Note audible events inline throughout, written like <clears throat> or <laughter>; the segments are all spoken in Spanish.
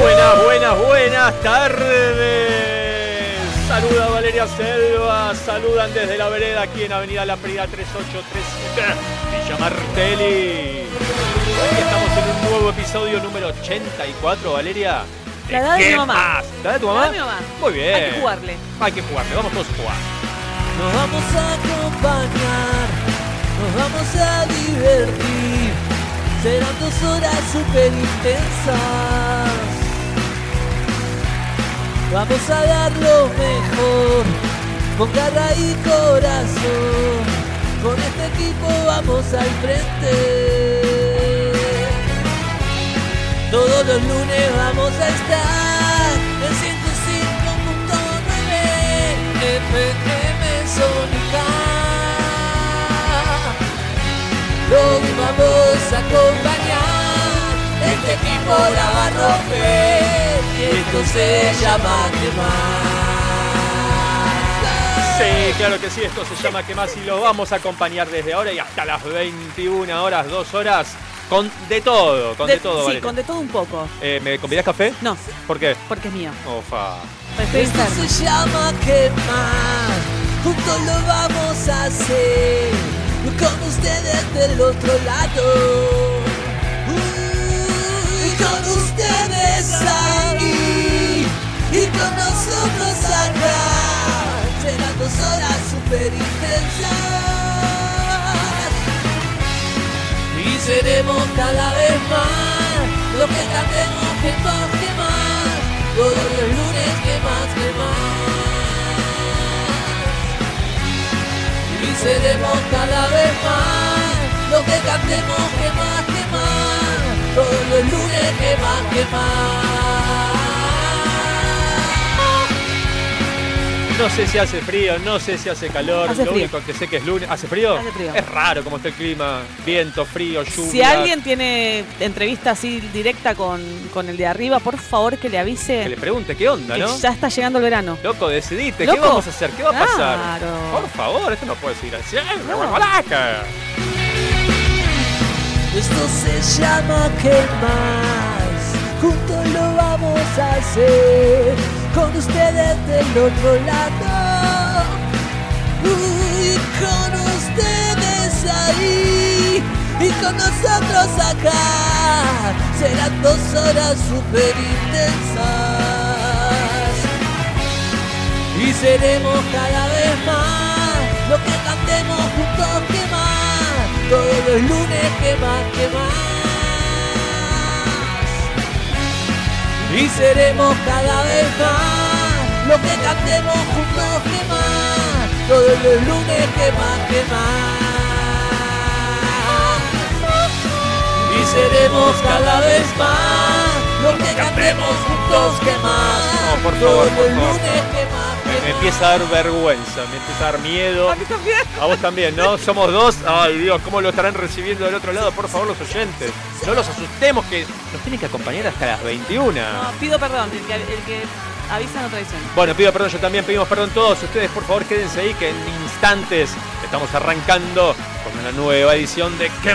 Buenas, buenas, buenas tardes. Saluda Valeria Selva, saludan desde la vereda aquí en Avenida La Prida 3837, Villa Martelli. Hoy estamos en un nuevo episodio número 84, Valeria. ¿De La edad de qué mi mamá. más? ¿La edad de tu mamá? La edad de mi mamá. Muy bien. Hay que jugarle. Hay que jugarle, vamos todos a jugar. Nos vamos a acompañar, nos vamos a divertir. Serán dos horas súper intensas. Vamos a dar lo mejor, con garra y corazón. Con este equipo vamos al frente. Todos los lunes vamos a estar en 105.9 FM Sónica. Los vamos a acompañar, este equipo la va a romper y esto se llama quemar. Sí, claro que sí, esto se llama ¿Qué más? Y lo vamos a acompañar desde ahora y hasta las 21 horas, 2 horas, con de todo, con de, todo, sí, Valeria. con de todo un poco. Eh, ¿Me convidás café? No, ¿Por qué? porque es mío. Ofa. Esto se llama quemar, juntos lo vamos a hacer, con ustedes del otro lado. Con ustedes ahí, y con nosotros acá, serán dos horas super intensas. Y seremos cada vez más lo que cantemos que más, que más. Todos los lunes que más, que más. Y seremos cada vez más lo que cantemos que más, lunes. No sé si hace frío, no sé si hace calor. Hace lo frío. único que sé que es lunes. ¿Hace frío? Hace frío. Es raro como está el clima. Viento, frío, lluvia. Si alguien tiene entrevista así directa con, con el de arriba, por favor que le avise Que le pregunte qué onda, que ¿no? ya está llegando el verano. Loco, decidite. ¿Qué Loco. vamos a hacer? ¿Qué va a pasar? Por favor, esto no puede seguir así. ¡Ay, No. Esto se llama quemar, juntos lo vamos a hacer, con ustedes del otro lado, y con ustedes ahí, y con nosotros acá, serán dos horas super intensas, y seremos cada vez más, lo que cantemos juntos. que más, todos los lunes que más, que más. Y seremos cada vez más, lo que cantemos juntos que más, todos los lunes que más, que más. Y seremos cada vez más, lo que cantemos juntos que más, No, por todos por los favor. lunes que más, Me, empieza a dar vergüenza, me empieza a dar miedo. A mí también. A vos también, ¿no? Somos dos. Ay, Dios, ¿cómo lo estarán recibiendo del otro lado? Por favor, los oyentes. No los asustemos, que nos tienen que acompañar hasta las 21. No, pido perdón, el que, el que avisa no traiciona. Bueno, pido perdón, yo también pedimos perdón todos. Ustedes, por favor, quédense ahí, que en instantes estamos arrancando con una nueva edición de ¿Qué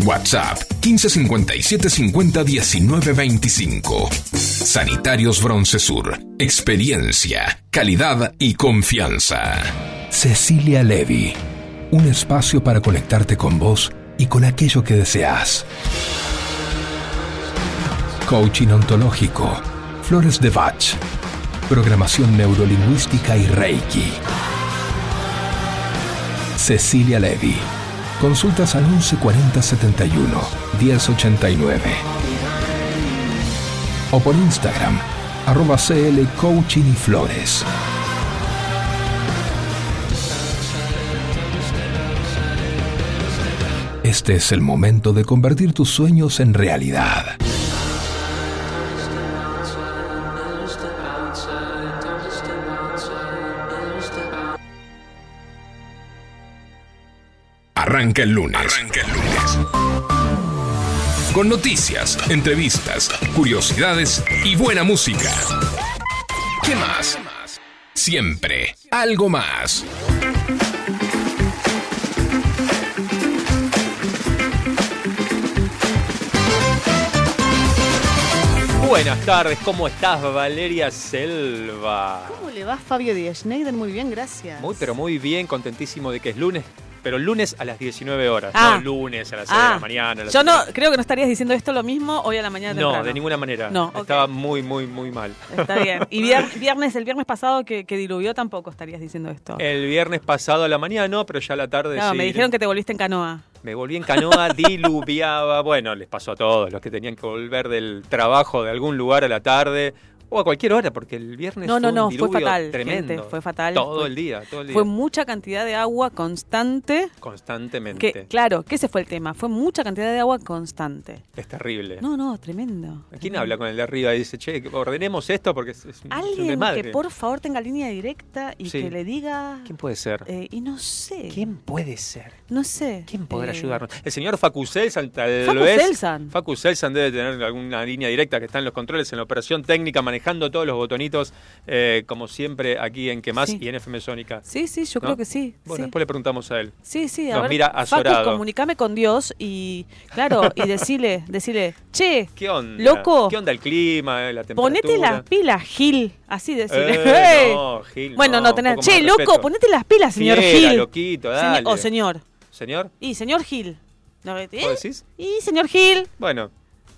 WhatsApp 1557 50 19 25. Sanitarios Broncesur. Experiencia, calidad y confianza. Cecilia Levy. Un espacio para conectarte con vos y con aquello que deseas. Coaching ontológico. Flores de Bach. Programación neurolingüística y Reiki. Cecilia Levy. Consultas al 114071 1089. O por Instagram, arroba CL Coaching y Flores. Este es el momento de convertir tus sueños en realidad. Arranca el lunes. Arranca el lunes. Con noticias, entrevistas, curiosidades y buena música. ¿Qué más? Siempre algo más. Buenas tardes, ¿cómo estás Valeria Selva? ¿Cómo le va Fabio Díaz Schneider? Muy bien, gracias. Muy, pero muy bien, contentísimo de que es lunes, pero lunes a las 19 horas, Ah. no lunes a las 6 de Ah, la mañana. a las yo no, 7. creo que no estarías diciendo esto lo mismo hoy a la mañana No, de ninguna manera. No. Estaba muy, muy, muy mal. Está bien. <laughs> Y vier- viernes, el viernes pasado que, que diluvió tampoco estarías diciendo esto. El viernes pasado a la mañana no, pero ya a la tarde no, sí. me dijeron que te volviste en canoa. Me volví en canoa, <laughs> diluviaba. Bueno, les pasó a todos los que tenían que volver del trabajo de algún lugar a la tarde o a cualquier hora, porque el viernes No, fue no, un no, fue diluvio fatal, tremendo. gente, fue fatal. Todo Fue- el día, todo el día. Fue mucha cantidad de agua constante. Constantemente. Que, claro, que ese fue el tema. Fue mucha cantidad de agua constante. Es terrible. No, no, tremendo. ¿Quién tremendo. habla con el de arriba y dice, che, ordenemos esto porque es, es un- es un Alguien desmadre"? que por favor tenga línea directa y Sí. que le diga. ¿Quién puede ser? eh, y no sé. ¿Quién puede ser? No sé. ¿Quién podrá Eh, ayudarnos? El señor Facu Selsan, tal Facu vez. Selsan. Facu Selsan debe tener alguna línea directa que está en los controles, en la operación técnica, manejando todos los botonitos, eh, como siempre, aquí en Que Más Sí. y en FM Sónica. Sí, sí, yo ¿no? creo que sí. Bueno, sí. después le preguntamos a él. Sí, sí, a Nos ver, mira Facu, azorado. comunicame con Dios y, claro, y <laughs> decile, decile, che, ¿Qué onda? Loco. ¿Qué onda el clima, la temperatura? ponete las pilas, Gil. Así decile. Eh, <laughs> no, Gil, bueno, no, no, tenés. Che, loco, respeto. ponete las pilas, señor Gil. loquito, dale. o señor. ¿Señor? Y señor Gil. ¿No, eh? ¿Vos decís? Y señor Gil. Bueno,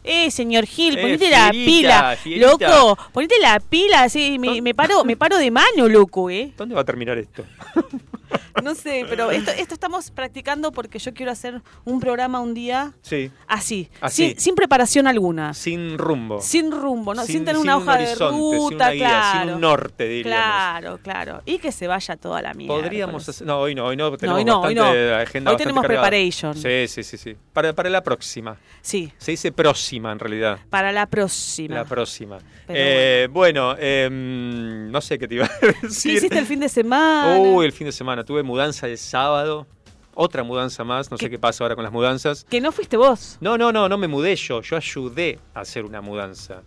Eh, señor Gil, Eh, ponete la fierita, pila. fierita. Loco, ponete la pila, así, me, me paro, me paro de mano, loco, eh. ¿dónde va a terminar esto? <laughs> No sé, pero esto, esto estamos practicando porque yo quiero hacer un programa un día Sí, así, Así. Sin, sin preparación alguna, sin rumbo. sin rumbo, ¿no? sin, tener sin una un hoja de sin ruta, una guía, claro. sin un norte, diríamos. Claro, claro. Y que se vaya toda la mierda. Podríamos hacer. No, hoy no, hoy no. Tenemos hoy no, hoy bastante no. agenda Hoy tenemos cargada. preparation. Sí, sí, sí. sí. Para, para la próxima. Sí, Se dice próxima en realidad. para la próxima. La próxima. Eh, bueno, em, no sé qué te iba a <laughs> ¿Qué decir. hiciste el fin de semana? Uy, el fin de semana. Tuve mudanza el sábado. Otra mudanza más. No sé ¿Qué? pasa ahora con las mudanzas. Que no fuiste vos. No, no, no, no me mudé yo. Yo ayudé a hacer una mudanza.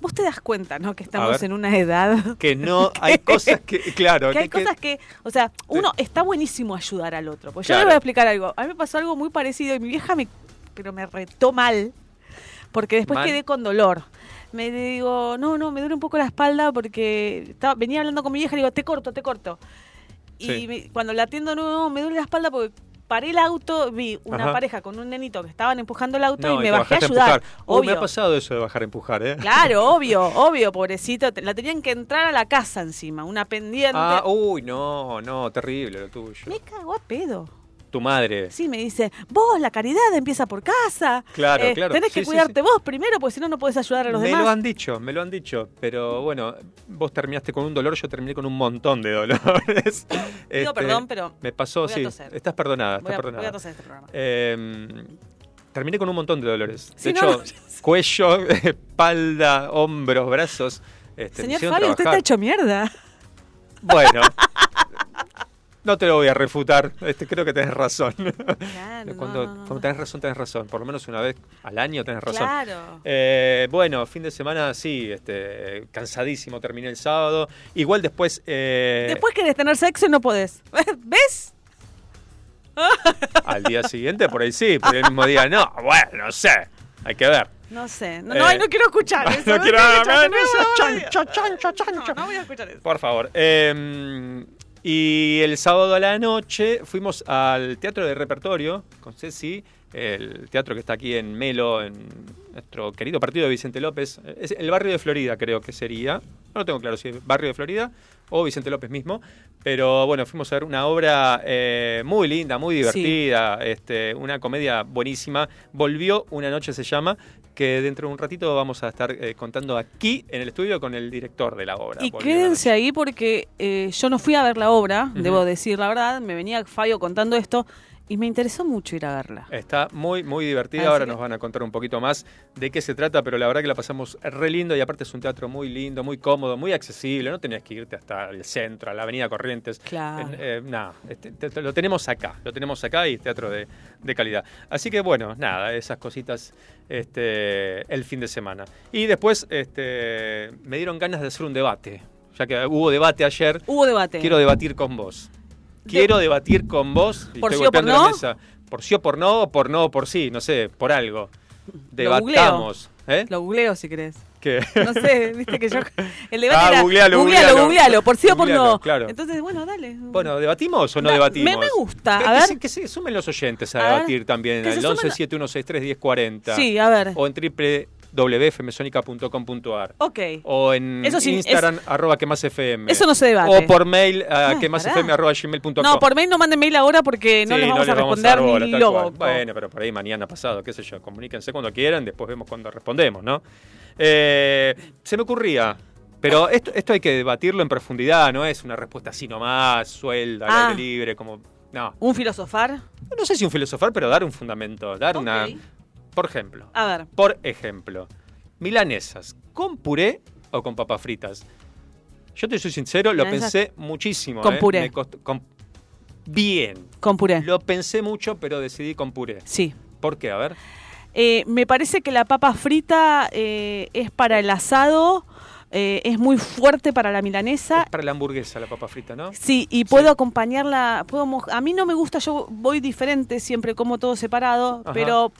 Vos te das cuenta, ¿no? Que estamos ver. en una edad. Que no, hay <laughs> cosas que, claro, Que hay cosas que, o sea, uno está buenísimo ayudar al otro. Pues yo le voy a explicar algo. A mí me pasó algo muy parecido y mi vieja me, pero me retó mal, porque después Mal. quedé con dolor. Me digo, no, no, me duele un poco la espalda porque estaba, venía hablando con mi vieja y le digo, te corto, te corto. Y Sí. me- cuando la atiendo, no, me duele la espalda porque paré el auto, vi una Ajá. pareja con un nenito que estaban empujando el auto No, y me bajé a ayudar. empujar. Uy, me Obvio. ha pasado eso de bajar a empujar, ¿eh? Claro, <laughs> obvio, obvio, pobrecito. La tenían que entrar a la casa encima, una pendiente. Ah, uy, no, no, terrible lo tuyo. Me cagó a pedo. Tu madre. Sí, me dice, vos, la caridad empieza por casa. Claro, Eh, claro. Tenés que sí, cuidarte sí. vos primero, porque si no, no podés ayudar a los me demás. lo han dicho, me lo han dicho, pero bueno, vos terminaste con un dolor, yo terminé con un montón de dolores. <laughs> Este, perdón, pero Me pasó, voy a sí, toser. estás perdonada, voy, estás a, voy perdonada. a toser este programa. Eh, terminé con un montón de dolores. De no, hecho, no, cuello, <laughs> espalda, hombros, brazos. Este, me Señor Fabio, usted está hecho mierda. Bueno, <laughs> no te lo voy a refutar. Este, creo que tenés razón. Claro, <laughs> cuando, no, no, no. cuando tenés razón, tenés razón. Por lo menos una vez al año tenés razón. Claro. Eh, bueno, fin de semana sí, este, cansadísimo, terminé el sábado. Igual después... eh, Después querés tener sexo y no podés. <laughs> ¿Ves? Al día siguiente, por ahí sí, por el mismo día no. Bueno, no sé, hay que ver. No sé. No, Eh, no, quiero escuchar <laughs> eso. no quiero- escuchar eso, chancho, chancho, chancho. No, no voy a escuchar eso. Por favor. Eh, y el sábado a la noche fuimos al Teatro de Repertorio con Ceci, el teatro que está aquí en Melo, en nuestro querido partido de Vicente López. Es el barrio de Florida, creo que sería. No lo tengo claro si es barrio de Florida o Vicente López mismo. Pero bueno, fuimos a ver una obra eh, muy linda, muy divertida, este, una comedia buenísima. Volvió una noche se llama, que dentro de un ratito vamos a estar eh, contando aquí en el estudio con el director de la obra. Y quédense ahí porque eh, yo no fui a ver la obra, debo decir la verdad. Me venía Fabio contando esto y me interesó mucho ir a verla. Está muy, muy divertida. Así Ahora que- nos van a contar un poquito más de qué se trata, pero la verdad que la pasamos re lindo y aparte es un teatro muy lindo, muy cómodo, muy accesible. No tenías que irte hasta el centro, a la Avenida Corrientes. Claro. Eh, eh, nada, este, te- te- lo tenemos acá, lo tenemos acá y es teatro de, de calidad. Así que bueno, nada, esas cositas este, el fin de semana. Y después este, me dieron ganas de hacer un debate, ya que hubo debate ayer. Hubo debate. Quiero debatir con vos. Quiero debatir con vos. ¿Por estoy sí o por golpeando la no? mesa. Por sí o por no, o por no o por sí, no sé, por algo. Lo googleo. Debatamos. ¿Eh? Lo googleo si querés. ¿Qué? No sé, viste que yo. <laughs> El debate Ah, era. googlealo, googlealo, googlealo. por sí o por no. claro. Entonces, bueno, dale. Bueno, ¿debatimos o no Da- debatimos? me- me gusta, Que, a que ver. se, que se sumen los oyentes a, A ver, debatir también que se al sumen- 11 7163 1040 Sí, a ver. o en www.fmsonica.com.ar Ok. o en Eso sí, Instagram arroba que más FM Eso no se debate. o por mail a Ay, que más pará. FM arroba gmail.com No, por mail no manden mail ahora porque no Sí, les vamos a les responder bola, ni loco. Bueno, pero por ahí mañana pasado, qué sé yo, comuníquense cuando quieran, después vemos cuando respondemos, ¿no? Eh, se me ocurría, pero esto, esto hay que debatirlo en profundidad, no es una respuesta así nomás, suelda, al Ah. aire libre, como... No, ¿Un filosofar? no sé si un filosofar, pero dar un fundamento, dar una... Por ejemplo, A ver. por ejemplo, milanesas, ¿con puré o con papas fritas? Yo te soy sincero, lo Milanesas pensé muchísimo. con ¿eh? puré. Me costó- con- Bien, Con puré. lo pensé mucho, pero decidí con puré. Sí. ¿Por qué? A ver. Eh, me parece que la papa frita eh, es para el asado, eh, es muy fuerte para la milanesa. Es para la hamburguesa la papa frita, ¿no? Sí, y puedo acompañarla, puedo a mí no me gusta, yo voy diferente, siempre como todo separado, Ajá. pero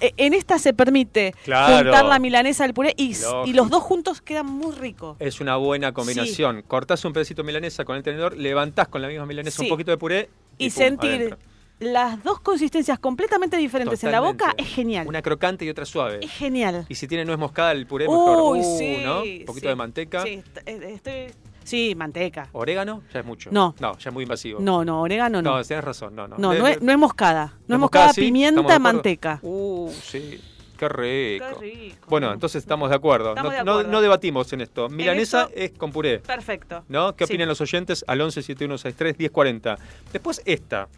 en esta se permite Claro. juntar la milanesa al puré y, los dos juntos quedan muy ricos. Es una buena combinación. Cortás un pedacito de milanesa con el tenedor, levantás con la misma milanesa un Sí. poquito de puré y, Y pum, sentir adentro. las dos consistencias completamente diferentes en la boca es genial. Una crocante y otra suave. Es genial. Y si tiene nuez moscada el puré, mejor. Uh, sí. ¿no? Un poquito sí. de manteca. Sí, eh, estoy- sí, manteca. ¿Orégano? Ya es mucho. No. No, ya es muy invasivo. No, no, orégano no. No, tienes razón. No, no. No, no es, no es moscada. No es ¿la moscada, sí? ¿Estamos de pimienta, manteca. Uh, sí. Qué rico. Qué rico. Bueno, entonces estamos de acuerdo. Estamos no, de no- acuerdo. no debatimos en esto. Milanesa esto- es con puré. Perfecto. ¿No? ¿Qué Sí. opinan los oyentes? Al 11 7163 1040. Después esta.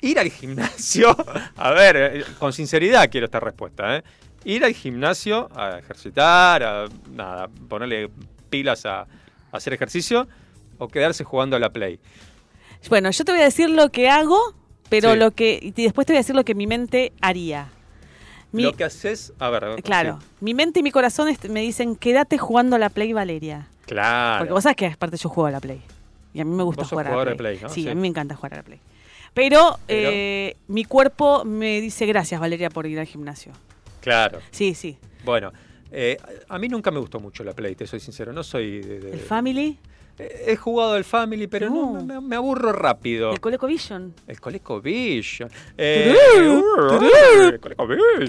Ir al gimnasio. <laughs> A ver, con sinceridad quiero esta respuesta. ¿eh? Ir al gimnasio a ejercitar, a nada, ponerle pilas a hacer ejercicio o quedarse jugando a la Play. Bueno, yo te voy a decir lo que hago, pero Sí. lo que y después te voy a decir lo que mi mente haría. Mi- Lo que haces. A ver. claro, sí. mi mente y mi corazón me dicen, quédate jugando a la Play, Valeria. Claro. Porque vos sabés que aparte yo juego a la Play. Y a mí me gusta jugar a la Play. Play, ¿no? Sí, Sí. a mí me encanta jugar a la Play. Pero, Pero- eh, mi cuerpo me dice gracias, Valeria, por ir al gimnasio. Claro. Sí, sí. Bueno, eh, a mí nunca me gustó mucho la Play, te soy sincero. No soy de. El Family, He jugado al Family, pero no, No. me, me aburro rápido. El Coleco Vision. El ColecoVision. Eh, Turú, el ColecoVision.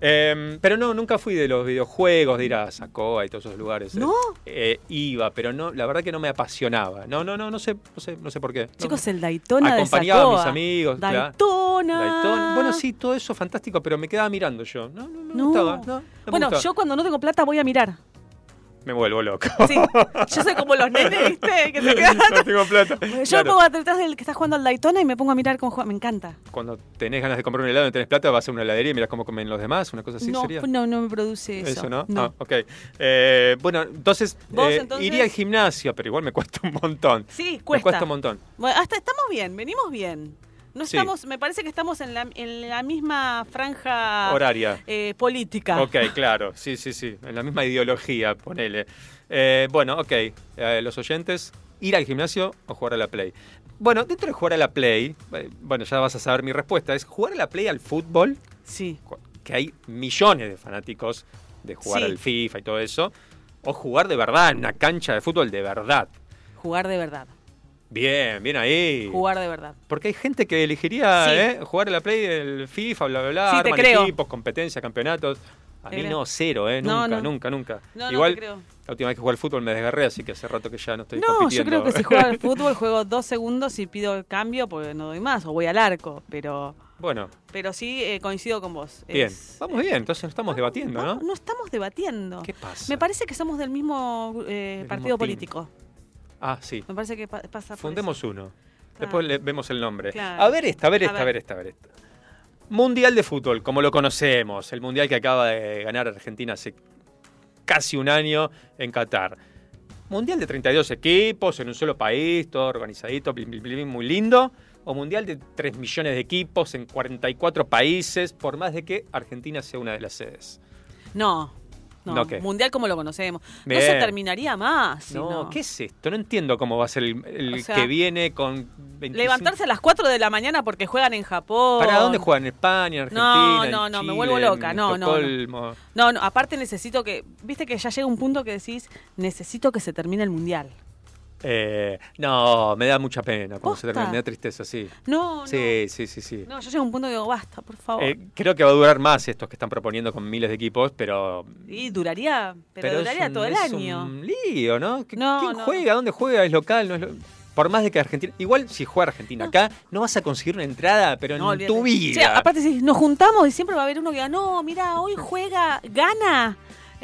Em, pero no, nunca fui de los videojuegos, de ir a Sacoa y todos esos lugares. ¿No? Eh, iba, pero no, la verdad que no me apasionaba. No, no, no, no sé, no sé, no sé por qué. No. Chicos, el Daytona de Acompañaba a mis amigos, claro. Daytona. Daytona. Bueno, sí, todo eso fantástico, pero me quedaba mirando yo. No, no, no, me gustaba. Me Bueno, gustaba. yo cuando no tengo plata voy a mirar. Me vuelvo loco. Sí, yo soy como los nenes, <laughs> ¿viste? Que se quedan. no tengo plata. Yo Claro. me pongo detrás del que está jugando al Daytona y me pongo a mirar cómo juega. Me encanta. Cuando tenés ganas de comprar un helado y no tenés plata, vas a una heladería y mirás cómo comen los demás, una cosa así no, sería. no, no me produce eso. Eso, ¿no? Ah, ok. Eh, bueno, entonces, ¿Vos, eh, entonces? iría al gimnasio, pero igual me cuesta un montón. Sí, Me cuesta. cuesta un montón. Bueno, hasta estamos bien, venimos bien. No Sí. estamos, me parece que estamos en la, en la misma franja Horaria. eh, política. Ok, claro. Sí, sí, sí. En la misma ideología, ponele. Eh, bueno, ok. Eh, los oyentes, ir al gimnasio o jugar a la Play. Bueno, dentro de jugar a la Play, eh, bueno, ya vas a saber mi respuesta, es jugar a la Play al fútbol, Sí. que hay millones de fanáticos de jugar Sí. al FIFA y todo eso, o jugar de verdad en una cancha de fútbol de verdad. Jugar de verdad. Bien, bien ahí. Jugar de verdad. Porque hay gente que elegiría Sí. ¿eh? jugar a la Play del FIFA, bla, bla, bla, Sí, arman equipos, competencias, campeonatos. A mí no, cero, ¿eh? Nunca, no. nunca, nunca. No, Igual, creo. la última vez que jugué al fútbol me desgarré, así que hace rato que ya no estoy No, yo compitiendo. creo que si juego al <laughs> fútbol juego dos segundos y pido el cambio porque no doy más o voy al arco, pero bueno, pero sí eh, coincido con vos. bien. Es- Vamos bien, entonces no estamos debatiendo, no, ¿no? estamos debatiendo. ¿Qué pasa? Me parece que somos del mismo eh, partido político. Ah, sí. Me parece que pa- pasa por Fundemos eso. uno. Después le vemos el nombre. Claro. A ver esta, a ver esta, a ver. esta, a ver esta. Mundial de fútbol, como lo conocemos. El mundial que acaba de ganar Argentina hace casi un año en Qatar. Mundial de 32 equipos en un solo país, todo organizadito, muy lindo. O mundial de 3 millones de equipos en 44 países, por más de que Argentina sea una de las sedes. No. No, ¿No mundial como lo conocemos. No se terminaría más. no, no. ¿qué es esto? No entiendo cómo va a ser el, el O sea, que viene con 25... Levantarse a las 4 de la mañana porque juegan en Japón. ¿Para dónde juegan? ¿En España, en No, Argentina? en no, no, me vuelvo loca. en No, no, no. No, no, aparte necesito que. Viste que ya llega un punto que decís, necesito que se termine el mundial. Eh, no, me da mucha pena cuando se termina, me da tristeza, sí. No, no. Sí, sí, sí, sí. No, yo llego a un punto que digo, basta, por favor. Eh, creo que va a durar más estos que están proponiendo con miles de equipos, pero... y duraría, pero, es duraría un- todo el es año. un lío, ¿no? ¿Qui- No, ¿Quién no. juega? ¿Dónde juega? ¿Es local? ¿No es Por más de que Argentina... Igual si juega Argentina acá, no vas a conseguir una entrada, pero No, en tu vida. Aparte, si nos juntamos y siempre va a haber uno que diga, no, mira, hoy juega, gana.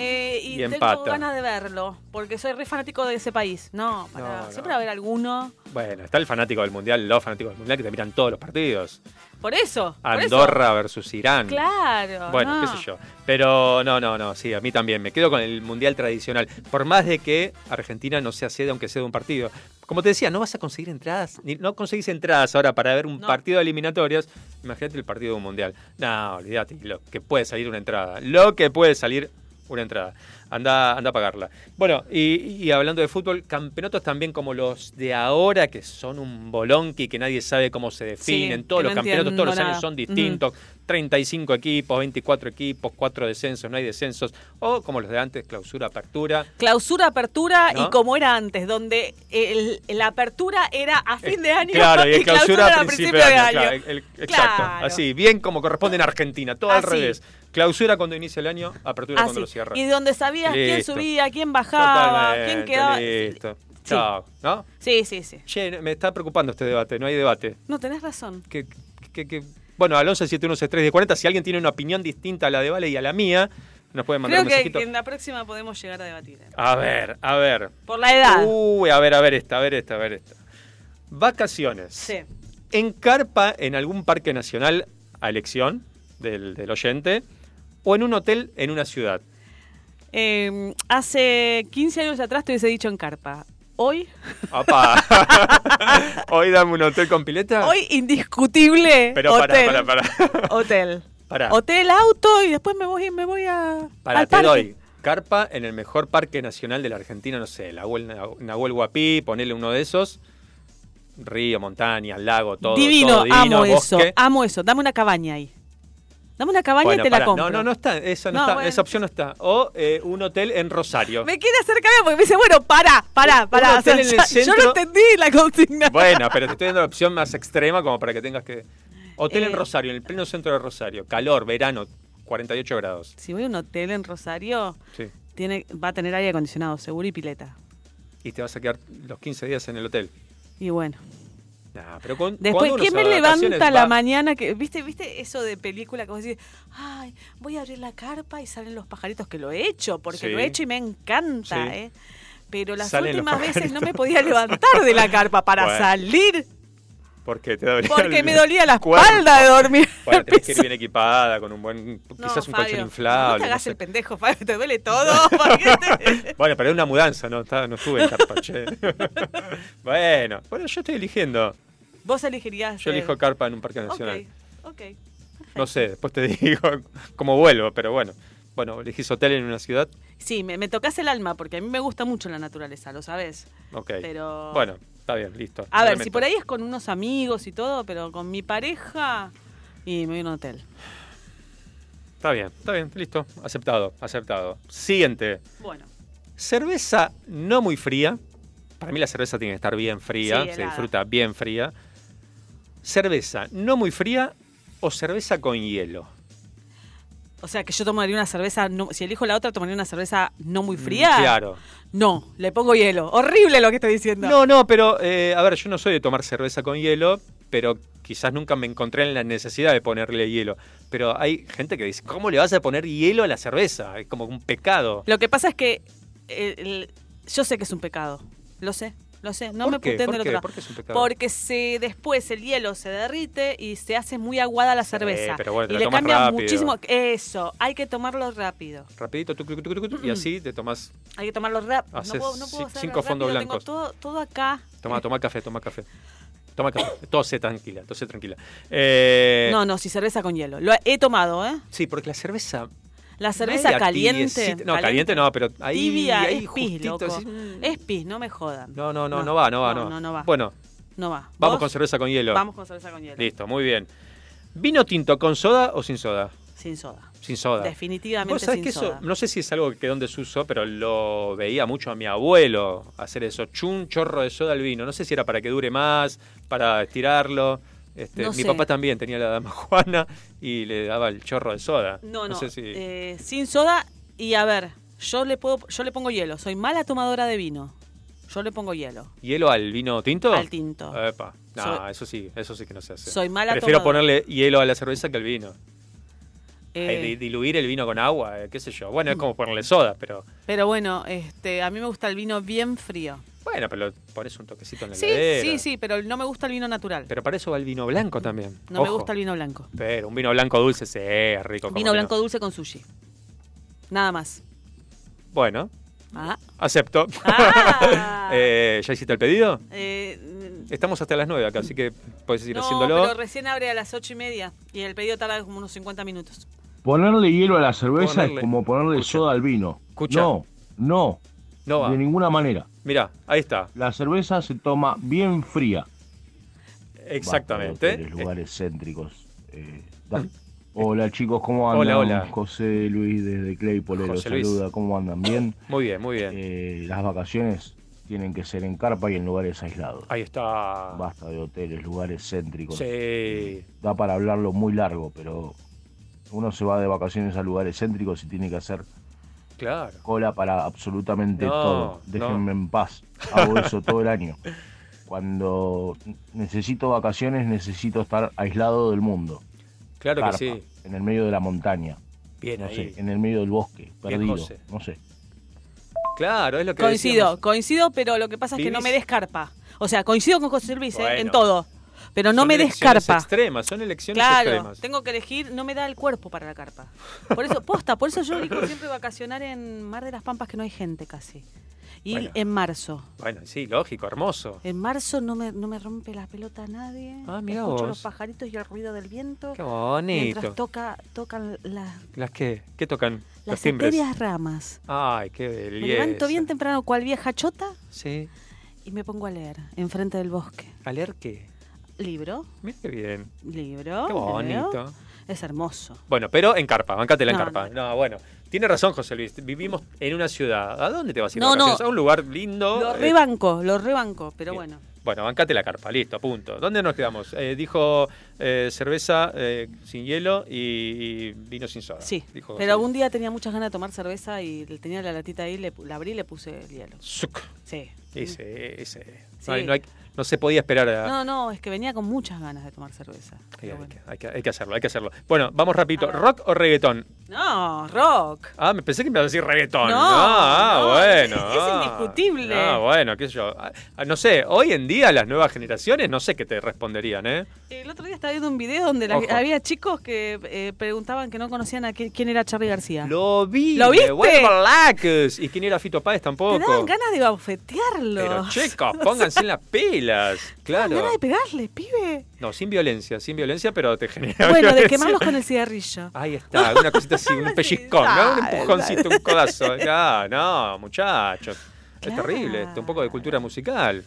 Eh, y, Y tengo empata. ganas de verlo, porque soy re fanático de ese país. No, para, No, no. siempre va a haber alguno. Bueno, está el fanático del Mundial, los fanáticos del Mundial que te miran todos los partidos. Por eso. por eso. Andorra versus Irán. Claro. Bueno, no. qué sé yo. Pero no, no, no, sí, a mí también. Me quedo con el mundial tradicional. Por más de que Argentina no sea sede, aunque sea de un partido. Como te decía, no vas a conseguir entradas, ni, no conseguís entradas ahora para ver un No. partido de eliminatorias. Imagínate el partido de un mundial. No, olvídate, lo que puede salir una entrada. Lo que puede salir una entrada. Anda, anda a pagarla. Bueno, y, y hablando de fútbol, campeonatos también como los de ahora, que son un bolonqui que nadie sabe cómo se definen. Sí, Todos los no campeonatos todos los años son distintos. 35 equipos, 24 equipos, 4 descensos, no hay descensos. O como los de antes, clausura, apertura. Clausura, apertura ¿No? y como era antes, donde el- la apertura era a fin de año Eh, Claro, <laughs> y el clausura era a principio de año. claro, el- el- exacto. Así, bien como corresponde en Argentina, todo al revés. Clausura cuando inicia el año, apertura Así. cuando lo cierra. Y donde sabías quién subía, quién bajaba, quién quedaba. Listo. Sí. Chao. ¿No? Sí, sí, sí. Che, me está preocupando este debate, no hay debate. No, tenés razón. que, que- que- bueno, al 11 7163 de 40, si alguien tiene una opinión distinta a la de Vale y a la mía, nos pueden mandar Creo un mensajito. que en la próxima podemos llegar a debatir. ¿eh? A ver, a ver. Por la edad. Uy, a ver, a ver esta, a ver esta, a ver esta. Vacaciones. Sí. ¿En carpa en algún parque nacional a elección del, del oyente o en un hotel en una ciudad? Eh, hace 15 años atrás te hubiese dicho en carpa. Hoy, ¡Apa! <laughs> Hoy dame un hotel con pileta. hoy indiscutible. Pero para, hotel. para, para. Hotel. Pará. Hotel, auto y después me voy, me voy a. Para, al te parque. doy. Carpa en el mejor parque nacional de la Argentina, no sé, Nahuel, Nahuel Guapí, ponele uno de esos. Río, montaña, lago, todo. divino, todo divino, amo eso, amo eso. Dame una cabaña ahí. Dame una cabaña Bueno, y te la compro. No, no, no está, esa, no No, está, bueno. esa opción no está. O eh, un hotel en Rosario. Me quiere hacer cambiar porque me dice, bueno, pará, pará, pará. en el ya- Yo centro- no entendí la consigna. Bueno, pero te estoy dando la <laughs> opción más extrema como para que tengas que... Hotel en Eh. Rosario, en el pleno centro de Rosario. Calor, verano, 48 grados. Si voy a un hotel en Rosario, Sí. tiene, va a tener aire acondicionado, seguro y pileta. Y te vas a quedar los 15 días en el hotel. Y bueno. Nah, pero con, Después, ¿quién me levanta la va- mañana? que ¿Viste viste eso de película que vos decís, ay, voy a abrir la carpa y salen los pajaritos? Que lo he hecho, porque Sí. lo he hecho y me encanta, Sí. ¿eh? Pero las Salen últimas veces no me podía levantar de la carpa para <laughs> Bueno. salir, Porque te dolía porque el me dolía la espalda de dormir. <laughs> Bueno, tenés que ir bien <laughs> equipada, con un buen... No, quizás un Fabio, colchón inflable. No te hagas sé. el pendejo, Fabio, te duele todo. ¿por qué te- Bueno, pero es una mudanza, no, Está- no estuve en carpa, che. <laughs> bueno, bueno, yo estoy eligiendo. Vos elegirías. Yo elijo carpa en un parque Ok, nacional. ok. No sé, después te digo cómo vuelvo, pero bueno. Bueno, elegís hotel en una ciudad. Sí, me, me tocas el alma porque a mí me gusta mucho la naturaleza, lo sabes. Ok. Pero- Bueno, está bien, listo. A ver, si por ahí es con unos amigos y todo, pero con mi pareja y me voy a un hotel. Está bien, está bien, listo. Aceptado, aceptado. Siguiente. Bueno, Cerveza no muy fría. Para mí la cerveza tiene que estar bien fría, Sí, se disfruta bien fría. Cerveza no muy fría o cerveza con hielo. O sea que yo tomaría una cerveza, no- si elijo la otra, tomaría una cerveza no muy Mm, fría. Claro. No, le pongo hielo. Horrible lo que estoy diciendo. No, no, pero eh, a ver, yo no soy de tomar cerveza con hielo, pero quizás nunca me encontré en la necesidad de ponerle hielo. Pero hay gente que dice, ¿cómo le vas a poner hielo a la cerveza? Es como un pecado. Lo que pasa es que eh, el- yo sé que es un pecado. Lo sé, lo sé. No ¿Por me ¿Por del otro lado. ¿Por qué es un pecado? Porque se, después el hielo se derrite y se hace muy aguada la Sí, cerveza. pero bueno, te y la le tomas cambia rápido. muchísimo. Eso, hay que tomarlo rápido. Rapidito, tuc, tuc, tuc, y así te tomas... Hay que tomarlo rápido. No puedo, no puedo cinco fondos blancos. Tengo todo, todo acá. Toma, toma café, toma café. Toma café. <coughs> Tose tranquila, tose tranquila. Eh, No, no, si cerveza con hielo. Lo he tomado, ¿eh? Sí, porque la cerveza... La cerveza media caliente. tibiecita- No, caliente no, pero ahí... Tibia, ahí es pis, loco. así. Es pis, no me jodan. No, no, no, no, va, no va, no, No, no va. Bueno, No va. vamos ¿Vos? con cerveza con hielo. Vamos con cerveza con hielo. Listo, muy bien. ¿Vino tinto con soda o sin soda? Sin soda. Sin soda. Definitivamente Vos sabés sin que eso, soda. no sé si es algo que quedó en desuso, pero lo veía mucho a mi abuelo hacer eso. Chun, chorro de soda al vino. No sé si era para que dure más, para estirarlo. Este, No mi sé. papá también tenía la dama <laughs> Juana y le daba el chorro de soda. No, no. sé si... eh, sin soda y a ver, yo le puedo, yo le pongo hielo. Soy mala tomadora de vino. Yo le pongo hielo. ¿Hielo al vino tinto? Al tinto. Epa. No, Soy- eso sí, eso sí que no se hace. Soy mala Prefiero tomadora. ponerle hielo a la cerveza que al vino. Eh, diluir el vino con agua, eh, qué sé yo. Bueno, es como ponerle soda, pero... pero bueno, este, a mí me gusta el vino bien frío. Bueno, pero pones un toquecito en la Sí, heladera. sí, sí, pero no me gusta el vino natural. Pero para eso va el vino blanco también. no me gusta el vino blanco. Pero un vino blanco dulce, sí, es rico. como Vino que blanco no. dulce con sushi. Nada más. Bueno, Ah. acepto. Ah. <laughs> Eh, ¿Ya hiciste el pedido? Eh, Estamos hasta las 9 acá, así que puedes ir no, haciéndolo. pero recién abre a las ocho y media y el pedido tarda como unos 50 minutos. Ponerle hielo a la cerveza Ponerle- es como ponerle Escucha. soda al vino. Escucha. No, no, No va. de ninguna manera. Mira, ahí está. La cerveza se toma bien fría. Exactamente. Hoteles, lugares céntricos. Eh, hola chicos, ¿cómo andan? Hola, hola. José Luis desde Claypole los saluda, ¿cómo andan? ¿Bien? <laughs> Muy bien, muy bien. Eh, las vacaciones tienen que ser en carpa y en lugares aislados. Ahí está. Basta de hoteles, lugares céntricos. Sí. Da para hablarlo muy largo, pero uno se va de vacaciones a lugares céntricos y tiene que hacer Claro. cola para absolutamente No, todo. Déjenme en paz. Hago eso todo el año. Cuando necesito vacaciones, necesito estar aislado del mundo. Claro Carpa, que sí. En el medio de la montaña. Bien No ahí. sé, en el medio del bosque, perdido. José. No sé. Claro, es lo que Coincido, decíamos. coincido, pero lo que pasa es que no me descarpa. O sea, coincido con José Luis ¿eh? En todo, pero no Son me descarpa. extremas, son elecciones Claro, extremas. tengo que elegir, no me da el cuerpo para la carpa. Por eso, posta, por eso yo elijo siempre vacacionar en Mar de las Pampas que no hay gente casi. Y Bueno. en marzo. Bueno, sí, lógico, hermoso. En marzo no me, no me rompe la pelota nadie. Ah, mirá Escucho vos. los pajaritos y el ruido del viento. Qué Mientras bonito. toca, tocan las, ¿Las qué? ¿Qué tocan? Las timbres. etéreas ramas. Ay, qué Me belleza. levanto bien temprano cual vieja chota Sí. y me pongo a leer enfrente del bosque. ¿A leer qué? Libro, Mira qué bien. libro. Qué bonito. Es hermoso. Bueno, pero en carpa, bancate la en No, carpa. no. No, bueno. Tiene razón, José Luis. Vivimos en una ciudad. ¿A dónde te vas a ir? No, no. A un lugar lindo. Lo eh, rebanco, lo rebanco, pero bien. bueno. Bueno, bancate la carpa, listo, punto. ¿Dónde nos quedamos? Eh, dijo eh, cerveza eh, sin hielo y, y vino sin soda. Sí, dijo pero un día tenía muchas ganas de tomar cerveza y tenía la latita ahí, le, la abrí y le puse el hielo. Zuc. Sí. Ese, ese. Sí. No, hay- no hay- no se podía esperar a. No, no, es que venía con muchas ganas de tomar cerveza. Sí, hay, bueno. que, hay que- hay que hacerlo, hay que hacerlo. Bueno, vamos rapidito. ¿Rock o reggaetón? No, rock. Ah, me pensé que me ibas a decir reggaetón. No, ah, no, bueno. es- <laughs> es indiscutible. Ah, bueno, qué sé yo. Ah, ah, no sé, hoy en día las nuevas generaciones no sé qué te responderían, ¿eh? El otro día estaba viendo un video donde la- había chicos que eh, preguntaban que no conocían a qui- quién era Charlie García. Lo vi. ¿Lo viste? Blackes. ¿Y quién era Fito Páez Te tampoco? daban ganas de bofetearlo. Pero chicos, <laughs> pónganse en las pilas. Te Claro. ganas de pegarle, pibe. No, sin violencia, sin violencia, pero te genera Bueno, de violencia. quemarlos con el cigarrillo. Ahí está, una cosita <laughs> así, un pellizcón, ¿no? Un empujoncito, un codazo. <laughs> Ah, no, muchachos. Es terrible un poco de cultura musical.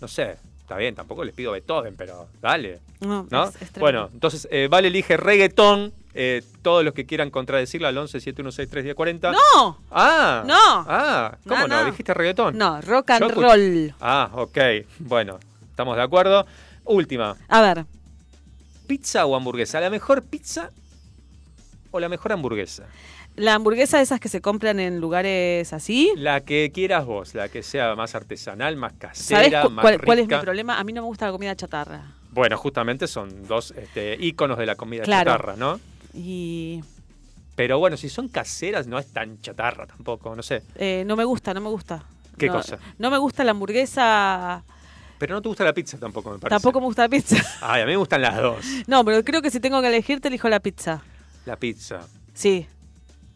No sé, está bien, tampoco les pido Beethoven, pero dale. No, ¿no? es- es bueno, entonces, eh, Vale elige reggaetón. eh, todos los que quieran contradecirla al 11 7163 1040. ¡No! Ah. No. Ah, ¿cómo No, no? no. ¿Dijiste reggaetón? No, rock and roll. Ah, ok. Bueno, estamos de acuerdo. Última. A ver, ¿Pizza o hamburguesa? ¿La mejor pizza o la mejor hamburguesa? la hamburguesa de esas que se compran en lugares así. La que quieras vos, la que sea más artesanal, más casera, ¿Sabes cu- más cuál, cuál es mi problema? A mí no me gusta la comida chatarra. Bueno, justamente son dos este, íconos de la comida Claro. chatarra, ¿no? Y Pero bueno, si son caseras no es tan chatarra tampoco, no sé. eh, no me gusta, no me gusta. ¿Qué No- cosa? No me gusta la hamburguesa. Pero no te gusta la pizza tampoco, me parece. Tampoco me gusta la pizza. Ay, a mí me gustan las dos. No, pero creo que si tengo que elegir, te elijo la pizza. La pizza. Sí.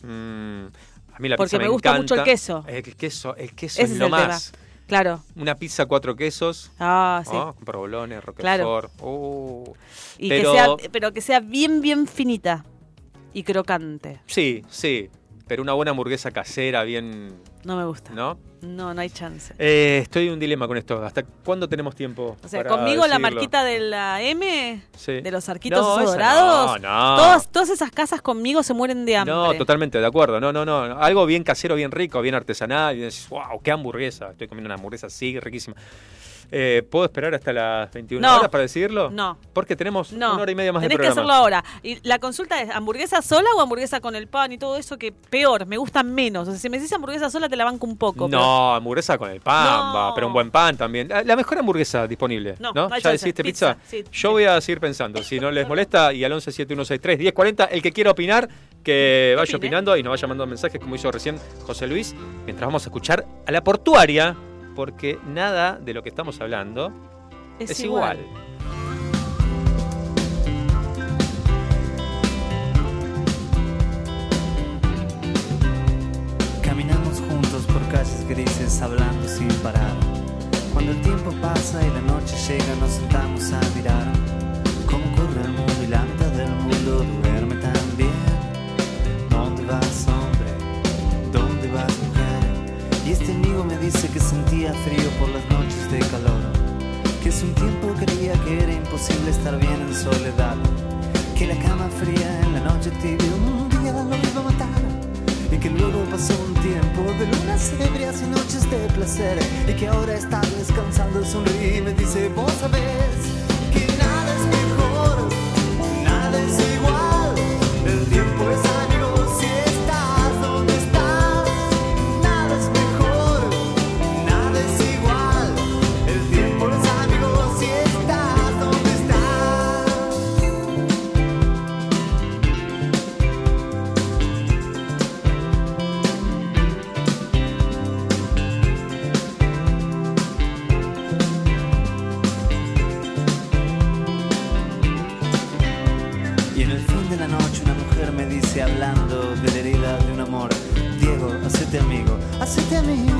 Mm, a mí la Porque pizza me me, gusta mucho el queso. El queso, el queso Ese es lo el tema. más. Claro. Una pizza cuatro quesos. Ah, sí. Con provolone, roquefort. Claro. Uh. Y pero- que sea, pero que sea bien, bien finita y crocante. Sí, sí. Pero una buena hamburguesa casera, bien. No me gusta. ¿No? No, no hay chance. Eh, estoy en un dilema con esto. ¿Hasta cuándo tenemos tiempo? O sea, para conmigo la marquita de la M, Sí. de los arquitos No, dorados, no, no. Todas, todas esas casas conmigo se mueren de hambre. No, totalmente de acuerdo. No, no, no. Algo bien casero, bien rico, bien artesanal. Y decís, wow, qué hamburguesa. Estoy comiendo una hamburguesa así, riquísima. Eh, ¿Puedo esperar hasta las 21 No. horas para decirlo? No. Porque tenemos No, una hora y media más de tenés que programa. hacerlo ahora. Y la consulta es, ¿hamburguesa sola o hamburguesa con el pan y todo eso? Que peor, me gusta menos. O sea, si me decís hamburguesa sola te la banco un poco. pero- No, hamburguesa con el pan, No. va, pero un buen pan también. La mejor hamburguesa disponible, ¿no? No, ¿Ya deciste pizza? Pizza, sí, Yo sí. voy a seguir pensando. Si no les <laughs> molesta, y al 11 7163 1040, el que quiera opinar, que vaya opinando y nos vaya mandando mensajes como hizo recién José Luis, mientras vamos a escuchar a la portuaria, porque nada de lo que estamos hablando es, igual. Caminamos juntos por calles grises hablando sin parar. Cuando el tiempo pasa y la noche llega nos sentamos a mirar cómo corre el mundo y la dice que sentía frío por las noches de calor. Que hace un tiempo creía que era imposible estar bien en soledad. Que la cama fría en la noche tibia un día lo iba a matar. Y que luego pasó un tiempo de lunas ebrias y noches de placer. Y que ahora está descansando, sonríe y me dice, vos sabés Hacete amigo, hacete amigo.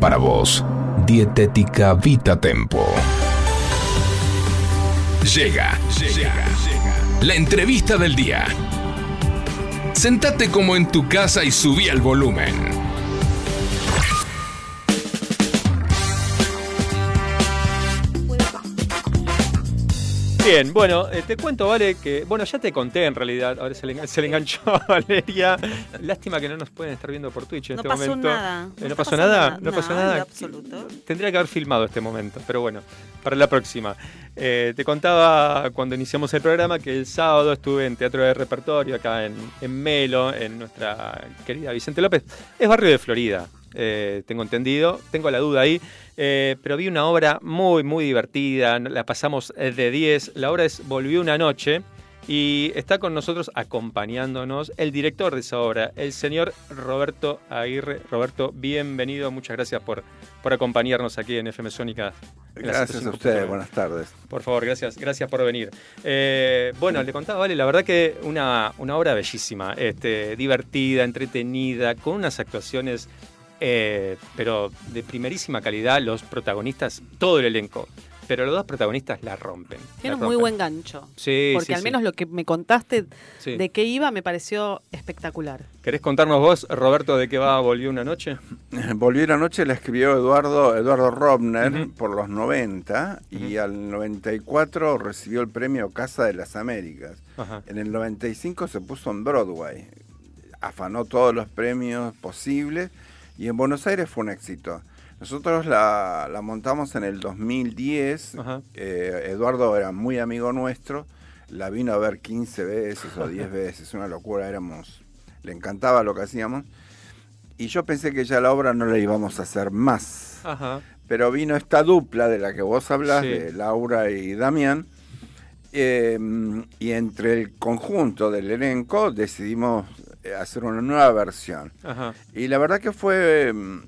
Para vos, Dietética Vita Tempo. Llega, llega, llega. La entrevista del día. Sentate como en tu casa y subí el volumen. Bien, bueno, eh, te cuento, Vale, que. Bueno, ya te conté en realidad. Ahora se le, se le enganchó a <laughs> Valeria. Lástima que no nos pueden estar viendo por Twitch en No este pasó momento. nada. Eh, No ¿No pasó pasó nada? nada. No pasó Nada, absoluto. Tendría que haber filmado este momento, pero bueno, para la próxima. Eh, te contaba cuando iniciamos el programa que el sábado estuve en Teatro de Repertorio, acá en, en Melo, en nuestra querida Vicente López. Es barrio de Florida, eh, tengo entendido, tengo la duda ahí. Eh, pero vi una obra muy, muy divertida, la pasamos eh, de 10. La obra es Volvió una noche y está con nosotros acompañándonos el director de esa obra, el señor Roberto Aguirre. Roberto, bienvenido, muchas gracias por, por acompañarnos aquí en FM Sónica. Gracias a ustedes, buenas tardes. Por favor, gracias, gracias por venir. Eh, bueno, le contaba, Vale, la verdad que una, una obra bellísima, este, divertida, entretenida, con unas actuaciones, eh, pero de primerísima calidad, los protagonistas, todo el elenco. Pero los dos protagonistas la rompen. Tiene un muy buen gancho. Sí, Porque sí, al sí. menos lo que me contaste Sí. de qué iba me pareció espectacular. ¿Querés contarnos vos, Roberto, de qué va Volvió una noche? <laughs> Volvió anoche la escribió Eduardo, Eduardo Robner por los 90 y al 94 recibió el premio Casa de las Américas. Ajá. En el 95 se puso en Broadway, afanó todos los premios posibles y en Buenos Aires fue un éxito. Nosotros la, la montamos en el 2010, Ajá. eh, Eduardo era muy amigo nuestro, la vino a ver 15 veces o 10 <laughs> veces, una locura, éramos, le encantaba lo que hacíamos. Y yo pensé que ya la obra no la íbamos a hacer más. Ajá. Pero vino esta dupla de la que vos hablas, Sí. de Laura y Damián, eh, y entre el conjunto del elenco decidimos hacer una nueva versión. Ajá. Y la verdad que fue mm,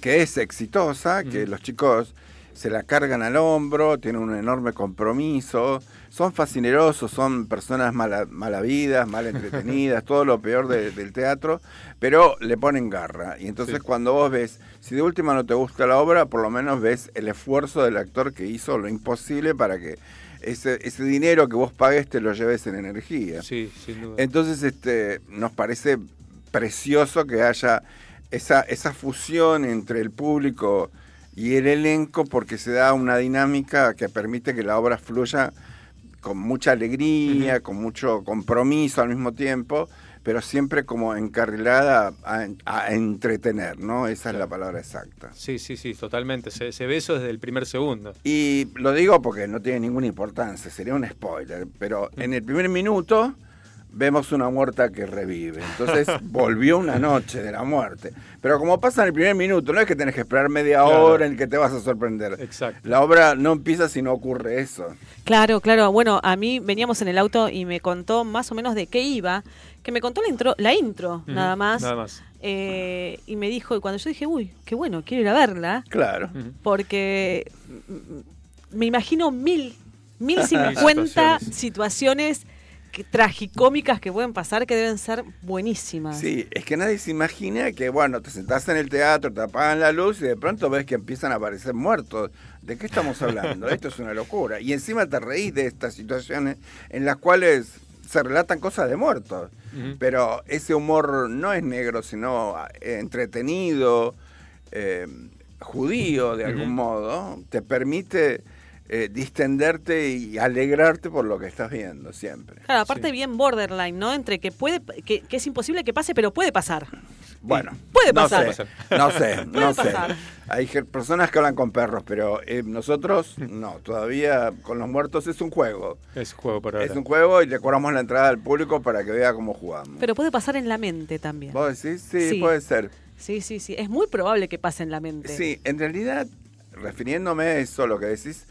que es exitosa, que los chicos se la cargan al hombro, tienen un enorme compromiso, son fascinerosos, son personas mala, malavidas, mal entretenidas, <laughs> todo lo peor de- del teatro, pero le ponen garra. Y entonces Sí. cuando vos ves, si de última no te gusta la obra, por lo menos ves el esfuerzo del actor que hizo lo imposible para que ese, ese dinero que vos pagues te lo lleves en energía. Sí, sin duda. Entonces, este, nos parece precioso que haya esa, esa fusión entre el público y el elenco, porque se da una dinámica que permite que la obra fluya con mucha alegría, con mucho compromiso al mismo tiempo, pero siempre como encarrilada a, a entretener, ¿no? Esa es la palabra exacta. Sí, sí, sí, totalmente. Se, se ve eso desde el primer segundo. Y lo digo porque no tiene ninguna importancia, sería un spoiler, pero en el primer minuto vemos una muerta que revive. Entonces <laughs> volvió una noche de la muerte. Pero como pasa en el primer minuto, no es que tenés que esperar media Claro. hora en que te vas a sorprender. Exacto. La obra no empieza si no ocurre eso. Claro, claro. Bueno, a mí veníamos en el auto y me contó más o menos de qué iba, que me contó la intro, la intro nada más. Nada más. Eh, y me dijo, y cuando yo dije, uy, qué bueno, quiero ir a verla, Claro. Porque me imagino mil, mil Mil <laughs> cincuenta situaciones. situaciones que, tragicómicas que pueden pasar que deben ser buenísimas. Sí, es que nadie se imagina que, bueno, te sentás en el teatro, te apagan la luz y de pronto ves que empiezan a aparecer muertos. ¿De qué estamos hablando? <laughs> Esto es una locura. Y encima te reís de estas situaciones en las cuales se relatan cosas de muertos. Pero ese humor no es negro, sino eh, entretenido, eh, judío de algún modo, te permite eh, distenderte y alegrarte por lo que estás viendo siempre. Claro, aparte Sí. bien borderline, ¿no? Entre que puede, que, que es imposible que pase, pero puede pasar. Bueno, Puede no pasar. sé, no sé, <laughs> no Puede sé. pasar. Hay personas que hablan con perros, pero eh, nosotros no, todavía con los muertos es un juego. Es juego por ahora. Es un juego y le cobramos la entrada al público para que vea cómo jugamos. Pero puede pasar en la mente también. ¿Vos decís? Sí, Sí. puede ser. Sí, sí, sí. Es muy probable que pase en la mente. Sí, en realidad, refiriéndome a eso, lo que decís,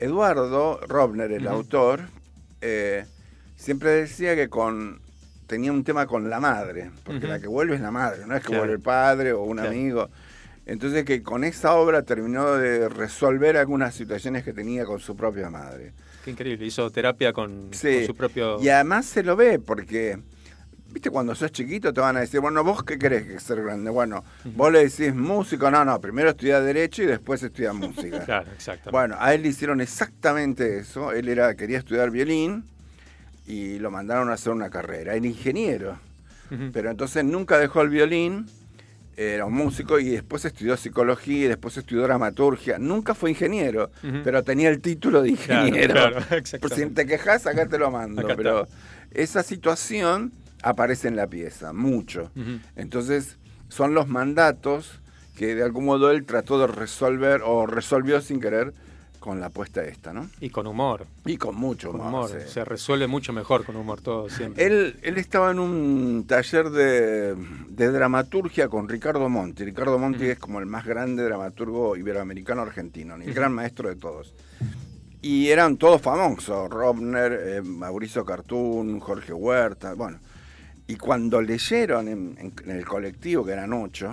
Eduardo Robner, el autor, eh, siempre decía que con tenía un tema con la madre, porque la que vuelve es la madre, no es que Claro. vuelve el padre o un Claro. amigo. Entonces que con esa obra terminó de resolver algunas situaciones que tenía con su propia madre. Qué increíble. Hizo terapia con, Sí. con su propio. Y además se lo ve porque, viste, cuando sos chiquito te van a decir, bueno, vos qué querés que ser grande. Bueno, vos le decís músico, no, no, primero estudia derecho y después estudia música. <laughs> Claro, exacto. Bueno, a él le hicieron exactamente eso. Él era quería estudiar violín y lo mandaron a hacer una carrera. Era ingeniero, pero entonces nunca dejó el violín. Era un músico y después estudió psicología y después estudió dramaturgia. Nunca fue ingeniero, pero tenía el título de Claro, ingeniero. claro, <laughs> Por si te quejas, acá te lo mando. Acá pero está. esa situación aparece en la pieza, mucho. Entonces, son los mandatos que de algún modo él trató de resolver o resolvió sin querer con la apuesta esta, ¿no? Y con humor. Y con mucho Con humor. humor. sí. Se resuelve mucho mejor con humor todo siempre. Él, él estaba en un taller de, de dramaturgia con Ricardo Monti. Ricardo Monti es como el más grande dramaturgo iberoamericano argentino, el gran maestro de todos. Y eran todos famosos, Robner, eh, Mauricio Cartún, Jorge Huerta, bueno. Y cuando leyeron en, en- en el colectivo, que eran ocho,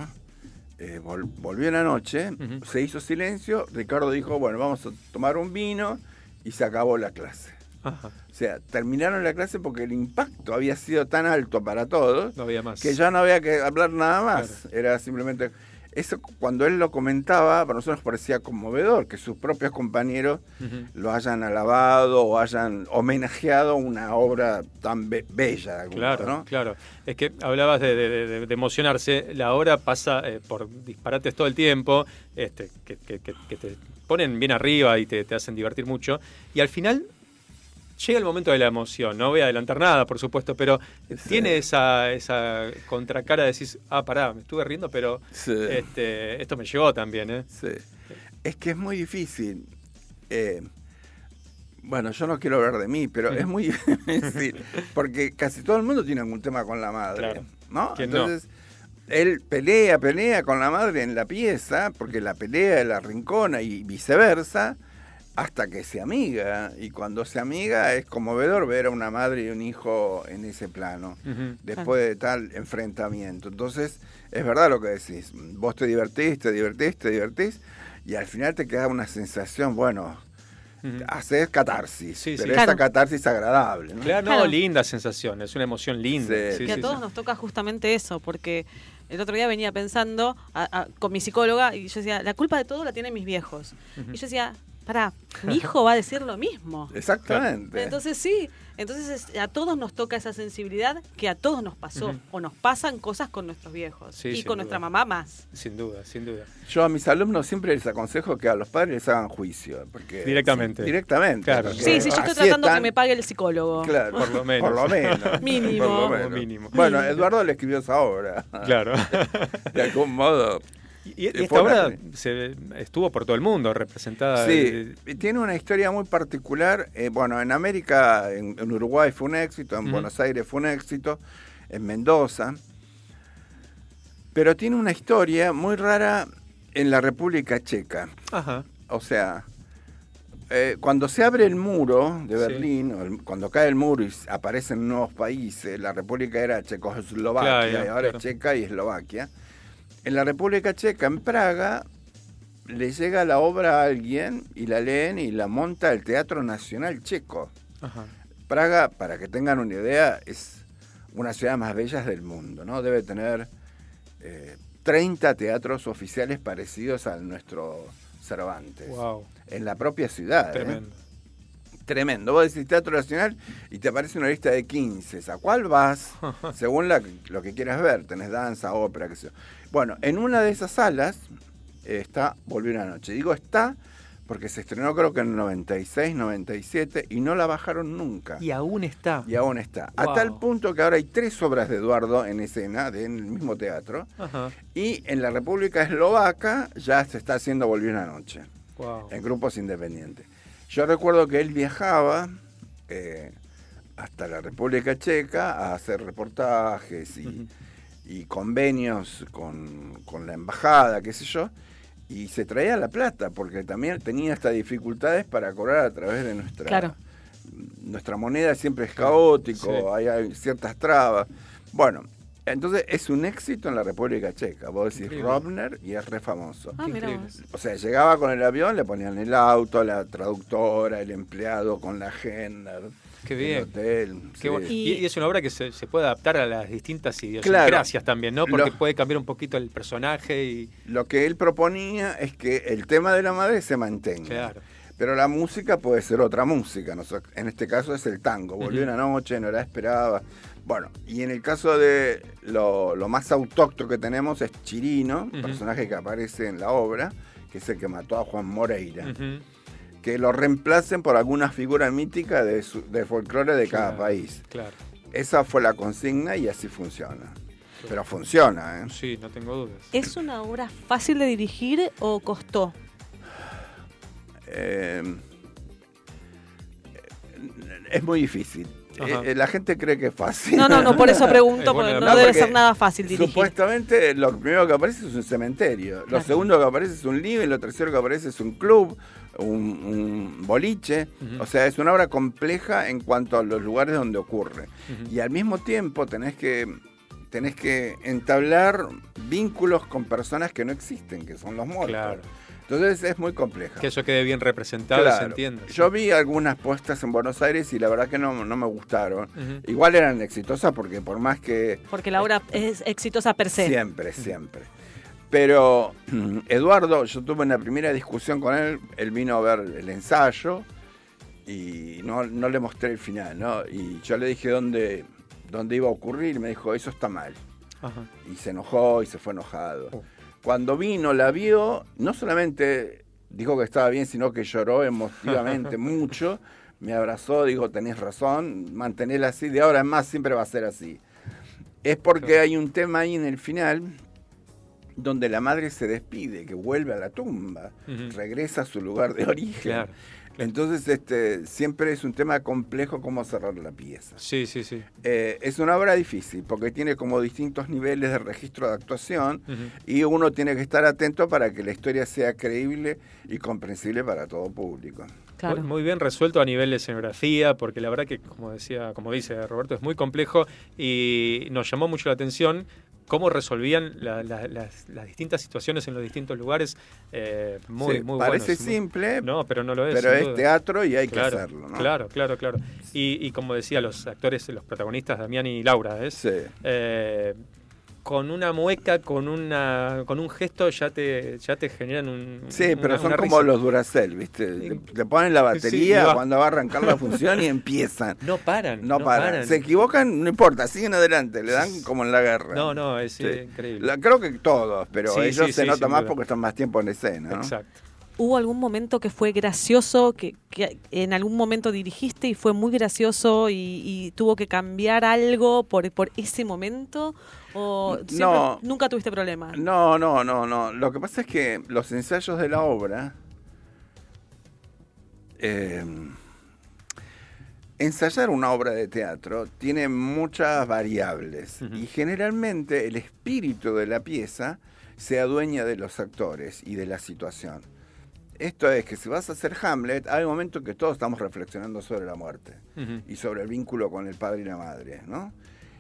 eh, vol- volvió la noche, se hizo silencio, Ricardo dijo, bueno, vamos a tomar un vino y se acabó la clase. Ajá. O sea, terminaron la clase porque el impacto había sido tan alto para todos No había más. que ya no había que hablar nada más. Era simplemente. Eso, cuando él lo comentaba, para nosotros nos parecía conmovedor que sus propios compañeros lo hayan alabado o hayan homenajeado una obra tan be- bella. algún Claro, ¿no? claro. Es que hablabas de, de- de- de emocionarse. La hora pasa eh, por disparates todo el tiempo, este, que, que- que- que te ponen bien arriba y te, te hacen divertir mucho. Y al final llega el momento de la emoción. No voy a adelantar nada, por supuesto, pero tiene esa, esa contracara de decir, ah, pará, me estuve riendo, pero Sí. este, esto me llegó también. ¿eh? Sí. Es que es muy difícil. eh, bueno, yo no quiero hablar de mí, pero es muy <laughs> difícil. Porque casi todo el mundo tiene algún tema con la madre. Claro. ¿No? ¿Quién no? Entonces, él pelea, pelea con la madre en la pieza, porque la pelea la rincona y viceversa, hasta que se amiga. Y cuando se amiga es conmovedor ver a una madre y un hijo en ese plano después de tal enfrentamiento. Entonces, es verdad lo que decís. Vos te divertís, te divertís, te divertís, y al final te queda una sensación, bueno, Ujú. haces catarsis, Sí, sí. pero Claro. esa catarsis agradable. ¿no? Claro, no, Claro. linda sensación, es una emoción linda. Sí. Sí, que a todos sí. nos toca justamente eso, porque el otro día venía pensando a- a- con mi psicóloga y yo decía, la culpa de todo la tienen mis viejos. Y yo decía, pará, mi <laughs> hijo va a decir lo mismo. Exactamente. Entonces sí, entonces es- a todos nos toca esa sensibilidad que a todos nos pasó o nos pasan cosas con nuestros viejos Sí, y con duda. nuestra mamá más. Sin duda, sin duda. Yo a mis alumnos siempre les aconsejo que a los padres les hagan juicio. Porque, Directamente. Directamente. Claro. Sí, sí, yo estoy tratando que están- me pague el psicólogo. Claro, Por lo menos. Por lo menos. <laughs> Mínimo. Por lo menos. mínimo. Bueno, Eduardo le escribió esa obra. Claro. <laughs> De algún modo. Y, y Eh, esta obra se estuvo por todo el mundo representada. Sí, tiene una historia muy particular. Eh, bueno, en América, en, en Uruguay fue un éxito, en. Buenos Aires fue un éxito, en Mendoza. Pero tiene una historia muy rara en la República Checa. Ajá. O sea, eh, cuando se abre el muro de. Berlín, el- cuando cae el muro y aparecen nuevos países, la República era Checoslovaquia, Claro, y ahora claro. es Checa y Eslovaquia. En la República Checa, en Praga, le llega la obra a alguien y la leen y la monta el Teatro Nacional Checo. Ajá. Praga, para que tengan una idea, es una ciudad más bellas del mundo, ¿no? Debe tener eh, 30 teatros oficiales parecidos al nuestro Cervantes Wow. en la propia ciudad. ¿eh? Tremendo. Tremendo. Vos decís Teatro Nacional y te aparece una lista de 15. ¿A cuál vas? <laughs> Según la- lo que quieras ver. Tenés danza, ópera, qué sé yo. Bueno, en una de esas salas está Volvió una noche. Digo está porque se estrenó creo que en 96, 97 y no la bajaron nunca. Y aún está. Y aún está. A Wow. tal punto que ahora hay tres obras de Eduardo en escena, de- en el mismo teatro. Ajá. Y en la República Eslovaca ya se está haciendo Volvió una noche Wow. en grupos independientes. Yo recuerdo que él viajaba eh, hasta la República Checa a hacer reportajes y, y convenios con, con la embajada, qué sé yo, y se traía la plata, porque también tenía hasta dificultades para cobrar a través de nuestra, Claro. nuestra moneda, siempre es caótico, Sí. hay, hay ciertas trabas. Bueno, entonces es un éxito en la República Checa. Vos decís Increíble. Robner y es re famoso. Ah. O sea, llegaba con el avión, le ponían el auto, la traductora, el empleado con la agenda. Qué el bien. hotel. Qué sí. bueno. Y- es una obra que se, se puede adaptar a las distintas idiosincrasias también, ¿no? Porque Lo- puede cambiar un poquito el personaje y. Lo que él proponía es que el tema de la madre se mantenga. Claro. Pero la música puede ser otra música. ¿no? En este caso es el tango. Volvió una noche, no la esperaba. Bueno, y en el caso de lo, lo más autóctono que tenemos es Chirino, Ujú. personaje que aparece en la obra, que es el que mató a Juan Moreira. Ujú. Que lo reemplacen por alguna figura mítica de, su- de folclore de cada Claro, país. Claro. Esa fue la consigna y así funciona. Pero funciona, ¿eh? Sí, no tengo dudas. ¿Es una obra fácil de dirigir o costó? Eh, es muy difícil. Ajá. Eh, la gente cree que es fácil. No, no, no, por eso <laughs> pregunto, porque no debe porque ser nada fácil dirigir. Supuestamente lo primero que aparece es un cementerio, lo Claro. segundo que aparece es un living, lo tercero que aparece es un club, un, un boliche, o sea, es una obra compleja en cuanto a los lugares donde ocurre. Y al mismo tiempo tenés que, tenés que entablar vínculos con personas que no existen, que son los muertos. Claro. Entonces es muy compleja. Que eso quede bien representado y se Claro. entiende. Yo vi algunas puestas en Buenos Aires y la verdad que no, no me gustaron. Igual eran exitosas porque por más que Porque la obra es exitosa per se. Siempre, siempre. Pero <clears throat> Eduardo, yo tuve una primera discusión con él, él vino a ver el ensayo y no, no le mostré el final, ¿no? Y yo le dije dónde, dónde iba a ocurrir y me dijo, eso está mal. Ajá. Y se enojó y se fue enojado. Oh. Cuando vino, la vio, no solamente dijo que estaba bien, sino que lloró emotivamente <laughs> mucho. Me abrazó, dijo, tenés razón, mantenerla así, de ahora en más siempre va a ser así. Es porque hay un tema ahí en el final donde la madre se despide, que vuelve a la tumba, regresa a su lugar de origen. Claro. Entonces, este, siempre es un tema complejo cómo cerrar la pieza. Sí, sí, sí. Eh, es una obra difícil porque tiene como distintos niveles de registro de actuación y uno tiene que estar atento para que la historia sea creíble y comprensible para todo público. Claro. Muy, muy bien resuelto a nivel de escenografía, porque la verdad que, como decía, como dice Roberto, es muy complejo y nos llamó mucho la atención cómo resolvían la- la- las, las distintas situaciones en los distintos lugares. eh, muy, Sí, muy parece buenos, muy- simple, No, pero no lo es. pero es duda. teatro y hay claro, que hacerlo. ¿no? Claro, claro, claro. Y, y como decía, los actores, los protagonistas, Damián y Laura, ¿es? Sí. Eh, con una mueca, con una con un gesto ya te ya te generan un Sí, pero una- son una como risa. los Duracell, ¿viste? Le, le ponen la batería cuando va a arrancar la función y empiezan. No paran. No, paran. Se equivocan, no importa, siguen adelante, le dan como en la guerra. No, no, es Sí. increíble. La- creo que todos, pero Sí, ellos sí, se sí, nota más duda. porque están más tiempo en escena. ¿no? Exacto. ¿Hubo algún momento que fue gracioso, que, que en algún momento dirigiste y fue muy gracioso y, y tuvo que cambiar algo por, por ese momento? ¿O siempre- No. nunca tuviste problema? No, no, no, no. Lo que pasa es que los ensayos de la obra. eh, ensayar una obra de teatro tiene muchas variables y generalmente el espíritu de la pieza se adueña de los actores y de la situación. Esto es que si vas a hacer Hamlet, hay un momento que todos estamos reflexionando sobre la muerte y sobre el vínculo con el padre y la madre, ¿no?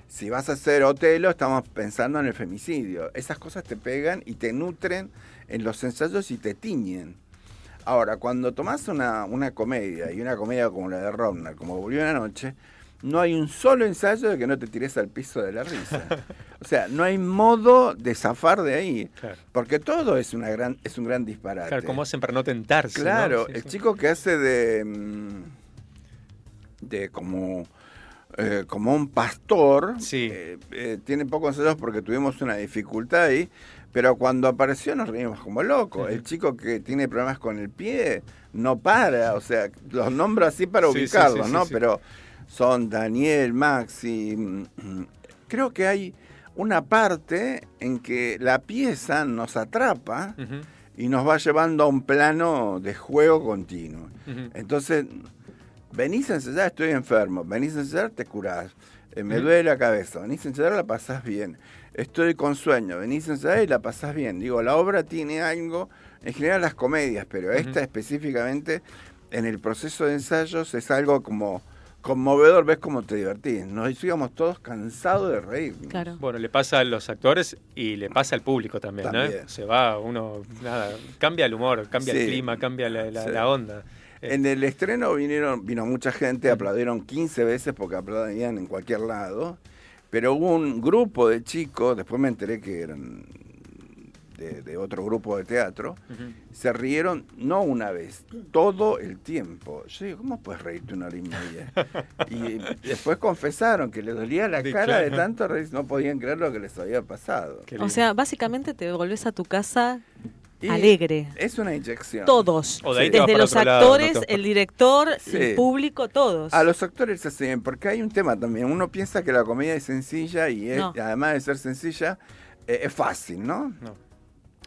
Si vas a hacer Otelo, estamos pensando en el femicidio. Esas cosas te pegan y te nutren en los ensayos y te tiñen. Ahora, cuando tomás una, una comedia, y una comedia como la de Romner, como Volvió una noche, no hay un solo ensayo de que no te tires al piso de la risa. O sea, no hay modo de zafar de ahí. Claro. Porque todo es, una gran, es un gran disparate. Claro, ¿cómo hacen para no tentarse? Claro, no? Sí, el sí. chico que hace de... mm, de como, eh, como un pastor. Sí. Eh, eh, tiene pocos ensayos porque tuvimos una dificultad ahí, pero cuando apareció nos reímos como locos. El chico que tiene problemas con el pie no para, o sea, los nombro así para Sí, ubicarlos, sí, ¿no? Pero son Daniel, Maxi. mm, Creo que hay una parte en que la pieza nos atrapa y nos va llevando a un plano de juego continuo. Entonces, venís a ensayar, estoy enfermo, venís a ensayar, te curás, Eh, me duele la cabeza, venís a ensayar, la pasás bien, estoy con sueño, venís a ensayar y la pasás bien. Digo, la obra tiene algo, en general las comedias, pero esta específicamente, en el proceso de ensayos es algo como conmovedor, ves cómo te divertís. Nos íbamos todos cansados de reír. Claro. Bueno, le pasa a los actores y le pasa al público también, ¿no? También. Se va uno, nada, cambia el humor, cambia el clima, cambia la, la- Sí. la onda. Eh, En el estreno vinieron, vino mucha gente, aplaudieron 15 veces porque aplaudían en cualquier lado, pero hubo un grupo de chicos, después me enteré que eran de, de otro grupo de teatro, se rieron no una vez, todo el tiempo. Yo digo, ¿cómo puedes reírte una hora y media? <laughs> Y después confesaron que les dolía la cara de tanto reír, no podían creer lo que les había pasado. O sea, básicamente te volvés a tu casa Y alegre. Es una inyección. Todos. O de ahí te vas Desde los lado, actores, no el director, Sí. el público, todos. A los actores se hacen, porque hay un tema también. Uno piensa que la comedia es sencilla y es, No. además de ser sencilla, eh, es fácil, ¿no? No.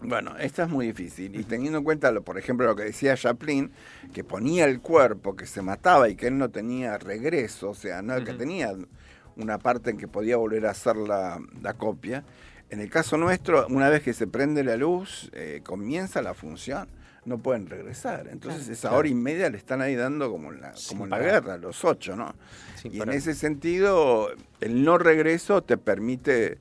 Bueno, esta es muy difícil. Y teniendo en cuenta, lo, por ejemplo, lo que decía Chaplin, que ponía el cuerpo, que se mataba y que él no tenía regreso, o sea, no que tenía una parte en que podía volver a hacer la, la copia. En el caso nuestro, una vez que se prende la luz, eh, comienza la función. No pueden regresar. Entonces, Claro. esa hora y media le están ahí dando como en la, Sin como en la guerra, los ocho, ¿no? Sin y parar. en ese sentido, el no regreso te permite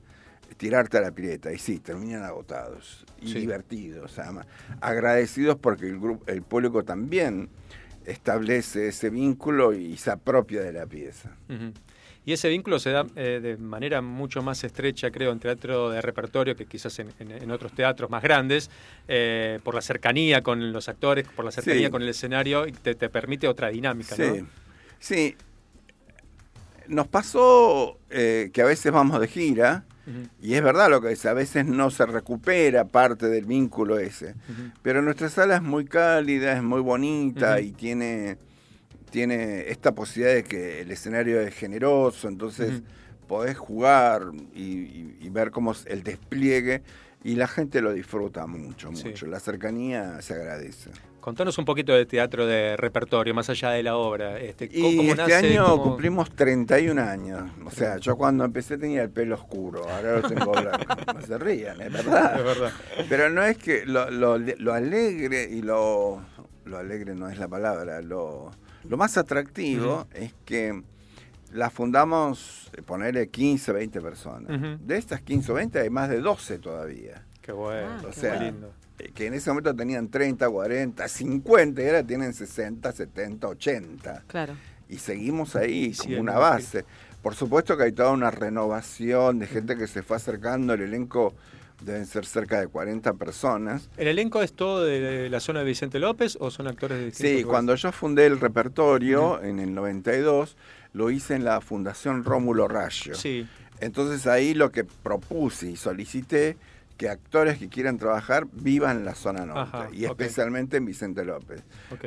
tirarte a la pileta. Y sí, terminan agotados y Sí. divertidos, además. Agradecidos porque el, grupo, el público también establece ese vínculo y se apropia de la pieza. Ujú. Y ese vínculo se da eh, de manera mucho más estrecha, creo, en teatro de repertorio que quizás en, en- en otros teatros más grandes, eh, por la cercanía con los actores, por la cercanía Sí. con el escenario, y te, te permite otra dinámica, Sí, ¿no? sí. Nos pasó eh, que a veces vamos de gira, y es verdad lo que dice, a veces no se recupera parte del vínculo ese. Pero nuestra sala es muy cálida, es muy bonita y tiene, tiene esta posibilidad de que el escenario es generoso, entonces Ujú. podés jugar y, y- y ver cómo es el despliegue y la gente lo disfruta mucho, Sí. mucho. La cercanía se agradece. Contanos un poquito de teatro de repertorio, más allá de la obra. Este, Y ¿cómo- cómo este nace? año ¿Cómo- cumplimos 31 años. O sea, yo cuando empecé tenía el pelo oscuro, ahora lo tengo blanco. <laughs> No se rían, es verdad. Es verdad. Pero no es que lo, lo- lo alegre y lo... Lo alegre no es la palabra, lo, lo más atractivo es que la fundamos, ponerle 15, 20 personas. Ujú. De estas 15 o 20 hay más de 12 todavía. Qué bueno, Ah, O qué sea, lindo. eh, que en ese momento tenían 30, 40, 50 y ahora tienen 60, 70, 80 Claro. y seguimos ahí Sí, como una base. Por supuesto que hay toda una renovación de gente que se fue acercando, el elenco deben ser cerca de 40 personas. ¿El elenco es todo de la zona de Vicente López o son actores de distintos Sí, lugares? cuando yo fundé el repertorio en el 92, lo hice en la Fundación Rómulo Raggio. Sí, Entonces ahí lo que propuse y solicité que actores que quieran trabajar vivan en la zona norte Ajá, y especialmente en Vicente López.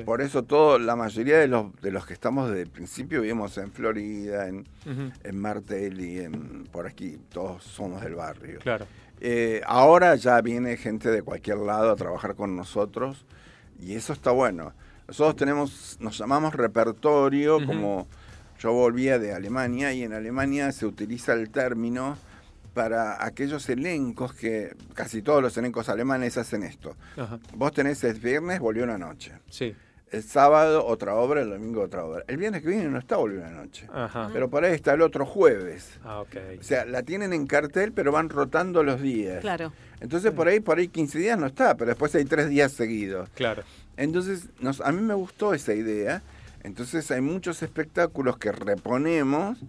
Por eso todo, la mayoría de los, de los que estamos desde el principio vivimos en Florida, en, Ujú, en Martelli, en, por aquí, todos somos del barrio. Claro. Eh, ahora ya viene gente de cualquier lado a trabajar con nosotros y eso está bueno. Nosotros tenemos, nos llamamos repertorio, como yo volvía de Alemania y en Alemania se utiliza el término para aquellos elencos que casi todos los elencos alemanes hacen esto. Ajá. Vos tenés el viernes, volvió una noche. Sí. El sábado otra obra, el domingo otra obra. El viernes que viene no está volvió una noche. Ajá. Pero por ahí está el otro jueves. Ah, ok. O sea, la tienen en cartel, pero van rotando los días. Claro. Entonces por ahí, por ahí 15 días no está, pero después hay tres días seguidos. Claro. Entonces, nos, a mí me gustó esa idea. Entonces hay muchos espectáculos que reponemos,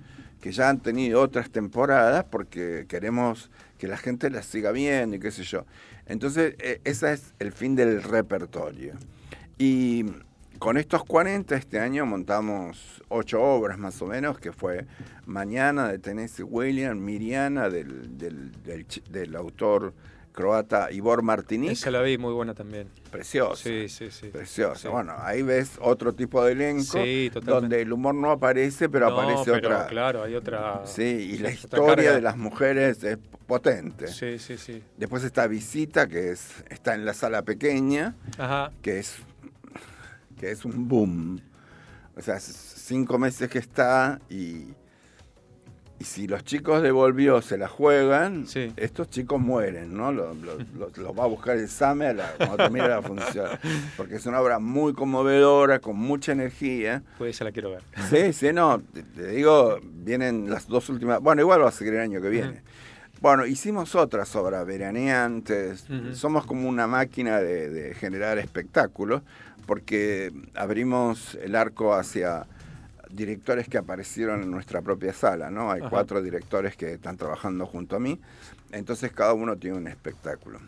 que ya han tenido otras temporadas, porque queremos que la gente las siga viendo y qué sé yo. Entonces, eh, ese es el fin del repertorio. Y con estos 40 este año montamos ocho obras más o menos, que fue Mañana de Tennessee William, Miriana del, del, del del autor croata Ivor Martinic. Esa la vi, muy buena también. Preciosa. Sí, sí, sí. Preciosa. Sí. Bueno, ahí ves otro tipo de elenco Sí, donde el humor no aparece, pero No, aparece pero otra. Claro, hay otra. Sí, y la historia de las mujeres es potente. Sí, sí, sí. Después está Visita, que es está en la sala pequeña, Ajá. que es que es un boom. O sea, cinco meses que está y, y si los chicos de Volvió se la juegan, Sí. estos chicos mueren, ¿no? Los, los- los- los va a buscar el SAME a la- cuando termine la función. Porque es una obra muy conmovedora, con mucha energía. Pues esa la quiero ver. Sí, sí, no, te, te digo, vienen las dos últimas, bueno, igual va a seguir el año que viene. Bueno, hicimos otras obras veraneantes, Ujú. somos como una máquina de, de generar espectáculos, porque abrimos el arco hacia directores que aparecieron en nuestra propia sala, ¿no? Hay Ajá. cuatro directores que están trabajando junto a mí, entonces cada uno tiene un espectáculo.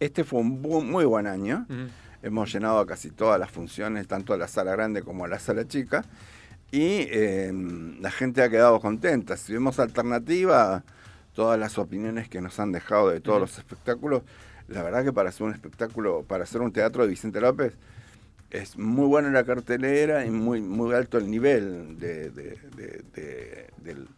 Este fue un bu- muy buen año. Hemos llenado casi todas las funciones, tanto la sala grande como la sala chica. Y eh, la gente ha quedado contenta. Si vemos alternativa, todas las opiniones que nos han dejado de todos los espectáculos, la verdad que para hacer un espectáculo, para hacer un teatro de Vicente López, es muy buena la cartelera y muy, muy alto el nivel de, de- de- de- del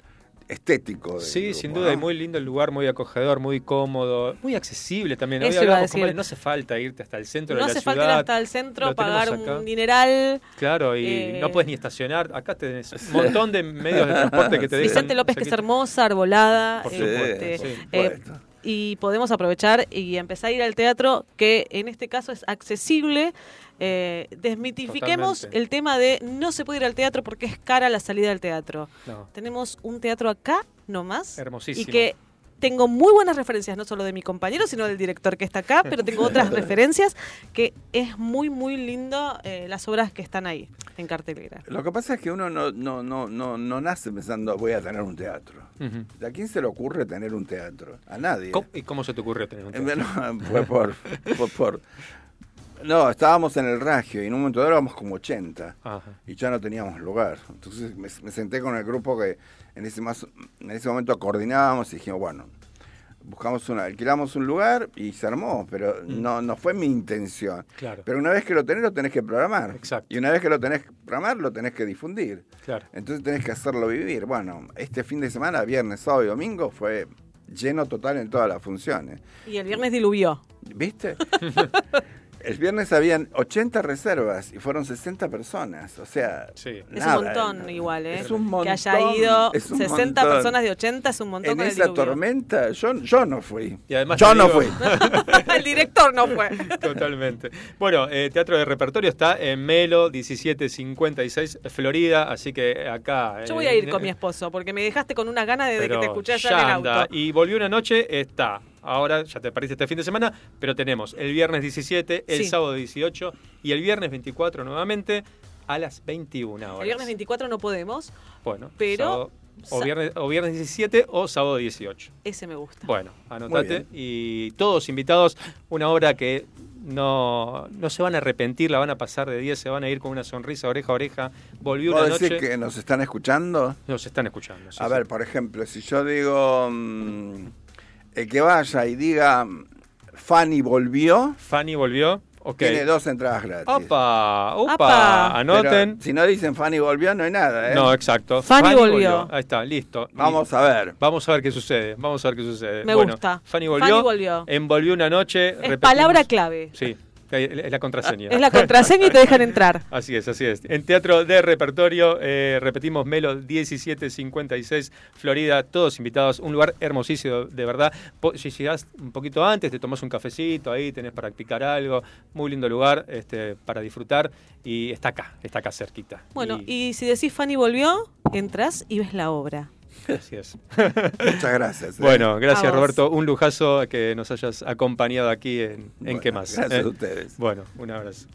estético. del Sí, grupo, sin duda, ¿no? y muy lindo el lugar, muy acogedor, muy cómodo, muy accesible también. Hoy Eso iba a hablábamos con decir. Vale, no hace falta irte hasta el centro No de la hace ciudad. falta ir hasta el centro, pagar un dineral. Claro, y Eh, no puedes ni estacionar. Acá tenés un montón de medios de transporte que te dejan. Vicente López, que es hermosa, arbolada. Por supuesto, este, sí. por eh, supuesto. y podemos aprovechar y empezar a ir al teatro, que en este caso es accesible. Eh, desmitifiquemos Totalmente. el tema de no se puede ir al teatro porque es cara la salida del teatro. No, Tenemos un teatro acá nomás hermosísimo. y que tengo muy buenas referencias, no solo de mi compañero, sino del director que está acá, pero tengo otras <laughs> referencias que es muy, muy lindo eh, las obras que están ahí en cartelera. Lo que pasa es que uno no, no, no, no, no nace pensando voy a tener un teatro. Ujú. ¿A quién se le ocurre tener un teatro? A nadie. ¿Cómo- ¿Y cómo se te ocurrió tener un Eh, teatro? <laughs> bueno, fue por, fue por- No, estábamos en el Ragio y en un momento dado éramos como 80 Ajá. y ya no teníamos lugar. Entonces me, me senté con el grupo que en ese, más, en ese momento coordinábamos y dijimos, bueno, buscamos una, alquilamos un lugar y se armó, pero no, no fue mi intención. Claro. Pero una vez que lo tenés, lo tenés que programar. Exacto. Y una vez que lo tenés que programar, lo tenés que difundir. Claro. Entonces tenés que hacerlo vivir. Bueno, este fin de semana, viernes, sábado y domingo, fue lleno total en todas las funciones. Y el viernes diluvió. ¿Viste? <laughs> El viernes habían 80 reservas y fueron 60 personas. O sea, Sí. Es un montón no- igual, ¿eh? Es un montón. Que haya ido es un 60 montón. personas de 80 es un montón En con esa tormenta, yo, yo no fui. Y además yo no digo- fui. <laughs> el director no fue. <laughs> Totalmente. Bueno, eh, Teatro de Repertorio está en Melo 1756, Florida, así que acá... Yo voy eh, a ir con mi esposo porque me dejaste con una gana desde que te escuché allá ya en el auto. Y volvió una noche, está. Ahora ya te perdiste este fin de semana, pero tenemos el viernes 17, el Sí. sábado 18 y el viernes 24 nuevamente a las 21 horas. El viernes 24 no podemos, Bueno, pero- sábado- o, viernes, o viernes 17 o sábado 18. ese me gusta. Bueno, anotate. Y todos invitados, una obra que no, no se van a arrepentir, la van a pasar de 10, se van a ir con una sonrisa oreja a oreja. Volvió una ¿Puedo decir noche. que nos están escuchando? Nos están escuchando. sí, A sí. ver, por ejemplo, si yo digo mm, el que vaya y diga Fanny volvió, Fanny volvió. Tiene dos entradas gratis. Opa, opa. Pero anoten. si no dicen Fanny volvió, no hay nada, ¿eh? No, exacto. Fanny volvió. Ahí está, listo. Vamos a ver. Vamos a ver qué sucede. Vamos a ver qué sucede. Me Bueno, gusta. Fanny volvió. Fanny volvió. Envolvió una noche. Es repetimos- palabra clave. Sí, es la contraseña. Es la contraseña y te dejan entrar. <laughs> Así es, así es. En Teatro de Repertorio, eh, repetimos, Melo 1756, Florida, todos invitados, un lugar hermosísimo, de verdad. Si llegás un poquito antes, te tomás un cafecito ahí, tenés para practicar algo, muy lindo lugar este, para disfrutar y está acá, está acá cerquita. Bueno, y si decís Fanny volvió, entras y ves la obra. Así es. Muchas gracias. ¿eh? Bueno, A gracias. Roberto, un lujazo que nos hayas acompañado aquí en, en Bueno, ¿Qué más? Gracias ¿eh? a ustedes. Bueno, un abrazo.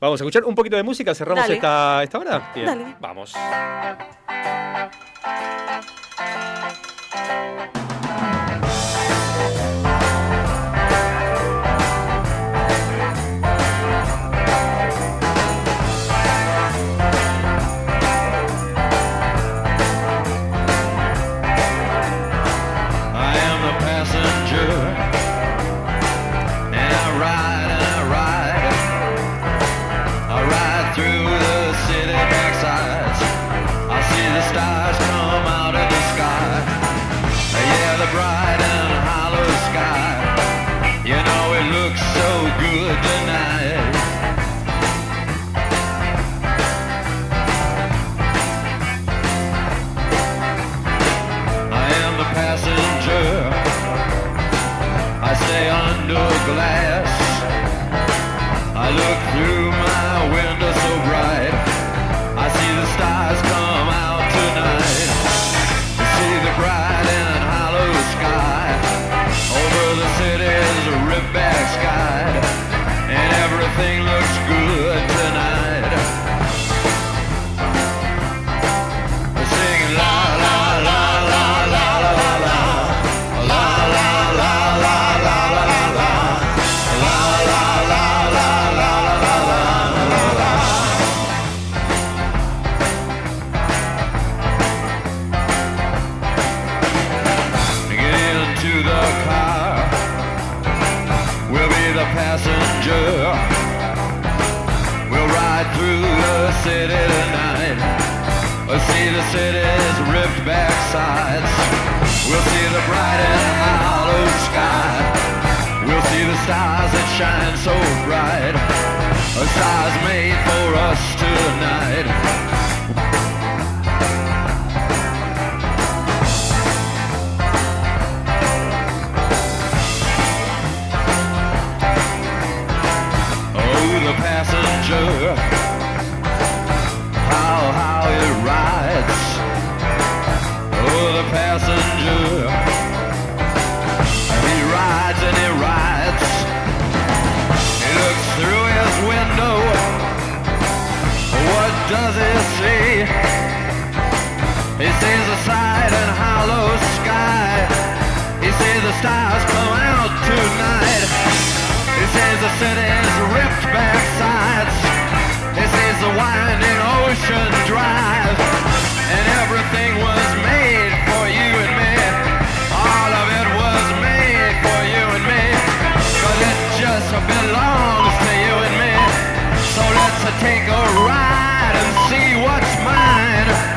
Vamos a escuchar un poquito de música, cerramos Dale. esta, esta hora. Bien, Dale. vamos. Glass. I look through passenger. We'll ride through the city tonight. We'll see the city's ripped back sides. We'll see the bright and hollow sky. We'll see the stars that shine so bright. A stars made for us tonight. Passenger. How, how it rides. Oh, the passenger. He rides and he rides. He looks through his window. What does he see? He sees the side and hollow sky. He sees the stars come out tonight. He sees the city's ripped back The winding ocean drive. And everything was made for you and me. All of it was made for you and me. Cause it just belongs to you and me. So let's take a ride and see what's mine.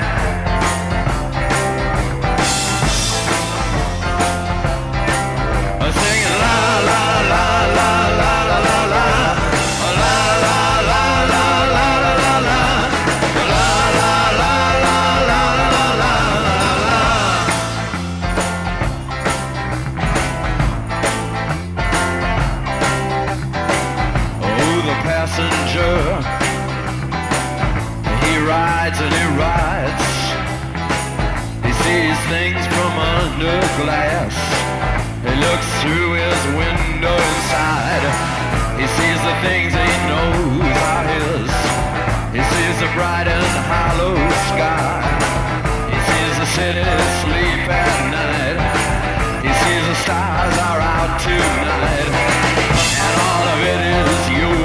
Things from under glass. He looks through his window inside. He sees the things he knows are his. He sees the bright and hollow sky. He sees the city sleep at night. He sees the stars are out tonight. And all of it is yours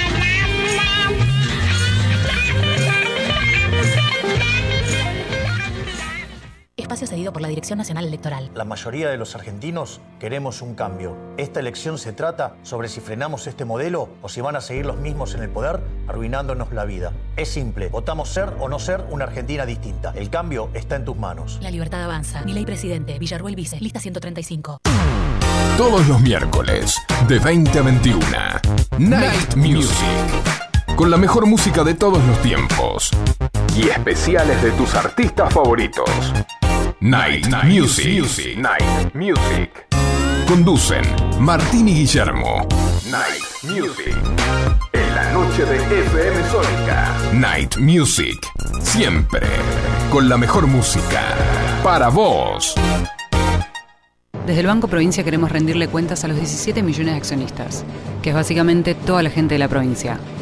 Espacio cedido por la Dirección Nacional Electoral. La mayoría de los argentinos queremos un cambio. Esta elección se trata sobre si frenamos este modelo o si van a seguir los mismos en el poder arruinándonos la vida. Es simple, votamos ser o no ser una Argentina distinta. El cambio está en tus manos. La libertad avanza. Mi ley presidente, Villarruel Vice, lista 135. Todos los miércoles, de 20 a 21. Night Music. con la mejor música de todos los tiempos y especiales de tus artistas favoritos. Night, Music. Night Music. Conducen Martín y Guillermo. Night Music. En la noche de FM Sónica. Night Music. Siempre. Con la mejor música. Para vos. Desde el Banco Provincia queremos rendirle cuentas a los 17 millones de accionistas, que es básicamente toda la gente de la provincia,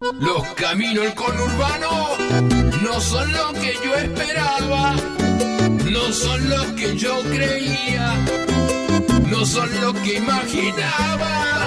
Los caminos del conurbano no son lo que yo esperaba, no son los que yo creía, no son lo que imaginaba.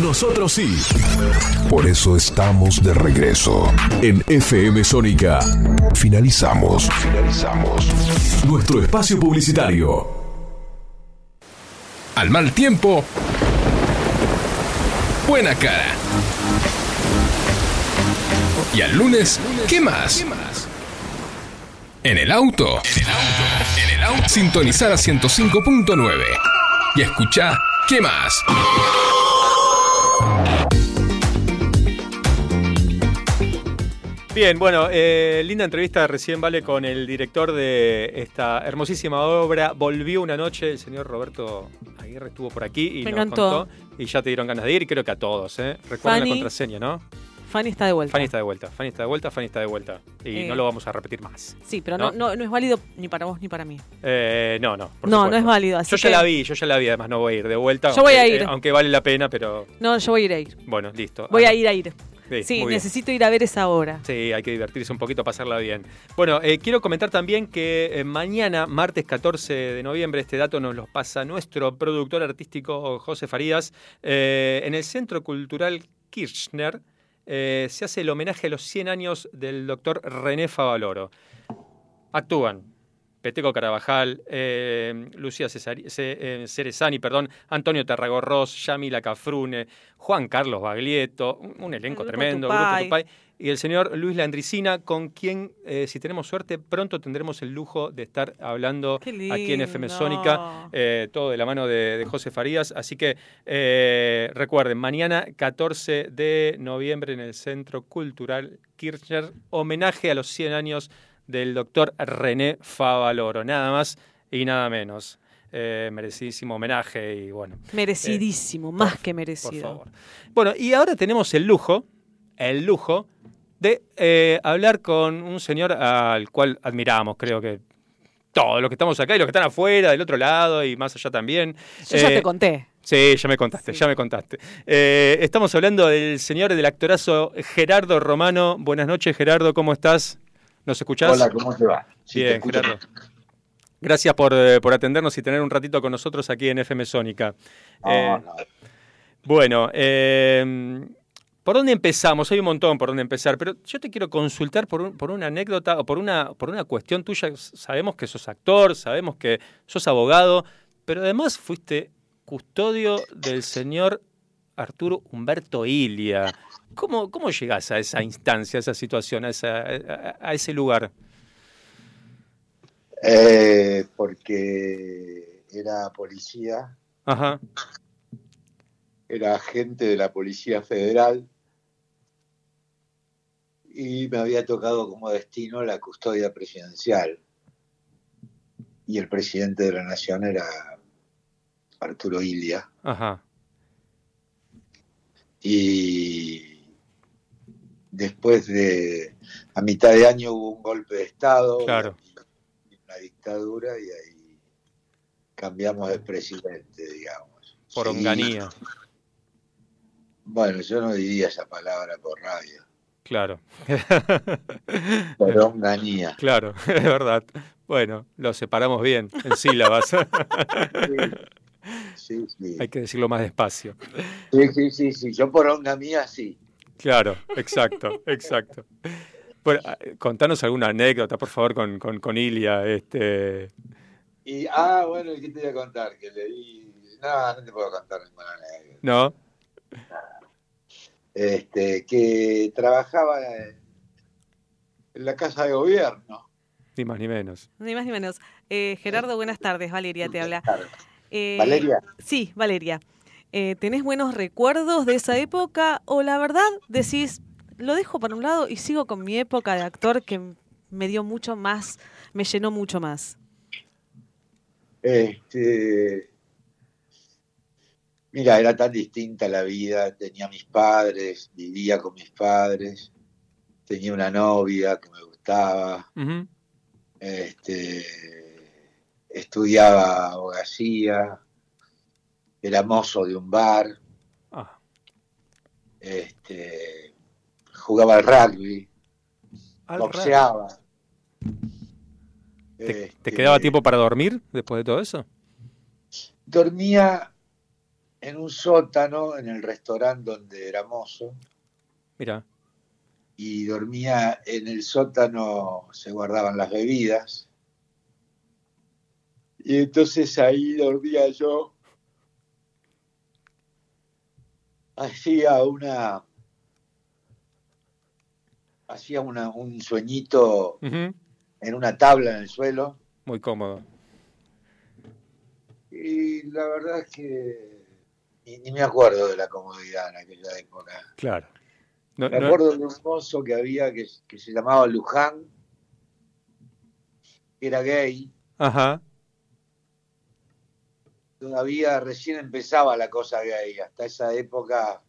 Nosotros sí. Por eso estamos de regreso. En FM Sónica Finalizamos. Finalizamos. nuestro espacio publicitario. Al mal tiempo. Buena cara. Y al lunes, ¿qué más? En el auto. En el auto. En el auto. Sintonizar a 105.9. Y escucha, ¿qué más? Bien, bueno, eh, linda entrevista recién, Vale, con el director de esta hermosísima obra. Volvió una noche, el señor Roberto Aguirre estuvo por aquí y Me nos encantó. contó. Y ya te dieron ganas de ir, y creo que a todos, ¿eh? Recuerden la Fanny. contraseña, ¿no? Fanny está de vuelta. Fanny está de vuelta, Fanny está de vuelta, Fanny está de vuelta. Y Eh. no lo vamos a repetir más. Sí, pero no, no, no es válido ni para vos ni para mí. Eh, no, no. por No, no es válido, así Yo ya la vi, yo ya la vi, además no voy a ir de vuelta. Yo voy a ir. aunque vale la pena, pero No, yo voy a ir a ir. bueno, listo. Voy a ir a ir. Sí, necesito ir a ver esa obra. Sí, hay que divertirse un poquito, pasarla bien. Bueno, eh, quiero comentar también que eh, mañana, martes 14 de noviembre, este dato nos lo pasa nuestro productor artístico José Farías, eh, en el Centro Cultural Kirchner se hace el homenaje a los 100 años del doctor René Favaloro. Actúan Peteco Carabajal, eh, Lucía Cesari- Ce- eh, Cerezani, perdón, Antonio Tarragorros, Yamila Cafrune, Juan Carlos Baglietto, un, un elenco El Grupo tremendo, Tupay. Grupo Tupay, y el señor Luis Landricina, con quien, eh, si tenemos suerte, pronto tendremos el lujo de estar hablando aquí en FM. Sónica, eh, todo de la mano de, de José Farías. Así que recuerden, mañana 14 de noviembre en el Centro Cultural Kirchner, homenaje a los 100 años del doctor René Favaloro, nada más y nada menos. Eh, merecidísimo homenaje y bueno. Merecidísimo, eh, más por- que Por merecido. favor. Bueno, y ahora tenemos el lujo, el lujo de eh, hablar con un señor al cual admiramos, creo que todos los que estamos acá y los que están afuera, del otro lado y más allá también. Yo ya te conté. Sí, ya me contaste, ya me contaste. Estamos hablando del señor del actorazo Gerardo Romano. Buenas noches, Gerardo, ¿cómo estás? ¿Nos escuchás? Hola, ¿cómo te va? Sí, te Bien, escucho. Gerardo. Gracias por, eh, por atendernos y tener un ratito con nosotros aquí en FM Sónica. Eh, No, no. Bueno, eh, ¿por dónde empezamos? Hay un montón por dónde empezar, pero yo te quiero consultar por, un- por una anécdota o por una, por una cuestión tuya. Sabemos que sos actor, sabemos que sos abogado, pero además fuiste custodio del señor Arturo Humberto Ilia. ¿Cómo, cómo llegás a esa instancia, a esa situación, a, esa- a- a ese lugar? Eh, porque era policía, Ajá. era agente de la Policía Federal y me había tocado como destino la custodia presidencial. Y el presidente de la Nación era Arturo Ilia. Ajá. Y después de, a mitad de año hubo un golpe de Estado, Claro. y una dictadura y ahí cambiamos de presidente, digamos. Por Sí. onganía. Bueno, yo no diría esa palabra por radio. Claro. Por onganía. Claro, <laughs> es verdad. Bueno, lo separamos bien en sílabas. Sí, sí. Hay que decirlo más despacio. Sí, sí, sí, sí. Yo por onga mía sí. Claro, exacto, exacto. Bueno, eh, contanos alguna anécdota, por favor, con, con, con Ilia. Este... Y, ah, bueno, ¿y ¿qué te voy a contar? Que le di... No, no te puedo contar ninguna anécdota. ¿No? Este, que trabajaba en, la casa de gobierno. Ni más ni menos. Ni más ni menos. Eh, Gerardo, buenas tardes. Valeria te habla. Eh, ¿Valeria? Sí, Valeria. Eh, ¿Tenés buenos recuerdos de esa época o la verdad decís, lo dejo para un lado y sigo con mi época de actor que me dio mucho más, me llenó mucho más? Este, mira, era tan distinta la vida. Tenía mis padres, vivía con mis padres, tenía una novia que me gustaba, este, estudiaba abogacía, era mozo de un bar, Ah. este, jugaba al rugby, Al boxeaba. ¿Te, te Este, quedaba tiempo para dormir después de todo eso? Dormía en un sótano en el restaurante donde era mozo Mira, y dormía en el sótano, se guardaban las bebidas. Y entonces ahí dormía yo. Hacía una. Hacía una, un sueñito en una tabla en el suelo. muy cómodo. Y la verdad es que ni, ni me acuerdo de la comodidad en aquella época. Claro. No- me no- acuerdo de un mozo que había que, que se llamaba Luján, que era gay. Ajá. Todavía recién empezaba la cosa gay. Hasta esa época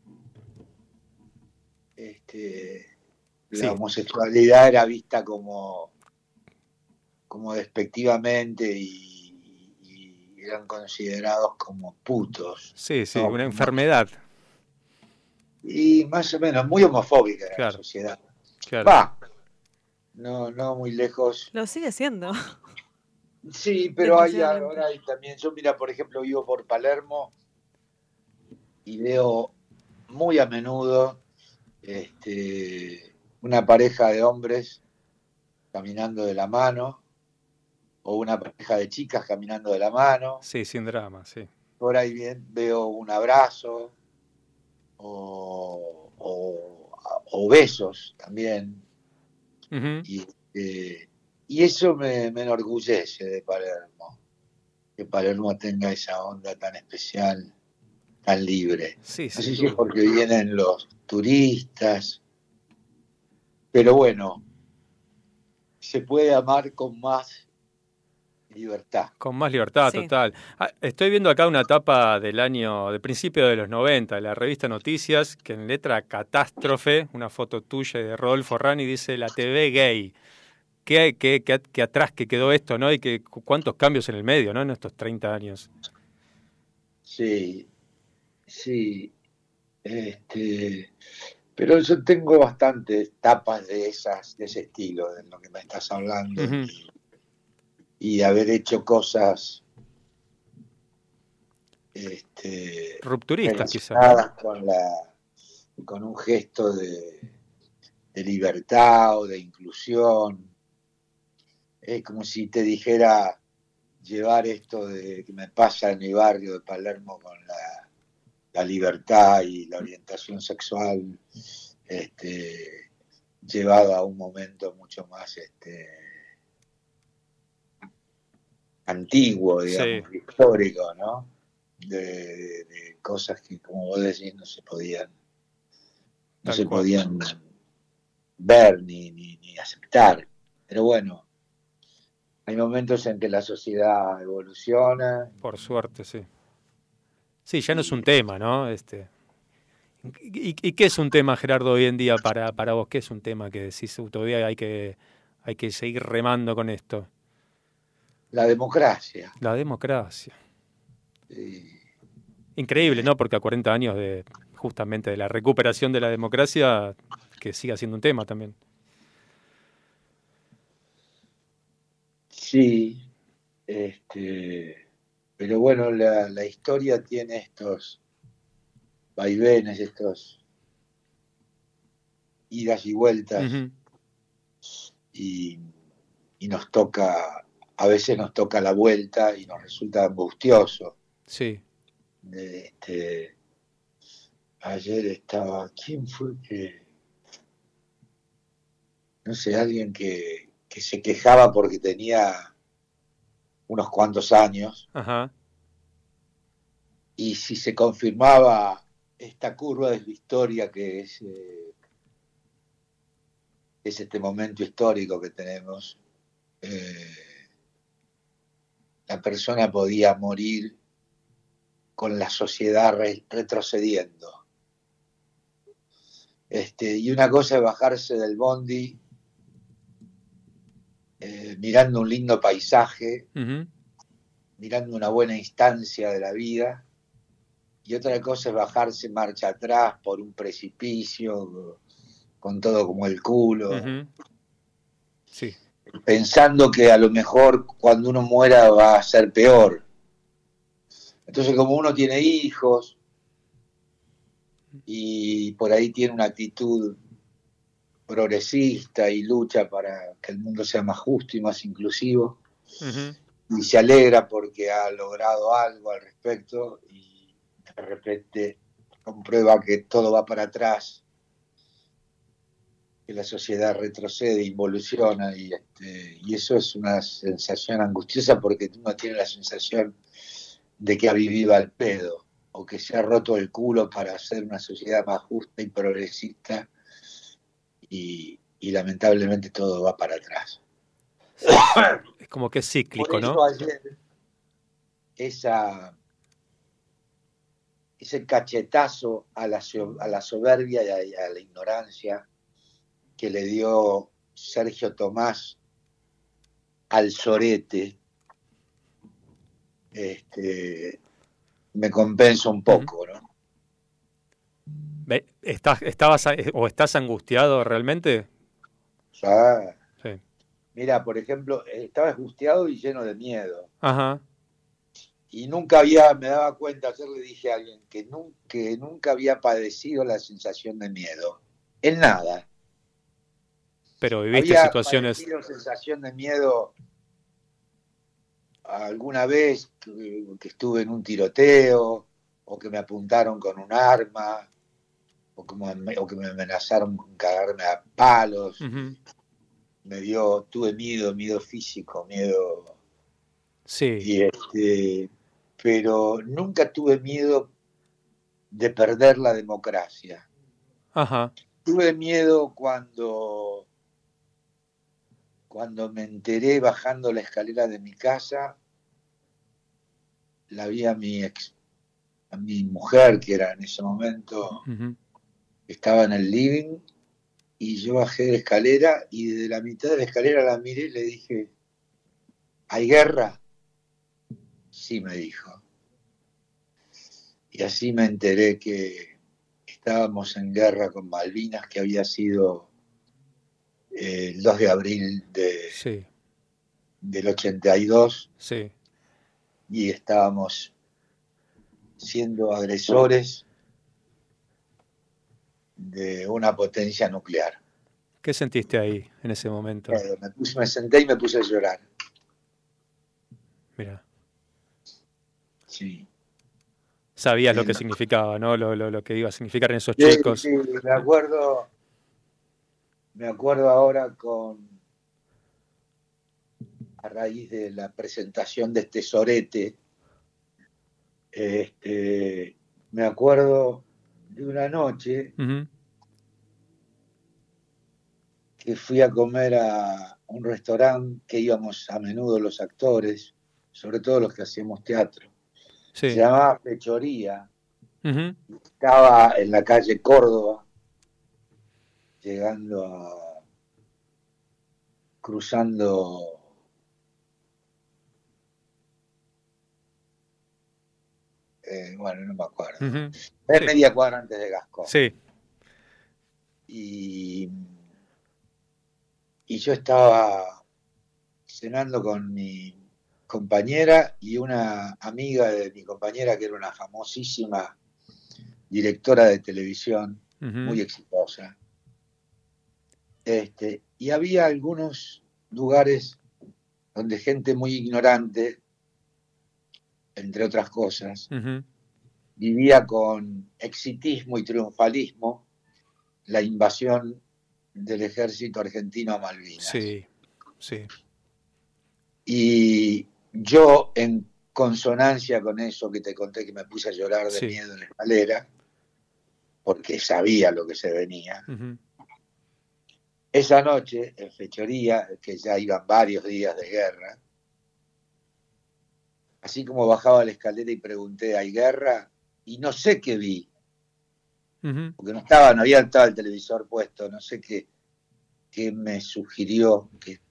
este, la Sí. homosexualidad era vista como, como despectivamente y, y eran considerados como putos. Sí, sí, No, una enfermedad. Y más o menos muy homofóbica era Claro. la sociedad. Claro. Va, no, no muy lejos. Lo sigue siendo. Sí, pero hay ahora hay también, yo mira, por ejemplo, vivo por Palermo y veo muy a menudo este, una pareja de hombres caminando de la mano o una pareja de chicas caminando de la mano. Sí, sin drama, sí. Por ahí bien veo un abrazo o, o- o besos también. Y, eh, y eso me, me enorgullece de Palermo, que Palermo tenga esa onda tan especial, tan libre. Sí, No sé sí. si es porque vienen los turistas, pero bueno, se puede amar con más libertad. Con más libertad, Sí. total. Ah, Estoy viendo acá una tapa del año, de principio de los 90, de la revista Noticias, que en letra catástrofe, una foto tuya de Rodolfo Rani, dice la TV gay. Qué, qué, qué, qué atrás que quedó esto, ¿no? Y que, cu- cuántos cambios en el medio, ¿no? En estos 30 años. Sí, sí. Este, Pero yo tengo bastantes tapas de esas, de ese estilo, de lo que me estás hablando, y, haber hecho cosas este, Rupturistas, quizás. con la con un gesto de, de libertad o de inclusión. Es como si te dijera llevar esto de que me pasa en mi barrio de Palermo con la, la libertad y la orientación sexual este, llevado a un momento mucho más este, antiguo, digamos, histórico, ¿no? De, de- de cosas que, como vos decís, no se podían, no Tal se cual. podían ver ni, ni, ni aceptar. Pero bueno, hay momentos en que la sociedad evoluciona. Por suerte, sí. Sí, ya no es un tema, ¿no? Este. ¿Y, y qué es un tema, Gerardo, hoy en día para, para vos? ¿Qué es un tema que decís "Uh, todavía hay que, hay que seguir remando con esto? La democracia. La democracia. Sí. Increíble, ¿no? Porque a 40 años de justamente de la recuperación de la democracia, que siga siendo un tema también. Sí, este, pero bueno, la, la historia tiene estos vaivenes, estos idas y vueltas, y, y nos toca, a veces nos toca la vuelta y nos resulta angustioso. Sí. Este, ayer estaba, ¿quién fue que? No sé, alguien que, que se quejaba porque tenía unos cuantos años Ajá. y si se confirmaba esta curva de la historia que es, eh, es este momento histórico que tenemos, eh, la persona podía morir con la sociedad re- retrocediendo. Este, y una cosa es bajarse del bondi eh, mirando un lindo paisaje, mirando una buena instancia de la vida, y otra cosa es bajarse marcha atrás por un precipicio, con todo como el culo. Sí. pensando que a lo mejor cuando uno muera va a ser peor. Entonces, como uno tiene hijos y por ahí tiene una actitud progresista y lucha para que el mundo sea más justo y más inclusivo, y se alegra porque ha logrado algo al respecto y de repente comprueba que todo va para atrás, que la sociedad retrocede, involuciona y, este, y eso es una sensación angustiosa porque uno tiene la sensación de que ha vivido al pedo o que se ha roto el culo para hacer una sociedad más justa y progresista y, y lamentablemente todo va para atrás. Es como que es cíclico, ¿no? ayer esa, ese cachetazo a la, a la soberbia y a, y a la ignorancia que le dio Sergio Tomás al sorete, este, me compensa un poco, ¿no? ¿Estás, estabas, a- o estás angustiado realmente? Ya, Sí. mira, por ejemplo, estaba angustiado y lleno de miedo. Ajá. y nunca había, me daba cuenta, ayer le dije a alguien que nunca, que nunca había padecido la sensación de miedo, en nada. Pero viviste había situaciones. padecido sensación de miedo alguna vez que, que estuve en un tiroteo, o que me apuntaron con un arma, o que me, o que me amenazaron con cagarme a palos. Me dio, tuve miedo, miedo físico, miedo Sí. y este, pero nunca tuve miedo de perder la democracia. Ajá. Tuve miedo cuando, cuando me enteré bajando la escalera de mi casa, la vi a mi ex, a mi mujer, que era en ese momento. Estaba en el living, y yo bajé de la escalera y desde la mitad de la escalera la miré y le dije, ¿hay guerra? Sí, me dijo. Y así me enteré que estábamos en guerra con Malvinas, que había sido eh, el 2 de abril de, Sí, del 82, sí. y estábamos siendo agresores de una potencia nuclear. ¿Qué sentiste ahí en ese momento? Me, puse- me senté y me puse a llorar. Mira, Sí. sabías lo que no. significaba, ¿no? Lo, lo- lo que iba a significar en esos Sí, chicos. sí, me acuerdo, me acuerdo ahora con, a raíz de la presentación de este sorete, este, me acuerdo de una noche que fui a comer a un restaurante que íbamos a menudo los actores, sobre todo los que hacíamos teatro. Sí. Se llamaba Fechoría, estaba en la calle Córdoba, llegando a. cruzando. Eh, bueno, no me acuerdo. Es Sí. media cuadra antes de Gascón. Sí, Y, y yo estaba cenando con mi compañera y una amiga de mi compañera que era una famosísima directora de televisión, muy exitosa. Este, y había algunos lugares donde gente muy ignorante, entre otras cosas, vivía con exitismo y triunfalismo la invasión del ejército argentino a Malvinas. sí, sí. Y yo, en consonancia con eso que te conté, que me puse a llorar de Sí. miedo en la escalera, porque sabía lo que se venía, esa noche, en fechoría, que ya iban varios días de guerra, así como bajaba la escalera y pregunté, ¿hay guerra? Y no sé qué vi, porque no estaba, no había estado el televisor puesto, no sé qué, qué me sugirió que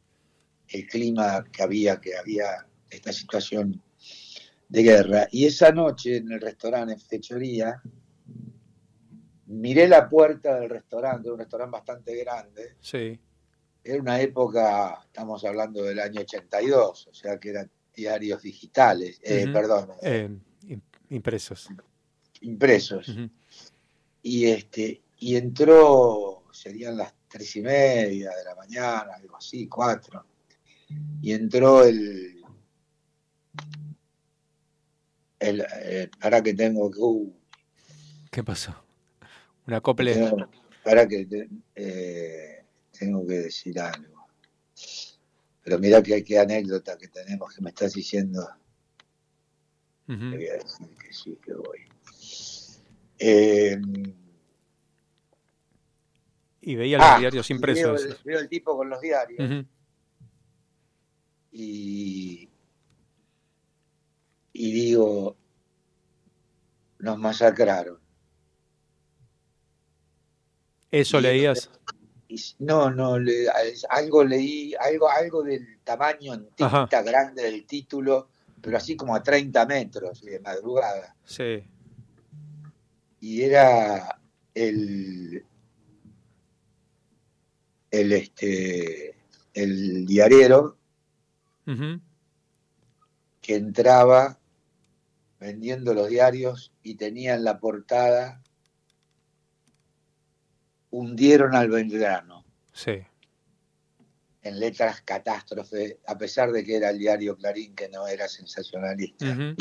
el clima que había, que había esta situación de guerra. Y esa noche en el restaurante en Fechoría, miré la puerta del restaurante, un restaurante bastante grande, Sí, era una época, estamos hablando del año 82, o sea que eran diarios digitales, eh, perdón, eh, im- impresos. impresos. Y este y entró serían las tres y media de la mañana algo así cuatro y entró el el eh, para que tengo que uh, ¿Qué pasó? Un acople. tengo- para que eh, tengo que decir algo pero mira que qué anécdota que tenemos que me estás diciendo Ujú. te voy a decir que sí que voy Eh, Y veía los ah, diarios impresos. Veo, el- veo el tipo con los diarios Ujú. y, y digo, nos masacraron. ¿Eso leías? No, no, le- algo leí, algo, algo del tamaño en Ajá. tinta grande del título, pero así como a 30 metros de madrugada. Sí. Y era el, el, este, el diariero Ujú. que entraba vendiendo los diarios y tenía en la portada hundieron al Belgrano Sí. en letras catástrofe, a pesar de que era el diario Clarín que no era sensacionalista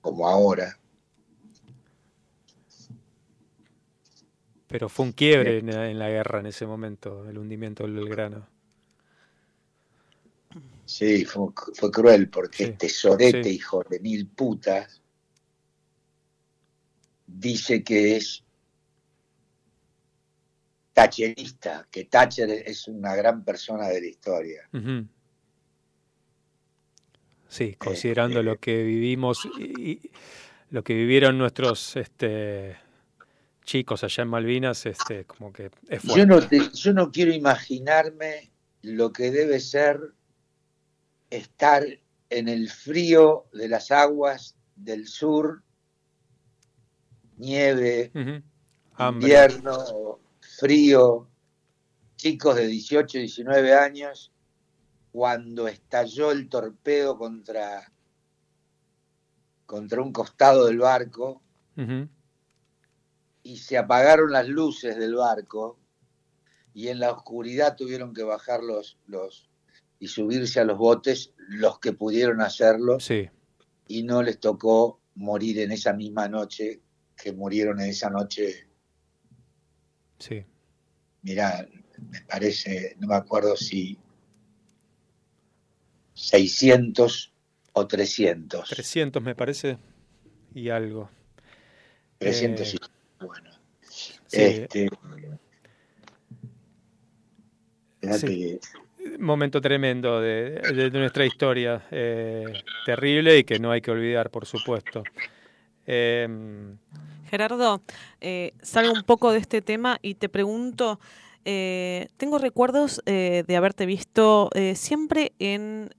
como ahora. Pero fue un quiebre en, la- en la guerra en ese momento, el hundimiento del Belgrano. Sí, fue, fue cruel porque Sí, este sorete, sí. hijo de mil putas, dice que es tacherista, que Thatcher es una gran persona de la historia. Sí, considerando lo que vivimos y, lo que vivieron nuestros este, chicos allá en Malvinas, este, como que es fuerte. Yo no, te- yo no quiero imaginarme lo que debe ser estar en el frío de las aguas del sur, nieve, invierno, frío, chicos de 18, 19 años, cuando estalló el torpedo contra, contra un costado del barco y se apagaron las luces del barco y en la oscuridad tuvieron que bajar los, los y subirse a los botes los que pudieron hacerlo Sí. y no les tocó morir en esa misma noche que murieron en esa noche Sí. Mirá, me parece, no me acuerdo si 600 o 300. 300 me parece y algo. 300 Eh, y bueno. sí. Este, fíjate Sí. que- Momento tremendo de, de- de nuestra historia. eh, terrible y que no hay que olvidar, por supuesto. Em, Gerardo, eh, salgo un poco de este tema y te pregunto, eh, tengo recuerdos eh, de haberte visto siempre en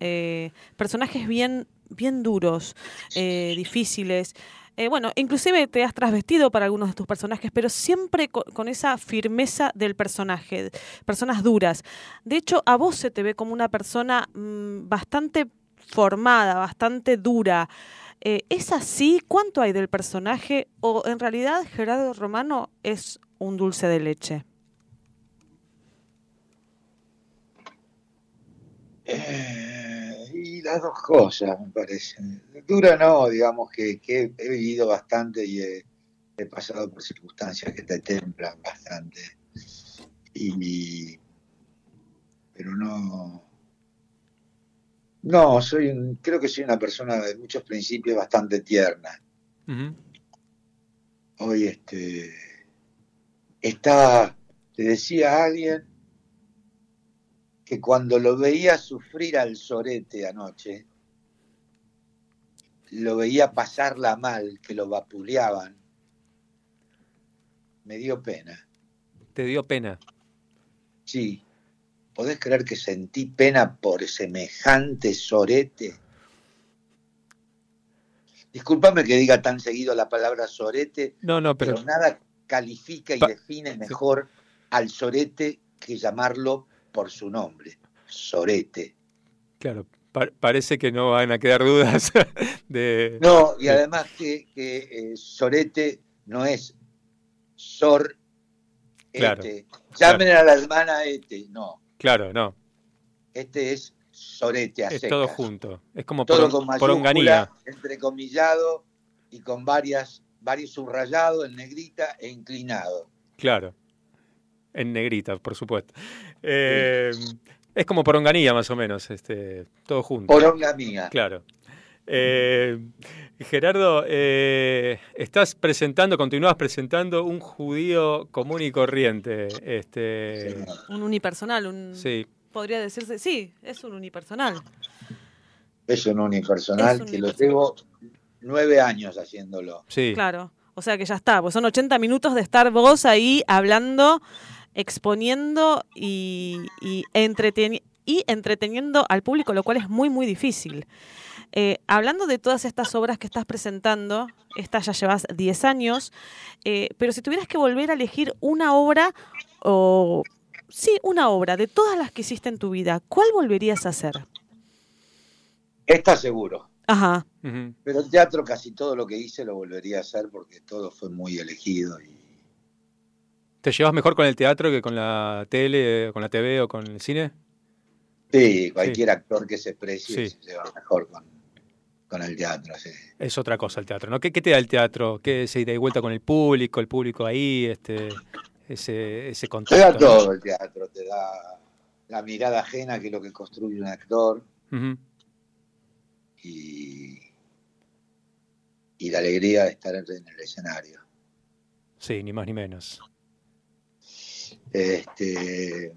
personajes bien, bien duros, difíciles. Bueno, inclusive te has trasvestido para algunos de tus personajes, pero siempre co- con esa firmeza del personaje, personas duras. De hecho, a vos se te ve como una persona mm, bastante formada, bastante dura. Eh, ¿Es así? ¿Cuánto hay del personaje? ¿O en realidad Gerardo Romano es un dulce de leche? Eh, y las dos cosas, me parece. Dura no, digamos que, he vivido bastante y he, he pasado por circunstancias que te templan bastante. Y, pero no. No, soy un- creo que soy una persona de muchos principios bastante tierna. ujú. Hoy este estaba, le decía a alguien que cuando lo veía sufrir al sorete anoche, lo veía pasarla mal, que lo vapuleaban, me dio pena. Te dio pena. Sí, ¿podés creer que sentí pena por semejante sorete? Discúlpame que diga tan seguido la palabra sorete, No, no, pero pero nada califica y define mejor al sorete que llamarlo por su nombre, sorete. claro, pa- parece que no van a quedar dudas <laughs> de... No, y además que, que, eh, sorete no es sor Claro, este. Llamen a la hermana este, no, Claro, no. este es sorete a Es secas. todo junto. Es como Todo poron- con poronganía. entrecomillado y con varias, varios subrayados en negrita e inclinado. Claro. En negrita, por supuesto. Eh, es como poronganía, más o menos, este, todo junto. Poronga mía. Claro. Eh, Gerardo, eh, estás presentando, continúas presentando un judío común y corriente. Este, Un unipersonal, un sí, podría decirse, sí, es un unipersonal. Es un unipersonal Es un que lo llevo nueve años haciéndolo. sí. Claro. O sea que ya está, pues son 80 minutos de estar vos ahí hablando, exponiendo y, y, entreteni- y entreteniendo al público, lo cual es muy, muy difícil. Eh, hablando de todas estas obras que estás presentando, esta ya llevas 10 años, eh, pero si tuvieras que volver a elegir una obra, o sí, una obra de todas las que hiciste en tu vida, ¿cuál volverías a hacer? Esta seguro. Ajá. Pero el teatro casi todo lo que hice lo volvería a hacer porque todo fue muy elegido. Y... ¿Te llevas mejor con el teatro que con la tele, con la TV o con el cine? Sí, cualquier actor que se precie Sí. se lleva mejor con, con el teatro. sí. Es otra cosa el teatro, ¿no? ¿Qué, qué te da el teatro? ¿Qué ese ida y vuelta con el público, el público ahí, este, ese, ese Te contacto? da ¿no? todo el teatro, te da la mirada ajena que es lo que construye un actor y, y la alegría de estar en el escenario. Sí, ni más ni menos. Este,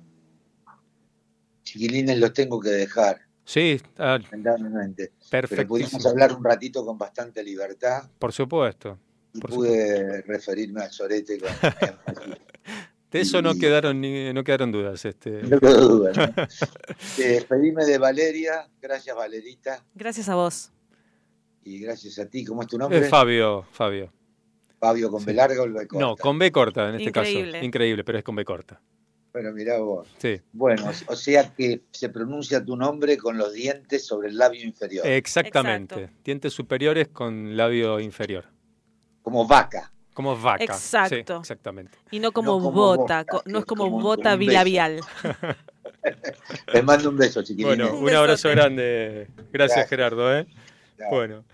chiquilines los tengo que dejar, Sí, ah, lamentablemente. Pero pudimos hablar un ratito con bastante libertad Por supuesto. y Por pude referirme al sorete con. <laughs> De eso no quedaron ni- no quedaron dudas. Este. No quedó duda, ¿no? <laughs> Despedime de Valeria, gracias Valerita, Gracias a vos. y gracias a ti. ¿Cómo es tu Eh, nombre? Fabio, Fabio. Fabio con B larga o el B corta. No, con B corta en este Increíble. caso. Increíble, pero es con B corta. Bueno, mirá vos. Sí. Bueno, o sea que se pronuncia tu nombre con los dientes sobre el labio inferior. Exactamente. Dientes superiores con labio inferior. Como vaca. Como vaca. Exacto. Sí, exactamente. Y no como, No como bota, no es como, como bota bilabial. <laughs> Les mando un beso, chiquilines. Bueno, un abrazo grande. Gracias, Gracias. Gerardo. ¿eh? Bueno.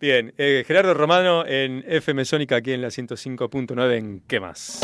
Bien, eh, Gerardo Romano en FM Sónica aquí en la 105.9 en ¿Qué más?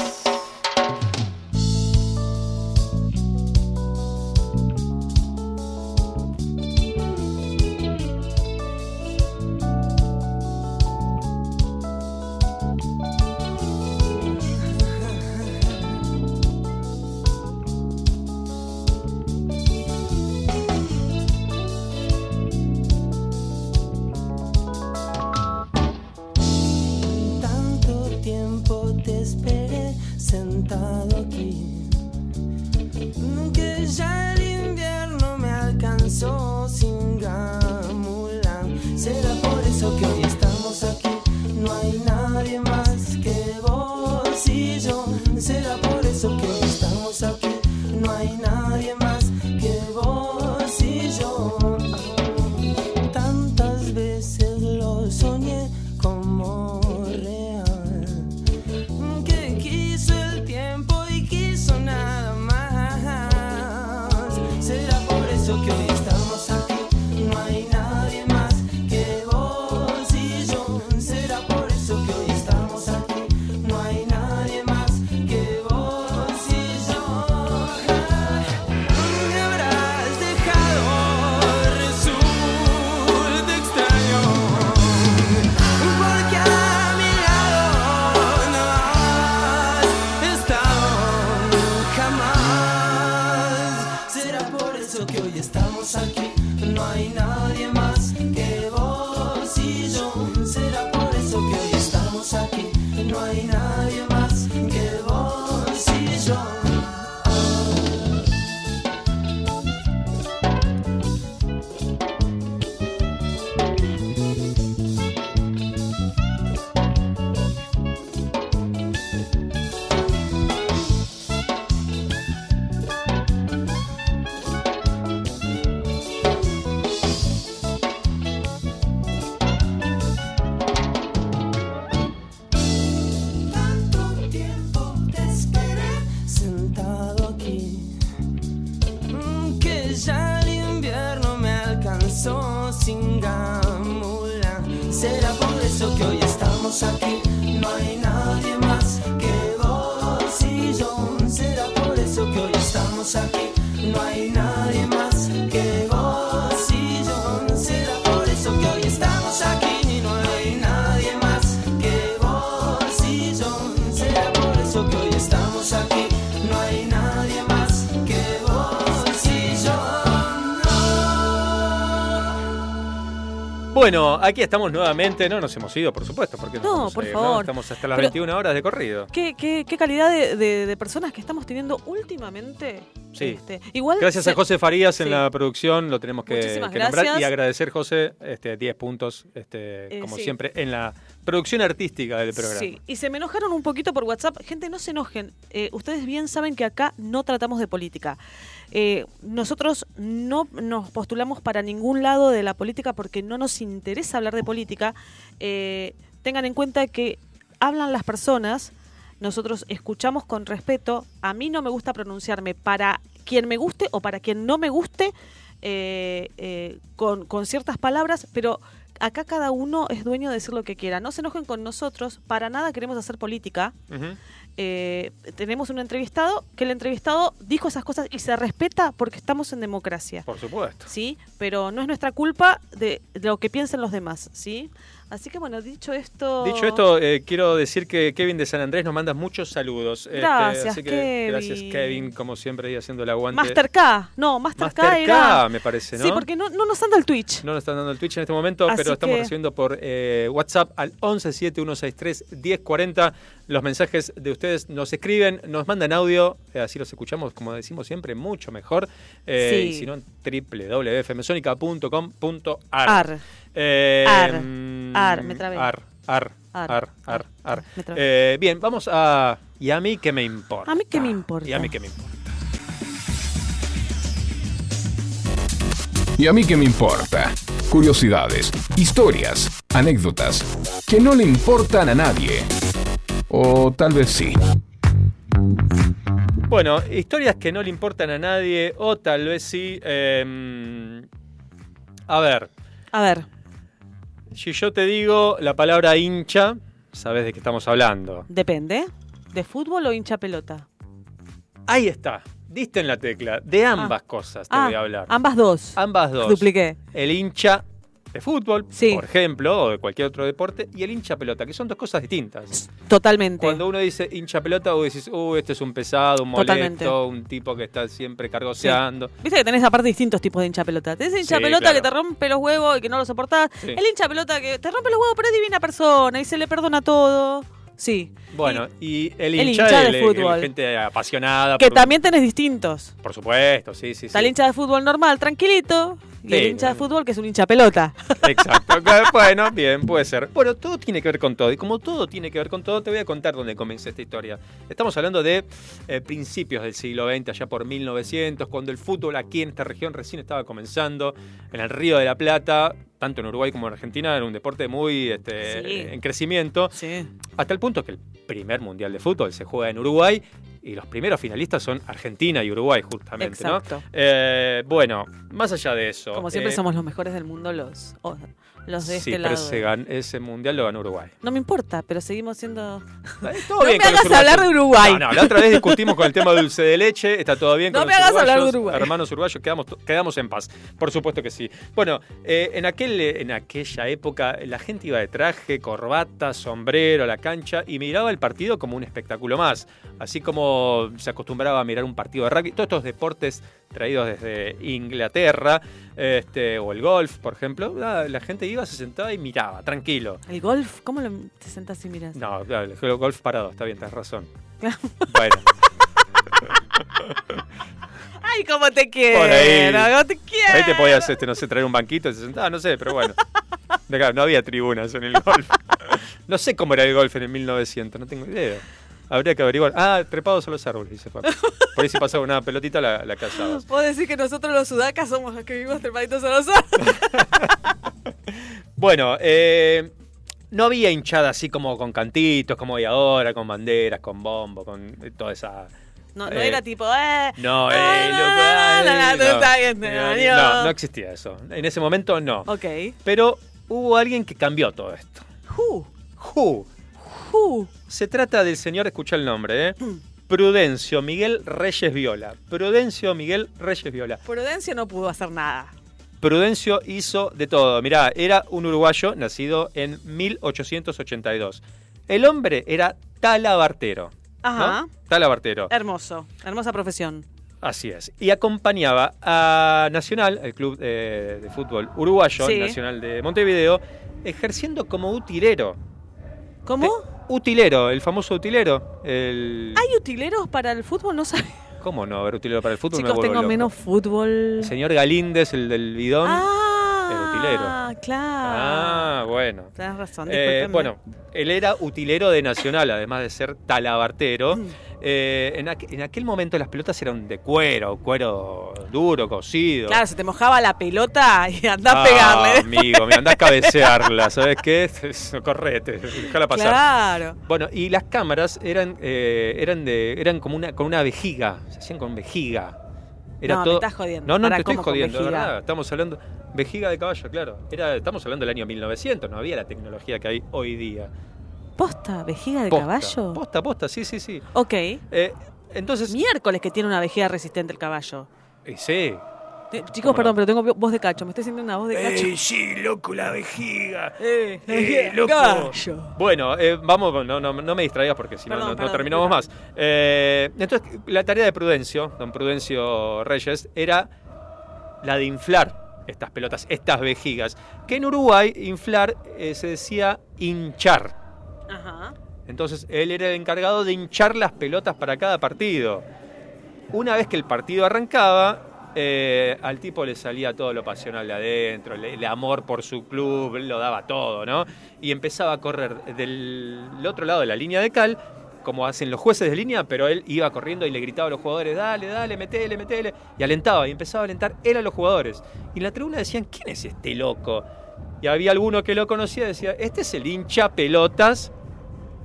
Bueno, aquí estamos nuevamente. No nos hemos ido, por supuesto, porque nos No, a por ir, favor. Estamos hasta las Pero- 21 horas de corrido. ¿Qué, qué, qué calidad de, de- de personas que estamos teniendo últimamente. Sí. Este, igual Gracias se- a José Farías en la producción, lo tenemos que, nombrar y agradecer, José, este, 10 puntos, este, Eh, como sí. siempre, en la producción artística del programa. Sí, y se me enojaron un poquito por WhatsApp. Gente, no se enojen. Eh, ustedes bien saben que acá no tratamos de política. Eh, nosotros no nos postulamos para ningún lado de la política porque no nos interesa hablar de política. Eh, tengan en cuenta que hablan las personas, nosotros escuchamos con respeto. A mí no me gusta pronunciarme para quien me guste o para quien no me guste eh, eh, con, con ciertas palabras, pero acá cada uno es dueño de decir lo que quiera. No se enojen con nosotros, para nada queremos hacer política. Eh, tenemos un entrevistado que el entrevistado dijo esas cosas y se respeta porque estamos en democracia. Por supuesto. Sí, pero no es nuestra culpa de, de lo que piensen los demás, ¿sí? Así que bueno, dicho esto... Dicho esto, eh, quiero decir que Kevin de San Andrés nos manda muchos saludos. Este, Gracias, así que Kevin. Gracias, Kevin, como siempre, ahí haciendo el aguante. Master K, no, Master, K Master era... K, me parece, ¿no? Sí, porque no, no nos anda el Twitch. No nos están dando el Twitch en este momento, Así pero estamos que- recibiendo por eh, WhatsApp al 1171631040 los mensajes de ustedes. Nos escriben, nos mandan audio, eh, así los escuchamos, como decimos siempre, mucho mejor. Eh, Sí. Y si no, www.fmsonica.com.ar. Ar. Ar. Mm, Ar, me trabé. Ar, ar. Ar. Ar, ar, ar. Me trabé. Eh, bien, vamos a... ¿Y a mí qué me importa? A mí qué me importa. ¿Y a mí qué me importa? ¿Y a mí qué me importa? Curiosidades, historias, anécdotas que no le importan a nadie. O tal vez sí. Bueno, historias que no le importan a nadie o tal vez sí. eh, a ver, A ver, si yo te digo la palabra hincha, sabes de qué estamos hablando. depende. ¿De fútbol o hincha pelota? Ahí está, diste en la tecla. De ambas cosas te Ah, voy a hablar. Ambas dos. Ambas dos. Dupliqué. El hincha de fútbol, por ejemplo, o de cualquier otro deporte, y el hincha pelota, que son dos cosas distintas. Totalmente. Cuando uno dice hincha pelota, vos decís, uy, este es un pesado, un Totalmente. molesto, un tipo que está siempre cargoseando. Viste que tenés aparte distintos tipos de hincha pelota. Tenés hincha Sí, pelota claro. que te rompe los huevos y que no lo soportás. El hincha pelota que te rompe los huevos pero es divina persona y se le perdona todo. Sí. Bueno, y el el hincha, hincha de el- el- fútbol. gente apasionada. Que por- también tenés distintos. Por supuesto, sí, sí, Está sí. el hincha de fútbol normal, tranquilito. Y Sí, el hincha de fútbol que es un hincha pelota. <laughs> Exacto. <laughs> bueno, bien, puede ser. Bueno, todo tiene que ver con todo. Y como todo tiene que ver con todo, te voy a contar dónde comienza esta historia. Estamos hablando de eh, principios del siglo XX, allá por 1900, cuando el fútbol aquí en esta región recién estaba comenzando. En el Río de la Plata, tanto en Uruguay como en Argentina, era un deporte muy este, Sí. en crecimiento. Hasta el punto que el primer mundial de fútbol se juega en Uruguay. Y los primeros finalistas son Argentina y Uruguay, justamente, ¿no? Eh, bueno, más allá de eso. Como siempre eh, somos los mejores del mundo los, o- los de sí, este pero lado. ese, gan- ese mundial lo ganó Uruguay. No me importa, pero seguimos siendo... <laughs> Todo no bien me hagas hablar de. Uruguay. No, no, la otra vez discutimos con el tema dulce de leche, está todo bien No con me los hagas hablar de Uruguay. hermanos uruguayos, quedamos, quedamos en paz. Por supuesto que sí. Bueno, eh, en, aquel, en aquella época la gente iba de traje, corbata, sombrero a la cancha y miraba el partido como un espectáculo más. Así como se acostumbraba a mirar un partido de rugby, todos estos deportes traídos desde Inglaterra, este, o el golf, por ejemplo, la, la gente iba, se sentaba y miraba, tranquilo. ¿El golf? ¿Cómo lo, te sentás y miras? No, claro, el golf parado, está bien, tenés razón. <laughs> Bueno, <laughs> Ay, cómo te quiero. por ahí. cómo te quiero. Ahí te podías, este, no sé, traer un banquito y se sentaba, no sé, pero bueno. No había tribunas en el golf. <laughs> No sé cómo era el golf en el 1900, no tengo idea. Habría que averiguar. Ah, trepados a los árboles, dice Papi. Por ahí si pasaba una pelotita la, la cazabas. <laughs> Vos decís que nosotros los sudacas somos los que vivimos trepaditos a los árboles. <laughs> Bueno, eh, no había hinchada así como con cantitos, como hay ahora, con banderas, con bombo, con eh, toda esa... No, no Eh, era tipo, eh. No, eh, no, no existía eso. En ese momento no. Ok. Pero hubo alguien que cambió todo esto. Who? Who? Se trata del señor, escucha el nombre, ¿eh? Prudencio Miguel Reyes Viola. Prudencio Miguel Reyes Viola. Prudencia no pudo hacer nada. Prudencio hizo de todo. Mirá, era un uruguayo nacido en 1882. El hombre era talabartero. Ajá. ¿no? Talabartero. Hermoso. Hermosa profesión. Así es. Y acompañaba a Nacional, el club eh, de fútbol uruguayo, Sí. Nacional de Montevideo, ejerciendo como utilero. ¿Cómo? Te- utilero, el famoso utilero. El... ¿Hay utileros para el fútbol? No sabía. ¿Cómo no haber utilero para el fútbol? Chicos, tengo loco. menos fútbol. El señor Galíndez, el del bidón, Ah, el utilero. claro. Ah, bueno. Tenés razón, Eh, bueno, él era utilero de Nacional, además de ser talabartero. Eh, en, aqu- en aquel momento las pelotas eran de cuero, cuero duro, cocido. Claro, se te mojaba la pelota y <laughs> andá Ah, a pegarle. amigo, me andás a cabecearla, <laughs> ¿sabes qué? <laughs> Correte, déjala pasar. Claro. Bueno, y las cámaras eran, eh, eran de, eran como una, con una vejiga, se hacían con vejiga. Era No, me todo... estás jodiendo. No, no te estoy ¿cómo con jodiendo, de verdad. Estamos hablando. Vejiga de caballo, claro. Era, estamos hablando del año 1900, no había la tecnología que hay hoy día. ¿Posta? ¿Vejiga de Posta, caballo? Posta, posta, sí, sí, sí. Ok. Eh, entonces. Miércoles que tiene una vejiga resistente el caballo. Sí. Eh, Chicos, perdón, pero tengo voz de cacho. Me estoy sintiendo una voz de cacho. Ey, sí, loco, la vejiga. Eh, Eh, loco. caballo. Bueno, eh, vamos, no, no, no me distraigas porque si no, no, perdón, terminamos más. Eh, entonces, la tarea de Prudencio, don Prudencio Reyes, era la de inflar estas pelotas, estas vejigas. Que en Uruguay, inflar eh, se decía hinchar. Entonces, él era el encargado de hinchar las pelotas para cada partido. Una vez que el partido arrancaba, eh, al tipo le salía todo lo pasional de adentro, el amor por su club, lo daba todo, ¿no? Y empezaba a correr del otro lado de la línea de cal, como hacen los jueces de línea, pero él iba corriendo y le gritaba a los jugadores, dale, dale, metele, metele, y alentaba, y empezaba a alentar él a los jugadores. Y en la tribuna decían, ¿quién es este loco? Y había alguno que lo conocía decía, este es el hincha pelotas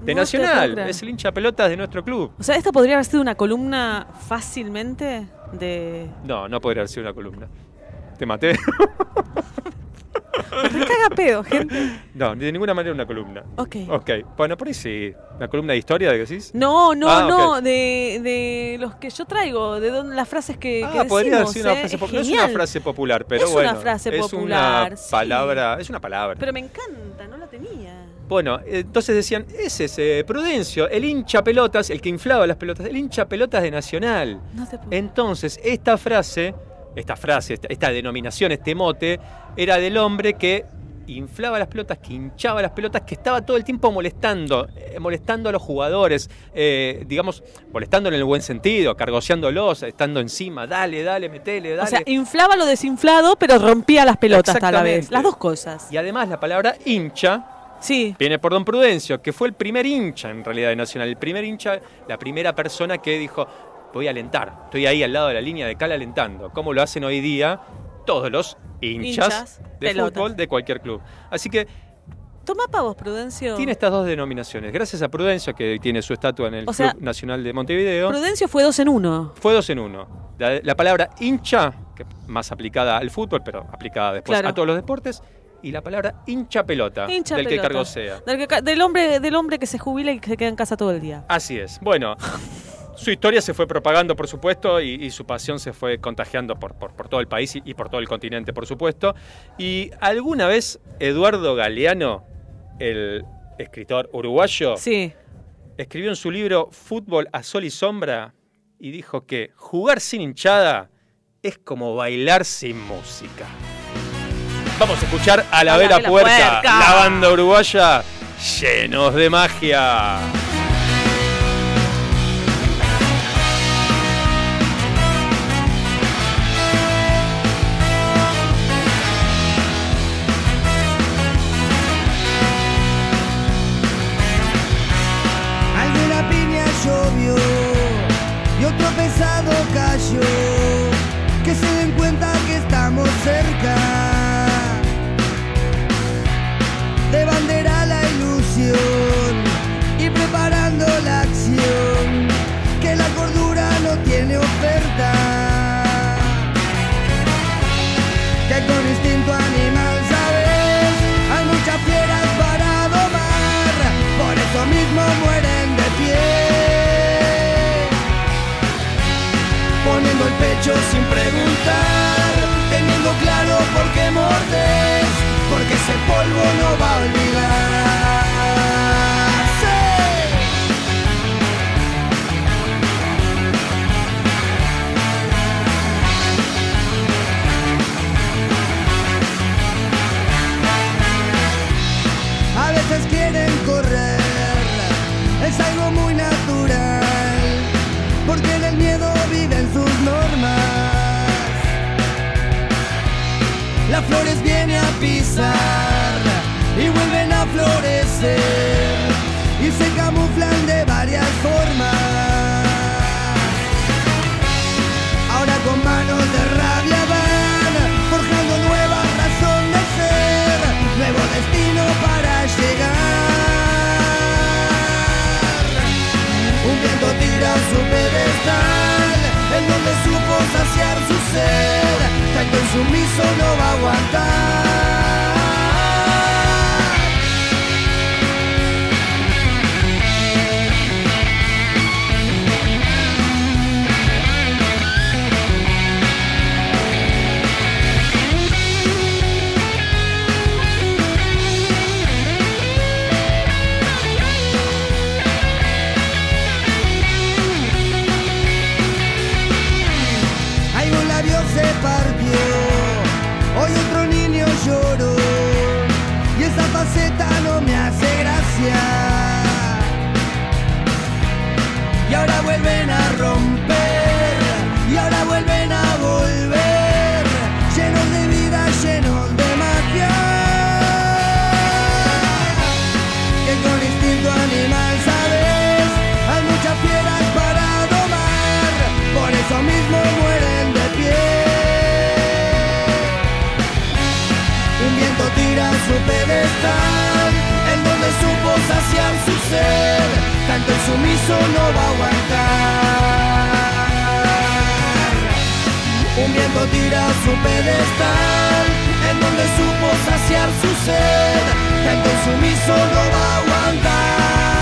de No Nacional, es el hincha pelotas de nuestro club. O sea, esta podría haber sido una columna fácilmente de. No, no podría haber sido una columna. Te maté. <laughs> Me caga pedo, gente. No, de ninguna manera una columna. Ok. Ok. Bueno, por ahí sí. ¿Una columna de historia, decís? No, no, Ah, no, de, de los que yo traigo, de donde, las frases que, que Ah, podría decimos, ser una ¿eh? frase Es popular. No es una frase popular, pero Es bueno. una frase es popular, una sí. palabra. Es una palabra. Pero me encanta, no la tenía. Bueno, entonces decían, ese es eh, Prudencio, el hincha pelotas, el que inflaba las pelotas, el hincha pelotas de Nacional. No te Entonces, esta frase, esta frase, esta, esta denominación, este mote, era del hombre que inflaba las pelotas, que hinchaba las pelotas, que estaba todo el tiempo molestando, eh, molestando a los jugadores, eh, digamos, molestando en el buen sentido, cargoseándolos, estando encima, dale, dale, metele, dale. O sea, inflaba lo desinflado, pero rompía las pelotas a la vez. Las dos cosas. Y además la palabra hincha Sí. viene por Don Prudencio, que fue el primer hincha en realidad de Nacional, el primer hincha, la primera persona que dijo, voy a alentar, estoy ahí al lado de la línea de cal alentando, como lo hacen hoy día todos los hinchas, Hinchas, de pelotas. fútbol de cualquier club. Así que Toma pavos, Prudencio. tiene estas dos denominaciones. Gracias a Prudencio, que tiene su estatua en el O sea, Club Nacional de Montevideo. Prudencio fue dos en uno. Fue dos en uno. La, la palabra hincha, que más aplicada al fútbol, pero aplicada después Claro. a todos los deportes, y la palabra hincha pelota, Hincha del que cargó sea. Del, que ca- del hombre, del hombre que se jubila y que se queda en casa todo el día. Así es. Bueno, <laughs> su historia se fue propagando, por supuesto, y, y su pasión se fue contagiando por, por- por todo el país y, y por todo el continente, por supuesto. Y alguna vez Eduardo Galeano, el escritor uruguayo, Sí. escribió en su libro Fútbol a Sol y Sombra y dijo que jugar sin hinchada es como bailar sin música. Vamos a escuchar a la A la Vela Vela Puerca, Puerca. la banda uruguaya, llenos de magia. Al pecho sin preguntar, teniendo claro por qué mordes, porque ese polvo no va a olvidarse. Las flores vienen a pisar y vuelven a florecer y se camuflan de varias formas. Ahora con manos de rabia van forjando nueva razón de ser, nuevo destino para llegar. Un viento tira su pedestal, en donde supo saciar su ser, insumiso no va a aguantar. Faceta no me hace gracia. Y ahora vuelven a romper, subir a su pedestal, en donde supo saciar su sed, tanto el sumiso no va a aguantar. Un viento tira su pedestal, en donde supo saciar su sed, tanto el sumiso no va a aguantar.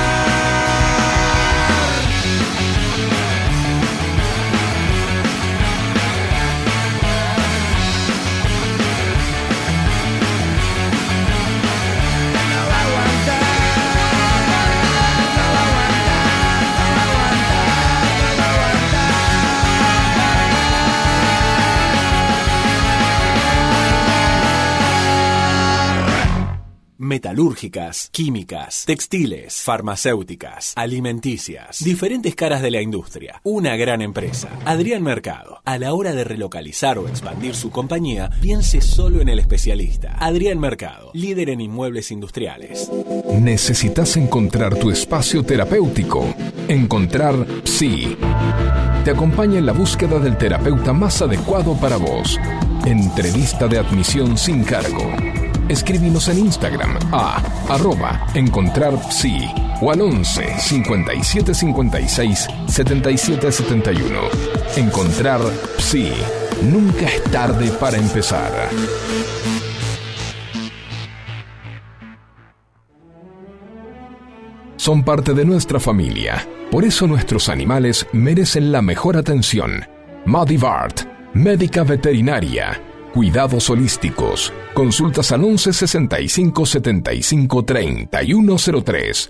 Metalúrgicas, químicas, textiles, farmacéuticas, alimenticias, diferentes caras de la industria. Una gran empresa. Adrián Mercado. A la hora de relocalizar o expandir su compañía, piense solo en el especialista. Adrián Mercado, líder en inmuebles industriales. Necesitas encontrar tu espacio terapéutico. Encontrar Psi. Te acompaña en la búsqueda del terapeuta más adecuado para vos. Entrevista de admisión sin cargo. Escríbinos en Instagram a arroba encontrar psi o al 11 57 56 77 71. Encontrar psi. Nunca es tarde para empezar. Son parte de nuestra familia. Por eso nuestros animales merecen la mejor atención. Madivart, médica veterinaria. Cuidados holísticos. Consultas al 11 65 75 3103.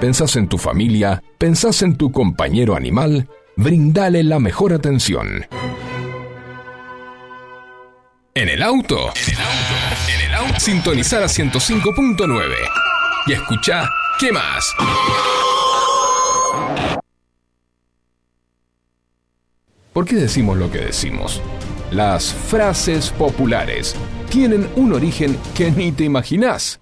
¿Pensás en tu familia? ¿Pensás en tu compañero animal? Brindale la mejor atención. En el auto. En el auto. En el auto. Sintonizar a 105.9. Y escucha, ¿qué más? ¿Por qué decimos lo que decimos? Las frases populares tienen un origen que ni te imaginás.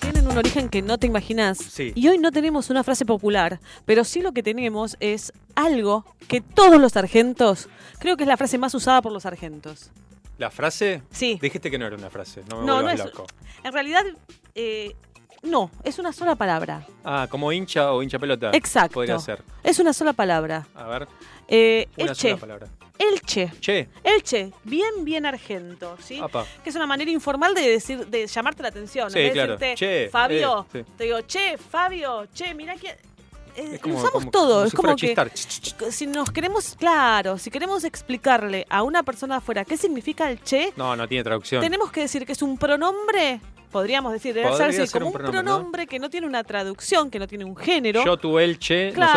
Tienen un origen que no te imaginas. Sí. Y hoy no tenemos una frase popular, pero sí lo que tenemos es algo que todos los sargentos, creo que es la frase más usada por los sargentos. ¿La frase? Sí. Dijiste que no era una frase, no me No, no es. loco. En realidad, eh, no, es una sola palabra. Ah, como hincha o hincha pelota. Exacto. Podría ser. Es una sola palabra. A ver, Eh, una sola palabra. Elche. Che. Elche, bien, bien argento, ¿sí? Apa. Que es una manera informal de decir, de llamarte la atención. Sí, en vez claro. de decirte, Che, Fabio, eh, sí. te digo, che, Fabio, che, mirá que. Eh, Es como- usamos como- todo, como es como que si nos queremos, claro, si queremos explicarle a una persona afuera qué significa el che, No, no tiene traducción. tenemos que decir que es un pronombre, podríamos decir, debe ser como un un pronombre, pronombre, ¿no? que no tiene una traducción, que no tiene un género. Yo, tú, él, che, Claro,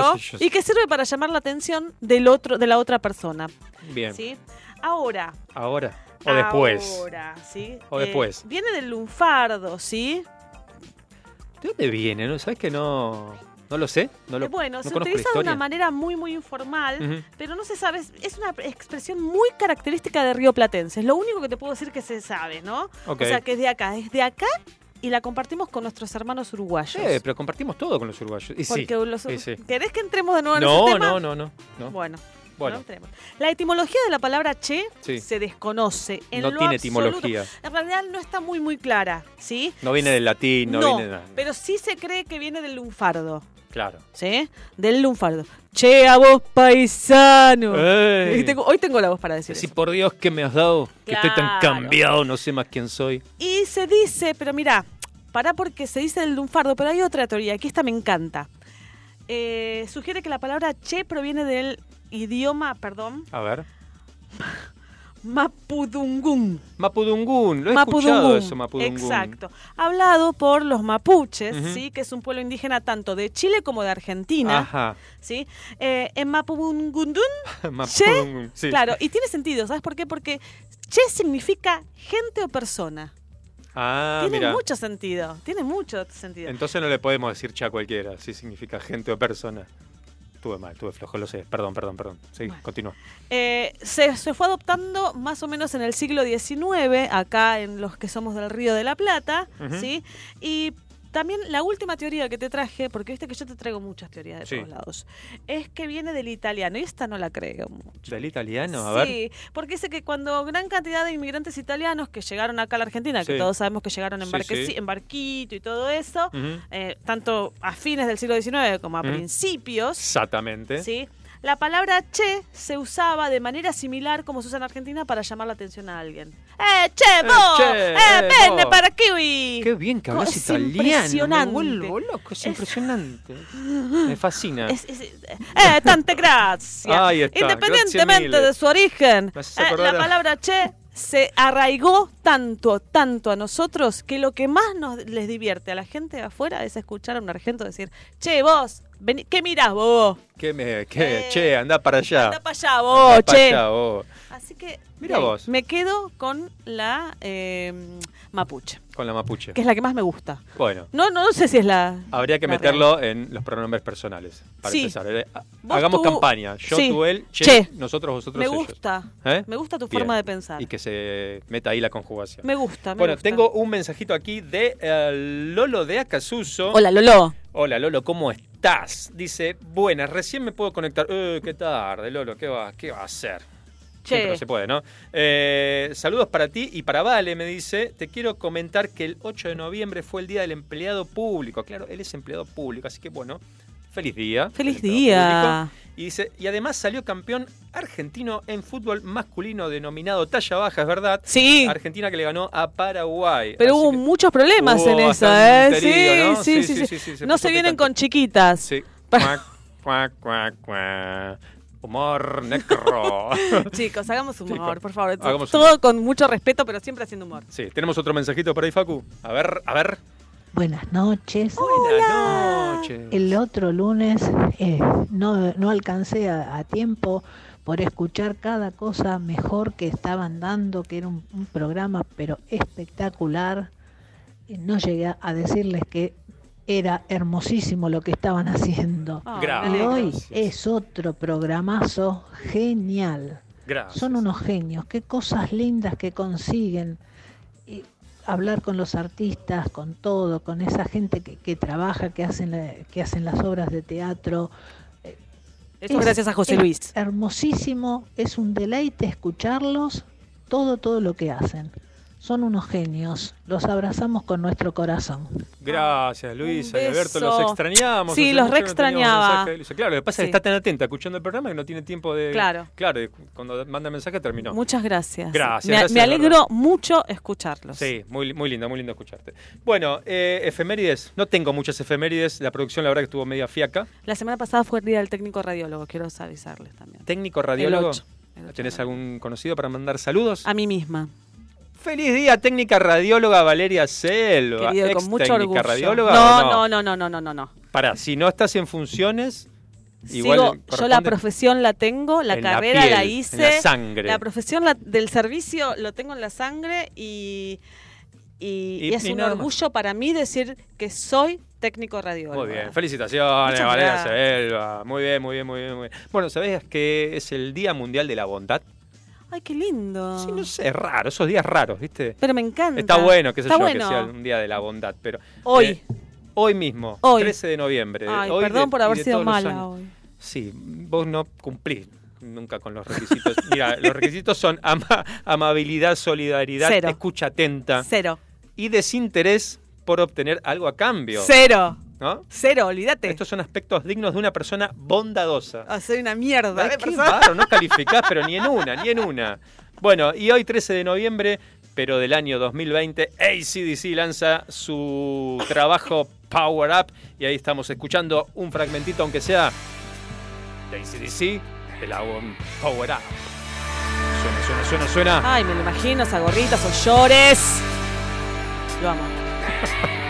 nosotros, vosotros, y que sirve para llamar la atención del otro, de la otra persona. Bien. ¿sí? Ahora. ¿Ahora o después? Ahora, ¿sí? O Eh, después. viene del lunfardo, ¿sí? ¿De dónde viene? ¿No? ¿Sabes que no, no lo sé? No lo, Eh, bueno, no se utiliza de una manera muy, muy informal, pero no se sabe, es- una expresión muy característica de Río Platense. Es lo único que te puedo decir que se sabe, ¿no? O sea, que es de acá, es de acá y la compartimos con nuestros hermanos uruguayos. Eh, pero compartimos todo con los uruguayos. Y sí, Porque los- y sí. ¿Querés que entremos de nuevo en No, ese tema? no, no, no, no. Bueno. Bueno. no entremos. La etimología de la palabra che Sí. se desconoce. En No lo tiene absoluto. etimología. En realidad no está muy, muy clara, ¿sí? No viene del latín, no, viene de nada. pero sí se cree que viene del lunfardo. Claro. ¿Sí? Del lunfardo. Che, a vos, paisano. Ey. Tengo- hoy tengo la voz para decir Sí, eso. por Dios que me has dado, que estoy tan Claro. cambiado, no sé más quién soy. Y se dice, pero mira, pará porque se dice del lunfardo, pero hay otra teoría, que esta me encanta. Eh, sugiere que la palabra che proviene del idioma, perdón, A ver. <laughs> mapudungún. Mapudungún, lo he escuchado eso, Mapudungún. Exacto. Hablado por los mapuches. ¿sí? que es un pueblo indígena tanto de Chile como de Argentina. Ajá. ¿sí? Eh, en Mapudungún, <laughs> Mapudungún, sí. claro, y tiene sentido, ¿sabes por qué? Porque che significa gente o persona. Ah, tiene mira. mucho sentido, tiene mucho sentido. Entonces no le podemos decir cha a cualquiera, si significa gente o persona. Tuve mal, tuve flojo, lo sé. Perdón, perdón, perdón. Sí, continúa. Eh, se, se fue adoptando más o menos en el siglo XIX, acá en los que somos del Río de la Plata. ¿sí? Y también la última teoría que te traje, porque viste que yo te traigo muchas teorías de Sí. todos lados, es que viene del italiano. Y esta no la creo mucho. Del italiano, a ver. Sí, porque dice que cuando gran cantidad de inmigrantes italianos que llegaron acá a la Argentina, que todos sabemos que llegaron en, sí. en barquito y todo eso, eh, tanto a fines del siglo XIX como a principios, Exactamente. ¿sí? La palabra che se usaba de manera similar como se usa en Argentina para llamar la atención a alguien. ¡Eh, che, vos! che, ¡Eh, eh, vos! para aquí! Qué bien que hablas Es italiano. impresionante. Me vuelvo loco, es impresionante. Me fascina. <laughs> Es- es- eh, tante. Ahí está, Independientemente de su origen, eh, la palabra che se arraigó tanto, tanto a nosotros que lo que más nos les divierte a la gente de afuera es escuchar a un argento decir, che, vos, vení- ¿qué mirás vos? ¿Qué me, qué, che, anda para allá. Anda para allá vos, che. allá, vos. Así que Mira eh, vos. me quedo con la eh, mapuche, Con la mapuche. que es la que más me gusta. Bueno, No, no, sé si es la... habría que la meterlo en los pronombres personales. Para Sí. empezar. Eh, Hagamos tú- campaña. Yo, sí. tú, él, che, Che. nosotros, vosotros, Me ellos. gusta. ¿Eh? Me gusta tu Bien. forma de pensar. Y que se meta ahí la conjugación. Me gusta, me bueno, gusta. tengo un mensajito aquí de eh, Lolo de Acasuso. Hola, Lolo. Hola, Lolo, ¿cómo estás? Dice, buenas, recién me puedo conectar. Eh, qué tarde, Lolo, ¿qué va, qué va a hacer? Che. Siempre se puede, ¿no? Eh, saludos para ti y para Vale, me dice. Te quiero comentar que el 8 de noviembre fue el Día del Empleado Público. Claro, él es empleado público, así que bueno, feliz día. Feliz día. público. Y dice, y además salió campeón argentino en fútbol masculino denominado talla baja, es verdad. Sí. Argentina que le ganó a Paraguay. Pero Así hubo muchos problemas Hubo en bastante ¿eh? Sí, sí, Sí, sí, sí, sí. sí, sí, se No se vienen con chiquitas. Sí. Cuac, cuac, cuac, cuac. Humor necro. <laughs> Chicos, hagamos humor, Chicos, por favor. hagamos Todo con mucho respeto, pero siempre haciendo humor. Sí, tenemos otro mensajito por ahí, Facu. A ver, a ver. Buenas noches. Buenas noches. El otro lunes eh, no, no alcancé a, a tiempo por escuchar cada cosa mejor que estaban dando, que era un, un programa pero espectacular. Y no llegué a decirles que era hermosísimo lo que estaban haciendo. Ah, Gracias. y hoy es otro programazo genial. Gracias. Son unos genios, qué cosas lindas que consiguen. Y hablar con los artistas, con todo, con esa gente que, que trabaja, que hacen, la- que hacen las obras de teatro. Eso gracias a José es Luis. Hermosísimo, es un deleite escucharlos, todo, todo lo que hacen. Son unos genios, los abrazamos con nuestro corazón. Gracias, Luisa y Alberto. Los extrañamos. Sí, los re no extrañaba. Claro, lo que pasa es Sí. que está tan atenta escuchando el programa que no tiene tiempo de. Claro. Claro, cuando manda mensaje terminó. Muchas gracias. Gracias, Me, gracias, me alegro mucho escucharlos. Sí, muy, muy lindo, muy lindo escucharte. Bueno, eh, efemérides. No tengo muchas efemérides. La producción, la verdad, que estuvo media fiaca. La semana pasada fue el día del técnico radiólogo, quiero avisarles también. Técnico radiólogo. ocho, ¿Tenés algún conocido para mandar saludos? A mí misma. Feliz día, técnica radióloga Valeria Selva. Querido, Ex con mucho técnica orgullo. radióloga. no, no, no, no, no, no, no, no. Pará, si no estás en funciones, igual Sigo- yo la profesión la tengo, la En la carrera piel, la en hice. la sangre. La profesión la- del servicio lo tengo en la sangre y, y, Y- y es un más. orgullo para mí decir que soy técnico radiólogo. Muy bien, felicitaciones, Muchas Valeria. Selva. Muy bien, muy bien, muy bien, muy bien. Bueno, ¿sabías que es el Día Mundial de la Bondad? Ay, qué lindo. Sí, no sé, es raro, esos días raros, ¿viste? Pero me encanta. Está bueno, qué sé Está yo, bueno. que sea un día de la bondad, pero... Hoy. eh, hoy mismo, Hoy. 13 de noviembre. Ay, hoy perdón de- por haber sido mala hoy. Sí, vos no cumplís nunca con los requisitos. Mira, los requisitos son ama- amabilidad, solidaridad, Cero. escucha atenta. Cero. Y desinterés por obtener algo a cambio. Cero. ¿No? Cero, olvídate. Estos son aspectos dignos de una persona bondadosa. Ah, soy una mierda. De qué no <laughs> calificás, pero ni en una, ni en una. Bueno, y hoy 13 de noviembre, pero del año 2020, ACDC lanza su trabajo Power Up y ahí estamos escuchando un fragmentito, aunque sea de ACDC, el álbum Power Up. Suena, suena, suena, suena. Ay, me lo imagino, esa gorrita, esos llores. Lo amo. <laughs>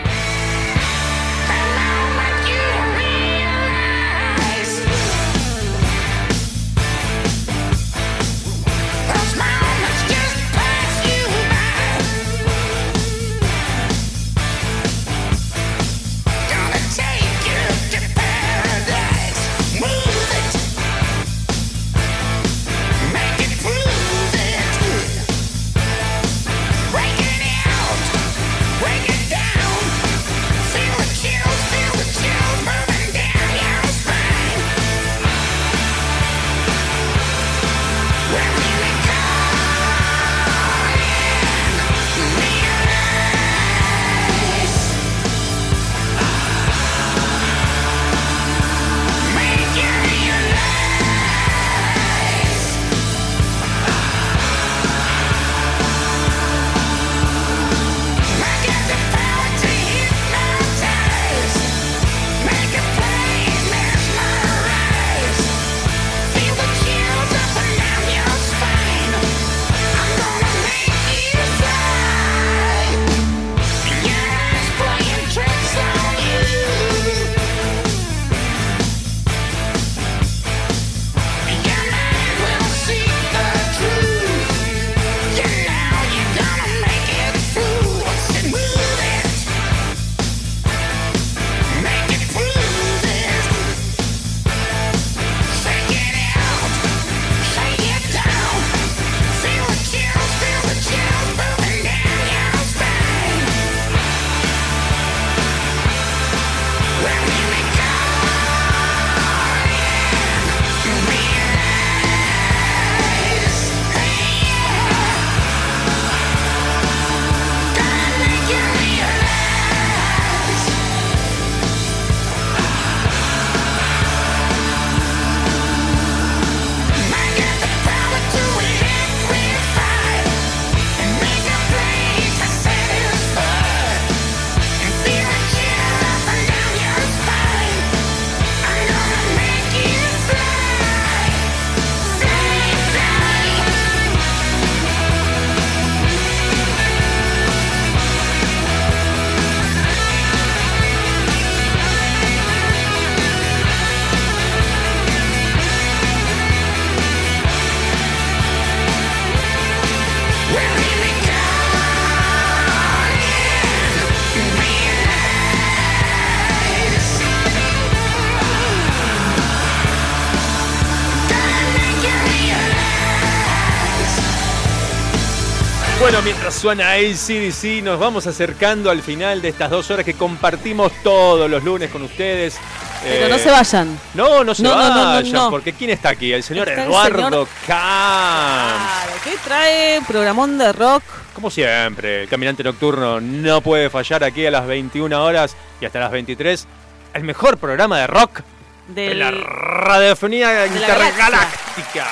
suena ACDC, nos vamos acercando al final de estas dos horas que compartimos todos los lunes con ustedes. Pero Eh, no se vayan. No, no se No, no, no, no, vayan, porque ¿quién está aquí? El señor Está el Eduardo señor-. Claro, ¿qué trae? Programón de rock. Como siempre, el caminante nocturno no puede fallar aquí a las 21 horas y hasta las 23. El mejor programa de rock de la radiofonía intergaláctica.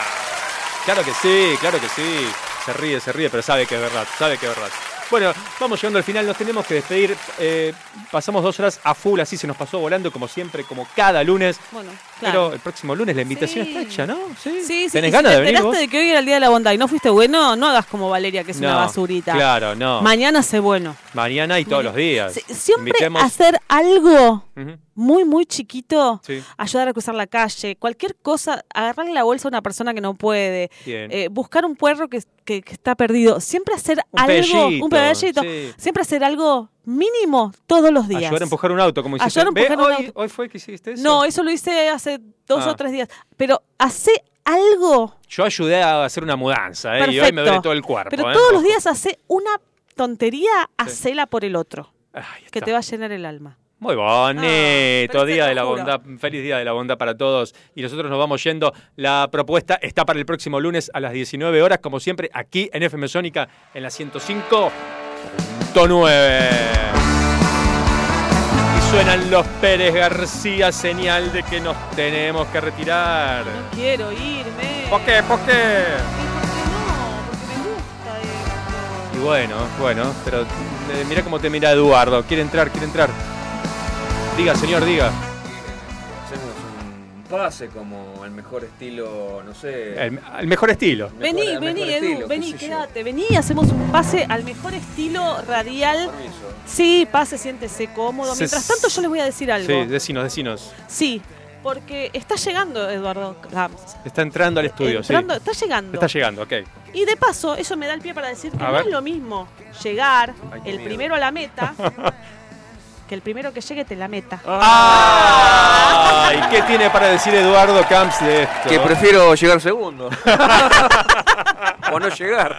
Claro que sí, claro que sí. Se ríe, se ríe, pero sabe que es verdad, sabe que es verdad. Bueno, vamos llegando al final, nos tenemos que despedir. Eh, pasamos dos horas a full, así se nos pasó volando, como siempre, como cada lunes. Bueno, Pero claro. el próximo lunes la invitación está hecha, ¿no? Sí. Sí, sí. ¿Tenés y ganas si de te venir enteraste vos? de que hoy era el día de la bondad y no fuiste bueno, no hagas como Valeria, que es una basurita. Claro, no. Mañana sé bueno. Mañana y todos los días. Siempre Invitemos- hacer algo. Muy, muy chiquito, Sí. ayudar a cruzar la calle, cualquier cosa, agarrarle la bolsa a una persona que no puede, eh, buscar un puerro que, que- que está perdido, siempre hacer Un algo, un pedallito, sí. siempre hacer algo mínimo todos los días. Ayudar a empujar un auto, como hiciste. Ayudar a ¿Ve? empujar un hoy, auto. hoy fue que hiciste eso. No, eso lo hice hace dos Ah. o tres días, pero hace algo Yo ayudé a hacer una mudanza, ¿eh? Y hoy me duele todo el cuerpo. Pero ¿eh? todos los días hace una tontería, hacela por el otro. que está. te va a llenar el alma. Muy bonito, pero día de la bondad, feliz día de la bondad para todos. Y nosotros nos vamos yendo. La propuesta está para el próximo lunes a las 19 horas, como siempre, aquí en FM Sónica, en la 105.9. Y suenan los Pérez García, señal de que nos tenemos que retirar. Quiero irme. ¿Por qué? ¿Por qué? Y bueno, bueno, pero eh, mira cómo te mira Eduardo. Quiere entrar, quiere entrar. Diga, señor, diga. Hacemos un pase como el mejor estilo, no sé. El, el mejor estilo. Mejor- Vení, el vení, mejor Edu, estilo, qué vení, sé yo. quédate, vení, hacemos un pase al mejor estilo radial. Sí, pase, siéntese cómodo. Se- Mientras tanto, yo les voy a decir algo. Sí, decinos, decinos. Sí, porque está llegando Eduardo Camps. Está entrando al estudio, Entrando- sí. Está llegando. Está llegando, ok. Y de paso, eso me da el pie para decir que A no ver. es lo mismo llegar Ay, el miedo. primero a la meta <laughs> que el primero que llegue te la meta. ¡Ay! ¿Qué tiene para decir Eduardo Camps de esto? Que prefiero llegar segundo. <laughs> o no llegar.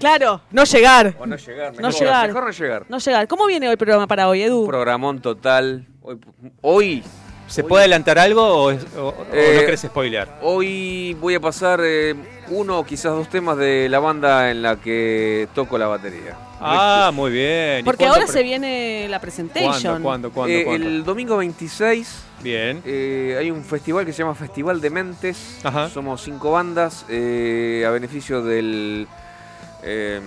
Claro, no llegar. O no llegar. No mejor- llegar. Mejor no llegar. No llegar. ¿Cómo viene hoy el programa para hoy, Edu? Programón total. Hoy. hoy ¿Se puede adelantar algo o, es- o- o Eh, no querés spoilear? Hoy voy a pasar eh, uno o quizás dos temas de la banda en la que toco la batería. Ah, muy bien. ¿Y Porque ahora se viene la presentation. ¿Cuándo, cuándo, cuándo? Eh, cuándo? El domingo 26 Bien. eh, hay un festival que se llama Festival de Mentes. Somos cinco bandas eh, a beneficio del. eh,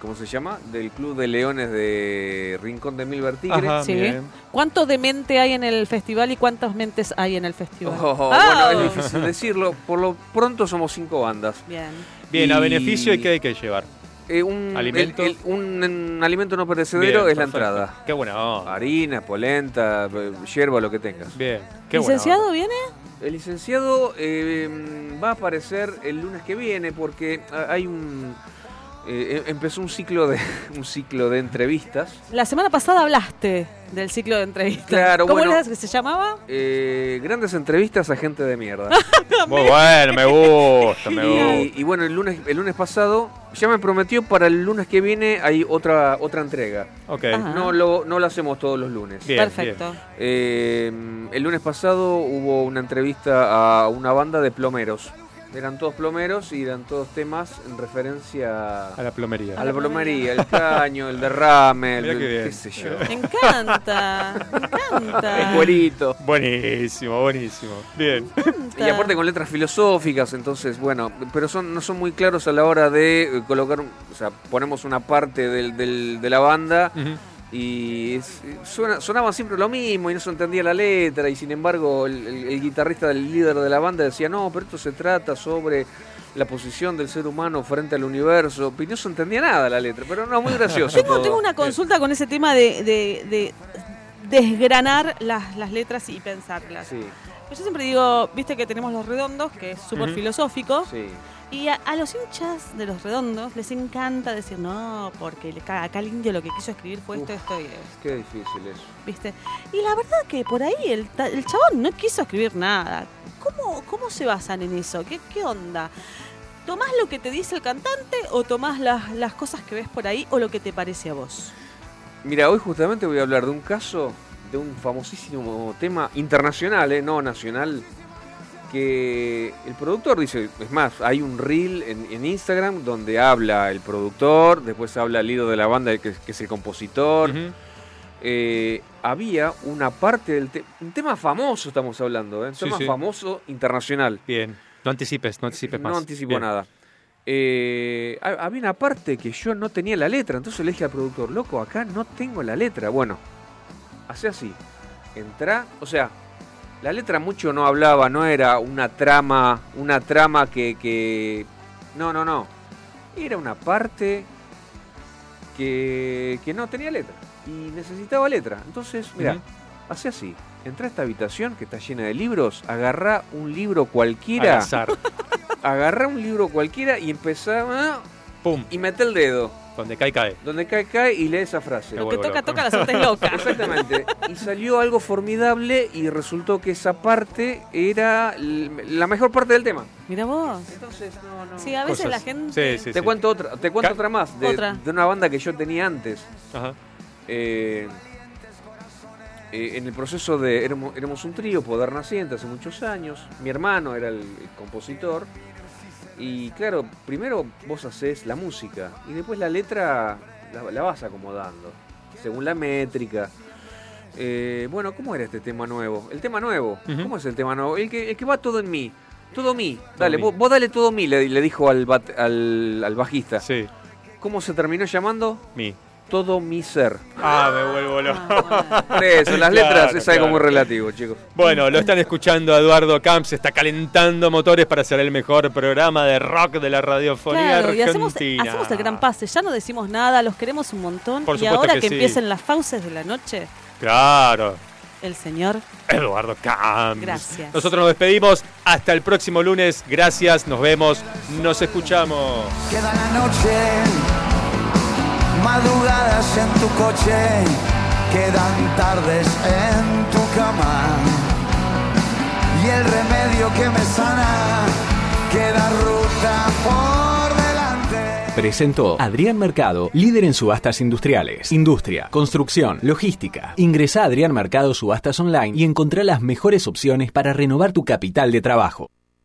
¿Cómo se llama? Del Club de Leones de Rincón de Milver Tigre. Sí. ¿Cuánto de mente hay en el festival y cuántas mentes hay en el festival? Oh, Ah. Bueno, es difícil decirlo. Por lo pronto somos cinco bandas. Bien. Bien, a beneficio, ¿y qué hay que llevar? Eh, un, ¿Alimento? el- el- un, un alimento no perecedero Bien, es la entrada. Qué buena onda. Harina, polenta, eh, hierba, lo que tengas. Bien. Qué ¿Licenciado viene? El licenciado eh, va a aparecer el lunes que viene porque hay un eh, empezó un ciclo de <laughs> un ciclo de entrevistas. La semana pasada hablaste del ciclo de entrevistas. Claro, ¿Cómo bueno. era que se llamaba? eh, grandes entrevistas a gente de mierda. <laughs> Muy bueno, me gusta, me y, gusta. y bueno, el lunes, el lunes pasado ya me prometió para el lunes que viene hay otra otra entrega. Ok. Ajá. No lo, no lo hacemos todos los lunes. Bien, Perfecto. Eh, el lunes pasado hubo una entrevista a una banda de plomeros. Eran todos plomeros y eran todos temas en referencia A la plomería. a la plomería, el caño, el derrame, el, qué sé yo. Me encanta, me encanta. El cuerito. Buenísimo, buenísimo. Bien. Y aparte con letras filosóficas, entonces, bueno, pero son no son muy claros a la hora de colocar, o sea, ponemos una parte del, del- de la banda y suena- sonaban siempre lo mismo y no se entendía la letra y sin embargo el, el- el guitarrista del líder de la banda decía, no, pero esto se trata sobre la posición del ser humano frente al universo, y no se entendía nada la letra, pero no, muy gracioso. Tengo, todo. tengo una consulta con ese tema de, de- de desgranar las, las letras y pensarlas. Sí, Yo siempre digo, viste que tenemos los redondos, que es súper filosófico, sí. Y a, a los hinchas de los redondos les encanta decir, no, porque acá el indio lo que quiso escribir fue esto, esto y esto. Qué difícil eso. ¿Viste? Y la verdad que por ahí el, el chabón no quiso escribir nada. ¿Cómo, cómo se basan en eso? ¿Qué, qué onda? ¿Tomás lo que te dice el cantante o tomás las, las cosas que ves por ahí o lo que te parece a vos? Mira, hoy justamente voy a hablar de un caso, de un famosísimo tema internacional, eh, no nacional, que el productor dice, es más, hay un reel en, en Instagram donde habla el productor, después habla el líder de la banda que, que es el compositor. Eh, había una parte del tema, un tema famoso estamos hablando, ¿eh? un Sí, tema sí. famoso internacional. Bien, no anticipes, no anticipes más. No anticipo Bien. nada. Eh, ha- había una parte que yo no tenía la letra, entonces le dije al productor, loco, acá no tengo la letra. Bueno, hace así, entra, o sea, la letra mucho no hablaba, no era una trama, una trama que, que... No, no, no. Era una parte que, que no tenía letra y necesitaba letra. Entonces, mira, Ujú. hace así. Entra a esta habitación que está llena de libros, agarrá un libro cualquiera. Al azar. <laughs> Agarrá un libro cualquiera y empezá. ah, Pum. Y mete el dedo. Donde cae, cae. Donde cae, cae y lee esa frase. Lo que toca, loco. toca, la suerte es loca. <laughs> Exactamente. Y salió algo formidable y resultó que esa parte era la mejor parte del tema. Mira vos. Entonces, no, no. Sí, a veces Cosas. la gente... te cuento otra, te cuento Ca- otra más de, Otra. de una banda que yo tenía antes. Ajá. Eh, eh, en el proceso de éramos, éramos un trío, Poder Naciente, hace muchos años. Mi hermano era el, el compositor. Y claro, primero vos haces la música y después la letra la, la vas acomodando, según la métrica. Eh, bueno, ¿cómo era este tema nuevo? El tema nuevo, ¿cómo es el tema nuevo? El que, el que va todo en mí. Todo mí. Dale, mí. Vos, vos dale todo mí, le, le dijo al, bat- al, al bajista. Sí. ¿Cómo se terminó llamando? Mi. Todo mi ser. Ah, me vuelvo loco. Por eso, las letras Claro, es algo claro. muy relativo, chicos. Bueno, lo están escuchando Eduardo Camps, está calentando motores para hacer el mejor programa de rock de la radiofonía Claro, y hacemos, argentina. hacemos el gran pase, ya no decimos nada, los queremos un montón. Por y supuesto ahora que que, sí. empiecen las fauces de la noche, Claro, el señor. Eduardo Camps. Gracias. Nosotros nos despedimos, hasta el próximo lunes, gracias, nos vemos, nos escuchamos. Queda la noche, madrugadas en tu coche, quedan tardes en tu cama. Y el remedio que me sana, queda ruta por delante. Presentó Adrián Mercado, líder en subastas industriales, industria, construcción, logística. Ingresa a Adrián Mercado Subastas Online y encontrá las mejores opciones para renovar tu capital de trabajo.